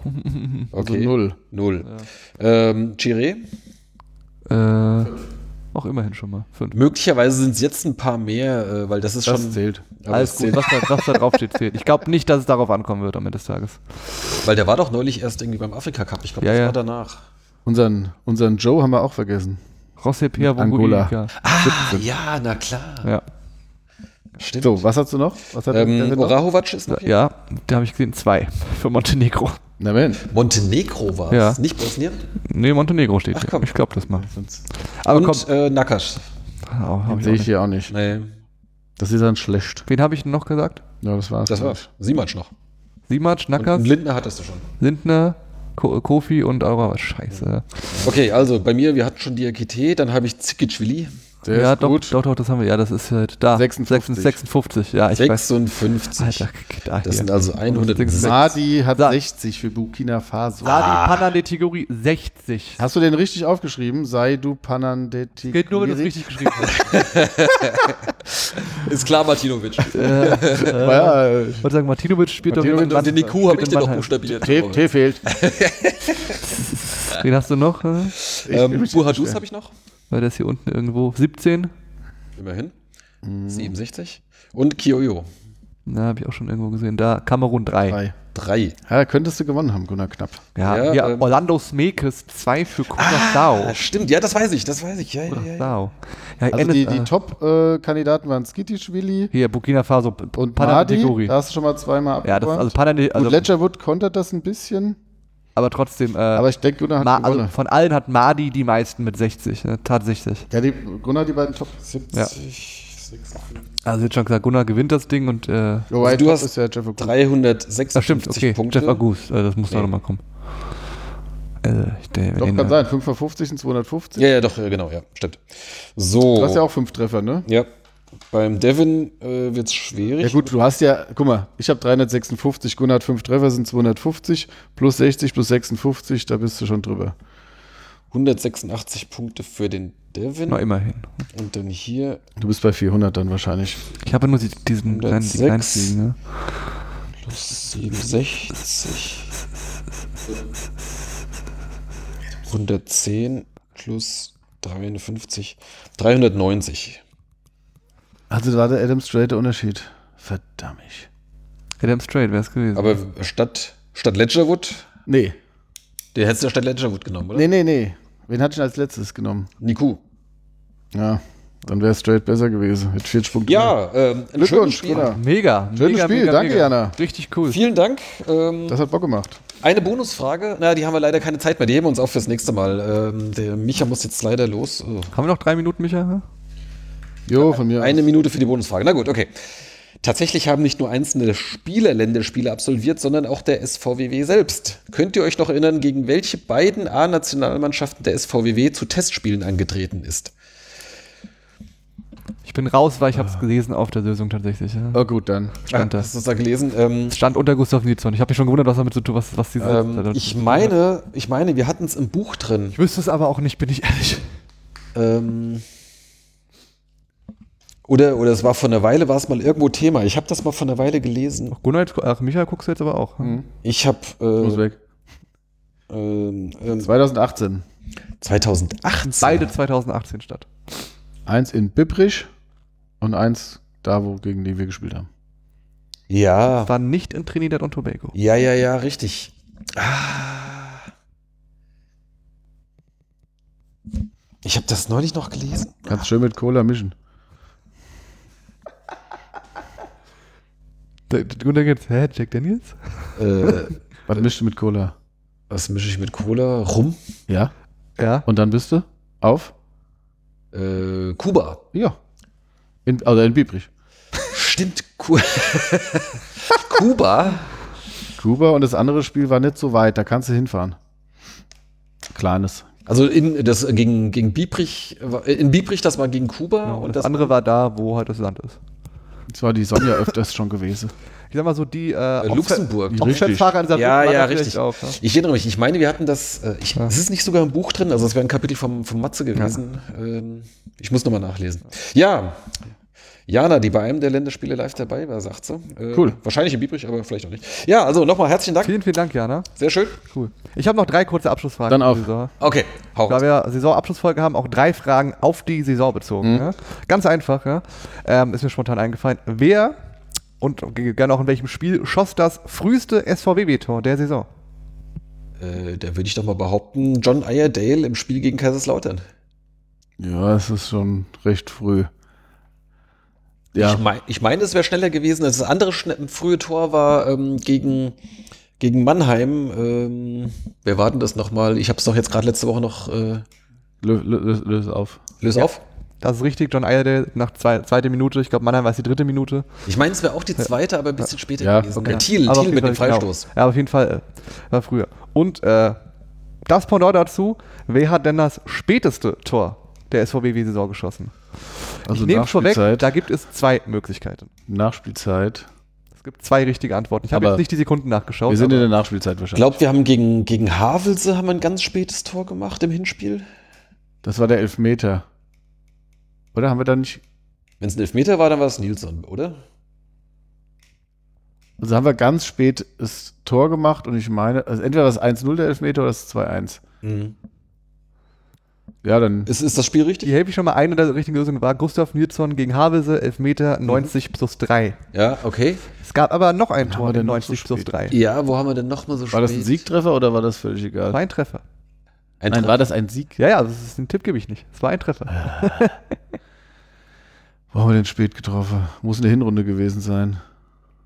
S3: (laughs)
S4: Also
S2: okay.
S4: null.
S2: Null. Ähm, Chiré.
S3: Äh, auch immerhin schon mal. Fünf.
S2: Möglicherweise sind es jetzt ein paar mehr, äh, weil das ist
S4: Das
S2: schon.
S4: zählt.
S3: Alles
S2: es
S3: gut,
S2: zählt-
S3: was da, was da drauf steht, zählt. Ich glaube nicht, dass es darauf ankommen wird am Ende des Tages.
S2: Weil der war doch neulich erst irgendwie beim Afrika Cup. Ich glaube,
S3: Ja,
S2: das
S3: ja.
S2: war danach.
S4: Unseren, unseren Joe haben wir auch vergessen.
S3: José Pierre
S4: Angola.
S2: Ah, ja, na klar.
S3: Ja.
S2: Stimmt.
S4: So, was hast du noch? Was hat
S2: ähm? Orahovac ist noch hier.
S3: Ja, da habe ich gesehen, zwei (laughs) für Montenegro.
S4: Na Mensch.
S2: Montenegro war es.
S3: Ja.
S2: Nicht Bosnien.
S3: Nee, Montenegro steht
S2: Ach,
S3: hier.
S2: komm.
S3: Ich glaube das mal. Aber
S2: Und
S3: komm,
S2: äh, Nakash.
S3: oh, ich
S4: sehe ich hier auch nicht.
S2: Nee,
S4: Das ist dann schlecht.
S3: Wen habe ich denn noch gesagt?
S4: Ja, das war's.
S2: das war's. Simac noch.
S3: Simac,
S2: Und
S3: Nakas,
S2: Lindner hattest du schon.
S3: Lindner, Ko Kofi und Aura. Scheiße.
S2: Okay, also bei mir, wir hatten schon Diakite, dann habe ich Zikicvili.
S4: Der
S3: ja,
S4: ist
S3: doch,
S4: gut.
S3: doch, doch, das haben wir. Ja, das ist halt da.
S4: 56.
S3: 56, ja, ich weiß.
S2: 56.
S3: Alter, da
S2: das sind also 106.
S4: Madi hat
S3: Sa-
S4: 60 für Burkina Faso.
S3: Sadi Panandetigori 60.
S4: Hast du den richtig aufgeschrieben? Sei du Panandeti.
S3: Geht nur, wenn du es richtig geschrieben hast. (laughs)
S2: Ist klar, Martinovic.
S3: äh,
S4: Ja, äh,
S3: ich wollte sagen, Martinovic spielt doch
S4: Martinovic
S3: in
S2: Und den Niku habe ich dir noch buchstabiert.
S4: T, T fehlt. (laughs)
S3: Wen hast du noch? äh?
S2: Ähm, Buhadus habe ich noch.
S3: Weil das hier unten irgendwo 17.
S2: Immerhin. 67. Und Kyoyo.
S3: Na, habe ich auch schon irgendwo gesehen. Da, Kamerun 3.
S4: Drei.
S2: Drei.
S4: Ja, da könntest du gewonnen haben, Gunnar Knapp.
S3: Ja,
S2: Ja,
S3: hier
S2: ähm,
S3: Orlando Smekes 2 für Curaçao.
S2: Ah, stimmt, ja, das weiß ich, das weiß ich. Ja, ja, ja, ja.
S3: Curaçao. Ja,
S4: Also die, die Top-Kandidaten waren Skitischwili
S3: Hier, Burkina Faso.
S4: und
S3: Panamá
S4: Madi. Da hast du schon mal zweimal
S3: Ja, das also. Panamá, also,
S4: Gut, Ledgerwood kontert das ein bisschen,
S3: aber trotzdem, äh,
S4: aber ich denke, Gunnar hat
S3: Ma,
S4: gewonnen.
S3: also von allen hat Madi die meisten mit 60, ne, tatsächlich.
S4: ja, die, Gunnar die beiden Top.
S2: 70,
S3: Ja.
S2: 56.
S3: Also jetzt schon gesagt, Gunnar gewinnt das Ding und äh,
S4: Wobei,
S2: du
S4: Top
S2: hast
S4: ist ja Jeff Okuda.
S2: 356
S3: das stimmt, okay,
S2: Punkte.
S3: Jeff August, äh, das muss
S2: Nee.
S3: doch nochmal kommen. Äh, ich, der,
S4: Doch, kann
S3: äh,
S4: sein. 5 von 50 sind 250.
S2: Ja, ja, doch, genau, ja, stimmt. So.
S4: Du hast ja auch fünf Treffer, ne?
S2: Ja. Beim Devin äh, wird es schwierig.
S4: Ja gut, du hast ja, guck mal, ich habe 356, Gunnar hat fünf Treffer, sind 250, plus 60 plus 56, da bist du schon drüber.
S2: 186 Punkte für den Devin.
S3: Na, immerhin.
S2: Und dann hier
S4: Du bist bei 400 dann wahrscheinlich.
S3: Ich habe nur die, diesen kleinen, die
S2: 106.
S3: Kleinfliegen, ne?
S2: plus 67. 110 plus 53. 390.
S4: Also da war der Adam Strait der Unterschied. Verdammt.
S3: Adam Straight wäre es gewesen.
S2: Aber statt, statt Ledgerwood,
S4: Nee,
S2: der hättest du ja statt Ledgerwood genommen, oder?
S4: nee, nee, nee. Wen hatte ich denn als letztes genommen?
S2: Niku.
S4: Ja, dann wäre Strait besser gewesen. Mit 40 Punkten.
S2: Ja, ähm, ein schönes Spiel.
S4: Gunnar.
S3: mega,
S4: Schönes
S3: mega,
S4: Spiel,
S3: mega,
S4: danke,
S3: mega.
S4: Jana.
S3: Richtig cool.
S2: Vielen Dank. Ähm,
S4: Das hat Bock gemacht.
S2: eine Bonusfrage. Na, die haben wir leider keine Zeit mehr. Die heben wir uns auf fürs nächste Mal. Ähm, der Micha muss jetzt leider los. Oh.
S3: Haben wir noch drei Minuten, Micha?
S4: Jo, von mir
S2: Eine
S4: aus.
S2: Minute für die Bonusfrage. Na gut, okay. Tatsächlich haben nicht nur einzelne Spieler Länderspiele absolviert, sondern auch der SVWW selbst. Könnt ihr euch noch erinnern, gegen welche beiden A-Nationalmannschaften der SVWW zu Testspielen angetreten ist?
S3: Ich bin raus, weil ich habe es gelesen auf der Lösung tatsächlich. Ja.
S4: Oh gut, dann.
S3: Stand da.
S2: Hast du das da gelesen? Ähm,
S3: Es stand unter Gustav Nilsson. Ich habe mich schon gewundert, was damit zu tun, was, was diese.
S2: ähm, ich meine, ich meine, wir hatten es im Buch drin.
S3: Ich wüsste es aber auch nicht, bin ich ehrlich.
S2: Ähm, oder, oder es war vor einer Weile, war es mal irgendwo Thema. Ich habe das mal vor einer Weile gelesen.
S3: Gunnar, jetzt, ach, Micha guckst du jetzt aber auch.
S4: Mhm.
S2: Ich habe
S4: Muss
S2: äh,
S4: weg.
S2: ähm, ähm,
S4: 2018.
S2: 2018.
S3: Beide 2018 statt.
S4: Eins in Bibbrich und eins da, wo gegen die wir gespielt haben.
S2: Ja.
S3: War nicht in Trinidad und Tobago.
S2: Ja, ja, ja, richtig. Ah. Ich habe das neulich noch gelesen.
S4: Kannst schön mit Cola mischen.
S3: Der Gunnar jetzt, hä, Jack Daniels?
S2: Äh, (laughs)
S4: Was mischst du mit Cola?
S2: was mische ich mit Cola? Rum?
S4: Ja.
S3: Ja.
S4: Und dann bist du auf?
S2: Äh, Kuba.
S4: Ja. In, also in Biebrich.
S2: Stimmt, Ku (laughs) Kuba.
S4: Kuba und das andere Spiel war nicht so weit, da kannst du hinfahren. Kleines.
S2: Also in, das gegen, gegen Biebrich, war- in Biebrich, das war gegen Kuba.
S3: Genau,
S2: und
S3: und
S2: das,
S3: das andere war da, wo halt das Land ist.
S4: Das war die Sonja öfters schon gewesen.
S3: Ich sag mal so, die äh,
S2: Luxemburg.
S3: In Saarbrücken
S2: Ja, ja, richtig.
S3: Auch, ja.
S2: Ich erinnere mich, ich meine, wir hatten das, äh, ich,
S3: Ja.
S2: es ist nicht sogar im Buch drin, also es wäre ein Kapitel vom, vom Matze gewesen. Ähm, ich muss nochmal nachlesen. Ja, Jana, die bei einem der Länderspiele live dabei war, sagt sie. Äh,
S4: Cool.
S2: Wahrscheinlich in Biebrich, aber vielleicht auch nicht. Ja, also nochmal herzlichen Dank.
S3: Vielen, vielen Dank, Jana.
S2: Sehr schön.
S3: Cool. Ich habe noch drei kurze Abschlussfragen.
S4: Dann auf.
S3: Saison.
S2: Okay, hau
S3: Da wir Saisonabschlussfolge haben, auch drei Fragen auf die Saison bezogen. Ja? Ganz einfach, ja. Ähm, ist mir spontan eingefallen. Wer und gerne auch in welchem Spiel schoss das früheste SVW-Tor der Saison?
S2: Äh, da würde ich doch mal behaupten, John Iredale im Spiel gegen Kaiserslautern.
S4: Ja, es ist schon recht früh. Ja,
S2: Ich, mein, ich meine, es wäre schneller gewesen. Das andere frühe Tor war ähm, gegen, gegen Mannheim. Ähm, wer war denn das nochmal? Ich habe es doch jetzt gerade letzte Woche noch. Äh,
S4: lö- lö- löse lös auf.
S2: löse auf.
S3: Das ist richtig, John Iredale nach zwei, zweite Minute. Ich glaube, Mannheim war es die dritte Minute.
S2: Ich meine, es wäre auch die zweite, aber ein bisschen später
S4: Ja,
S2: gewesen.
S4: okay.
S2: Ja, Thiel, Thiel
S3: jeden
S2: mit dem
S3: Fall, genau.
S2: Freistoß.
S3: Ja, auf jeden Fall äh, war früher. Und äh, das Pendant dazu, wer hat denn das späteste Tor der SVW-Saison geschossen?
S4: Also
S3: ich nehme vorweg,
S4: Nachspielzeit.
S3: da gibt es zwei Möglichkeiten.
S4: Nachspielzeit.
S3: Es gibt zwei richtige Antworten. Ich habe jetzt nicht die Sekunden nachgeschaut.
S4: Wir sind in der Nachspielzeit
S2: Ich
S4: wahrscheinlich.
S2: glaube, wir haben gegen, gegen Havelse haben wir ein ganz spätes Tor gemacht im Hinspiel.
S4: Das war der Elfmeter. Oder haben wir da nicht.
S2: Wenn es ein Elfmeter war, dann war es Nilsson, oder?
S4: Also haben wir ganz spät das Tor gemacht und ich meine, also entweder das 1-0 der Elfmeter oder das 2-1.
S2: Mhm.
S4: Ja, dann
S2: Ist, ist das Spiel richtig?
S3: Die helfe ich schon mal. Eine der richtigen Lösungen war Gustav Nilsson gegen Havelse, Elfmeter, 90 plus 3.
S2: Ja, okay.
S3: Es gab aber noch ein Tor
S4: noch
S3: 90
S4: so
S3: plus
S4: spät?
S3: 3.
S2: Ja, wo haben wir denn nochmal so
S4: war das ein Siegtreffer oder war das völlig egal?
S3: War ein Treffer.
S2: Ein
S4: Nein,
S2: Treffer.
S4: war das ein Sieg?
S3: Ja, ja, das ist, den Tipp gebe ich nicht. Es war ein Treffer. (laughs)
S4: Wo haben wir denn spät getroffen? Muss in der Hinrunde gewesen sein.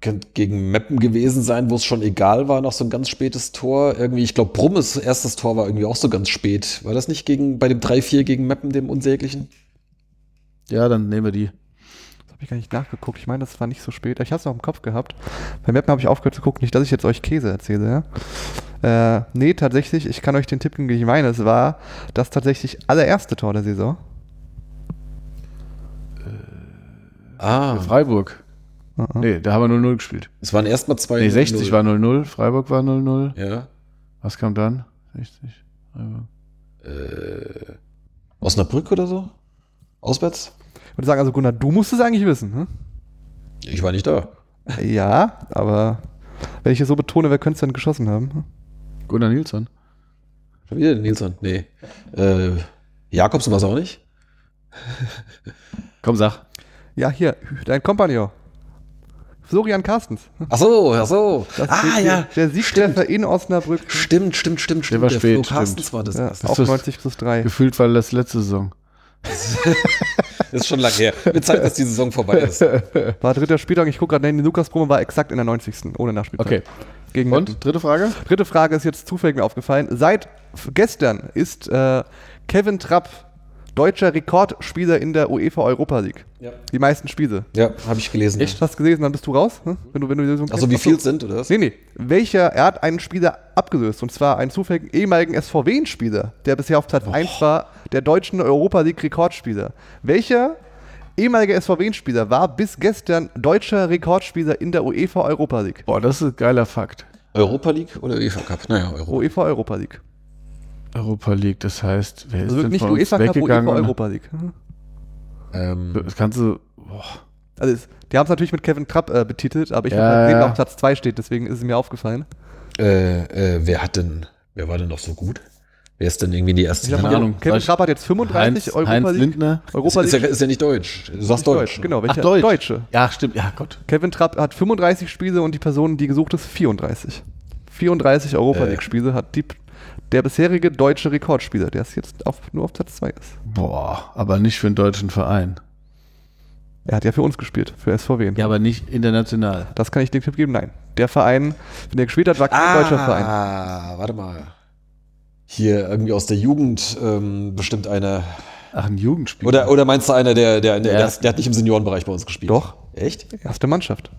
S2: Könnte gegen Meppen gewesen sein, wo es schon egal war, noch so ein ganz spätes Tor. Irgendwie, ich glaube, Brummes erstes Tor war irgendwie auch so ganz spät. War das nicht gegen, bei dem 3-4 gegen Meppen, dem Unsäglichen?
S4: Ja, dann nehmen wir die.
S3: Das habe ich gar nicht nachgeguckt. Ich meine, das war nicht so spät. Ich habe es noch im Kopf gehabt. Beim Mappen habe ich aufgehört zu gucken. Nicht, dass ich jetzt euch Käse erzähle. Ja? Äh, nee, tatsächlich, ich kann euch den Tipp geben, wie ich meine. Es war das tatsächlich allererste Tor der Saison.
S2: Ah,
S4: Freiburg.
S3: Mhm.
S4: Nee, da haben wir 0-0 gespielt.
S2: es waren erstmal zwei.
S4: Nee, 60 war 0-0, Freiburg war 0-0.
S2: Ja.
S4: Was kam dann? 60, Freiburg.
S2: Äh, Osnabrück oder so? Auswärts?
S3: Ich würde sagen, also Gunnar, du musst es eigentlich wissen. Hm?
S2: Ich war nicht da.
S3: Ja, aber wenn ich es so betone, wer könnte es denn geschossen haben?
S4: Gunnar Nilsson.
S2: Schon wieder Nilsson? Nee. Äh, Jakobsen war es auch nicht?
S4: Komm, sag.
S3: Ja, hier, dein Kompagnon. Florian Carstens.
S2: Ach so, ach so.
S3: Das
S2: ah, ja.
S3: Der Siegtreffer in Osnabrück.
S2: Stimmt, stimmt, stimmt, stimmt.
S4: war
S2: Der
S4: spät,
S2: Flo Carstens war das.
S3: Ja,
S4: das-
S3: 90 plus 3.
S4: Gefühlt war das letzte Saison. (laughs)
S2: Das ist schon lange her. Wird Zeit, dass die Saison vorbei ist. (laughs)
S3: War dritter Spieltag. Ich gucke gerade, nein, die Lukas Brumme war exakt in der 90. Ohne Nachspielzeit.
S4: Okay.
S3: Gegen.
S4: Und dritte Frage?
S3: Dritte Frage ist jetzt zufällig mir aufgefallen. Seit gestern ist äh, Kevin Trapp deutscher Rekordspieler in der UEFA Europa League.
S2: Ja,
S3: Die meisten Spiele.
S2: ja habe ich gelesen.
S3: Echt? Hast du gesehen, dann bist du raus? Hm? Wenn du, wenn du die Lösung
S2: Also wie viel es sind, oder was?
S3: Nee, nee. Welcher, er hat einen Spieler abgelöst, und zwar einen zufälligen ehemaligen SVW-Spieler, der bisher auf Platz 1 war, der deutschen Europa League Rekordspieler. Welcher ehemalige SVW-Spieler war bis gestern deutscher Rekordspieler in der UEFA Europa League?
S4: Boah, das ist ein geiler Fakt.
S2: Europa League oder UEFA Cup? Naja, Europa.
S3: UEFA Europa League.
S4: Europa League, das heißt, wer ist
S3: Also
S4: denn
S3: nicht
S4: von uns
S3: UEFA Cup, UEFA
S4: weggegangen?
S3: Europa League. Mhm.
S2: Ähm,
S4: Das kannst du, boah,
S3: Also es, die haben es natürlich mit Kevin Trapp äh, betitelt, aber ich
S4: Ja,
S3: habe gesehen,
S4: ja.
S3: auf Platz 2 steht, deswegen ist es mir aufgefallen.
S2: äh, äh, wer hat denn, wer war denn noch so gut? Wer ist denn irgendwie in die erste
S4: Keine Ahnung.
S3: Kevin Trapp hat jetzt 35
S4: Heinz,
S3: Europa
S4: Heinz
S3: League.
S4: Lindner.
S3: Europa
S2: ist, ja,
S3: League
S2: ist ja nicht deutsch. Du sagst
S3: nicht
S2: Deutsch.
S3: Genau?
S4: Ach, Deutsch.
S3: Deutsche.
S4: Ja, stimmt. Ja, Gott.
S3: Kevin Trapp hat 35 Spiele und die Person, die gesucht ist, 34. 34 Europa
S2: Äh.
S3: League Spiele hat die, der bisherige deutsche Rekordspieler, der es jetzt auf, nur auf Platz 2 ist.
S4: Boah, aber nicht für einen deutschen Verein.
S3: Er hat ja für uns gespielt, für SVW.
S4: Ja, aber nicht international.
S3: Das kann ich den Tipp geben? Nein. Der Verein, wenn der gespielt hat, war kein deutscher Verein.
S2: Ah, warte mal. Hier irgendwie aus der Jugend ähm, bestimmt einer.
S4: Ach, ein Jugendspiel.
S2: Oder, oder meinst du einer, der, der, der, der hat nicht im Seniorenbereich bei uns gespielt?
S3: Doch.
S2: Echt?
S3: Erste Mannschaft.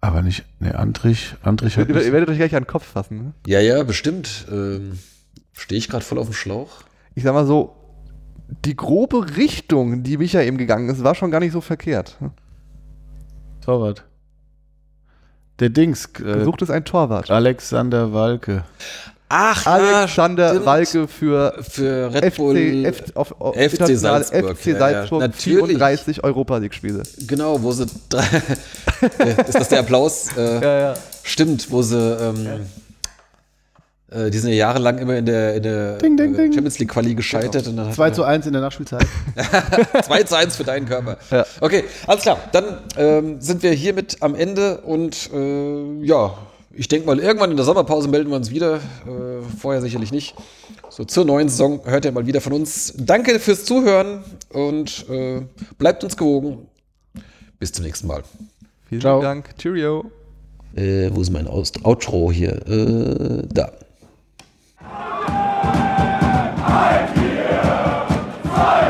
S4: Aber nicht, ne, Andrich, Andrich
S3: Ihr,
S4: hat
S3: ihr werdet euch gleich an den Kopf fassen. Ne?
S2: Ja, ja, bestimmt. Ähm, Stehe ich gerade voll auf dem Schlauch?
S3: Ich sag mal so, die grobe Richtung, die Micha eben gegangen ist, war schon gar nicht so verkehrt.
S4: Torwart. Der Dings, äh,
S3: Gesucht ist ein Torwart.
S4: Alexander Walke.
S2: Ach,
S3: Alexander
S2: stimmt.
S3: Walke für
S2: Für Red Bull.
S3: FC, auf, auf
S2: FC Salzburg,
S3: FC
S2: ja, ja.
S3: Salzburg
S2: Natürlich.
S3: 34 Europa League Spiele.
S2: Genau, wo sie. drei- (laughs) Äh, ist das der Applaus? (laughs) Äh,
S3: Ja, ja.
S2: Stimmt, wo sie. Ähm, äh, die sind ja jahrelang immer in der, in der
S4: Ding, ding,
S2: äh,
S4: ding.
S2: Champions League Quali gescheitert. Und dann hat
S4: 2
S2: man-
S4: zu 1 in der Nachspielzeit. (laughs)
S2: 2 zu 1 für deinen Körper.
S3: Ja.
S2: Okay, alles klar. Dann ähm, sind wir hiermit am Ende und äh, ja, ich denke mal, irgendwann in der Sommerpause melden wir uns wieder. Äh, vorher sicherlich nicht. So zur neuen Saison hört ihr mal wieder von uns. Danke fürs Zuhören und äh, bleibt uns gewogen. Bis zum nächsten Mal.
S3: Vielen
S4: Ciao.
S3: Dank. Cheerio.
S2: Äh, wo ist mein Out Outro hier? Äh, da. I'm here. I'm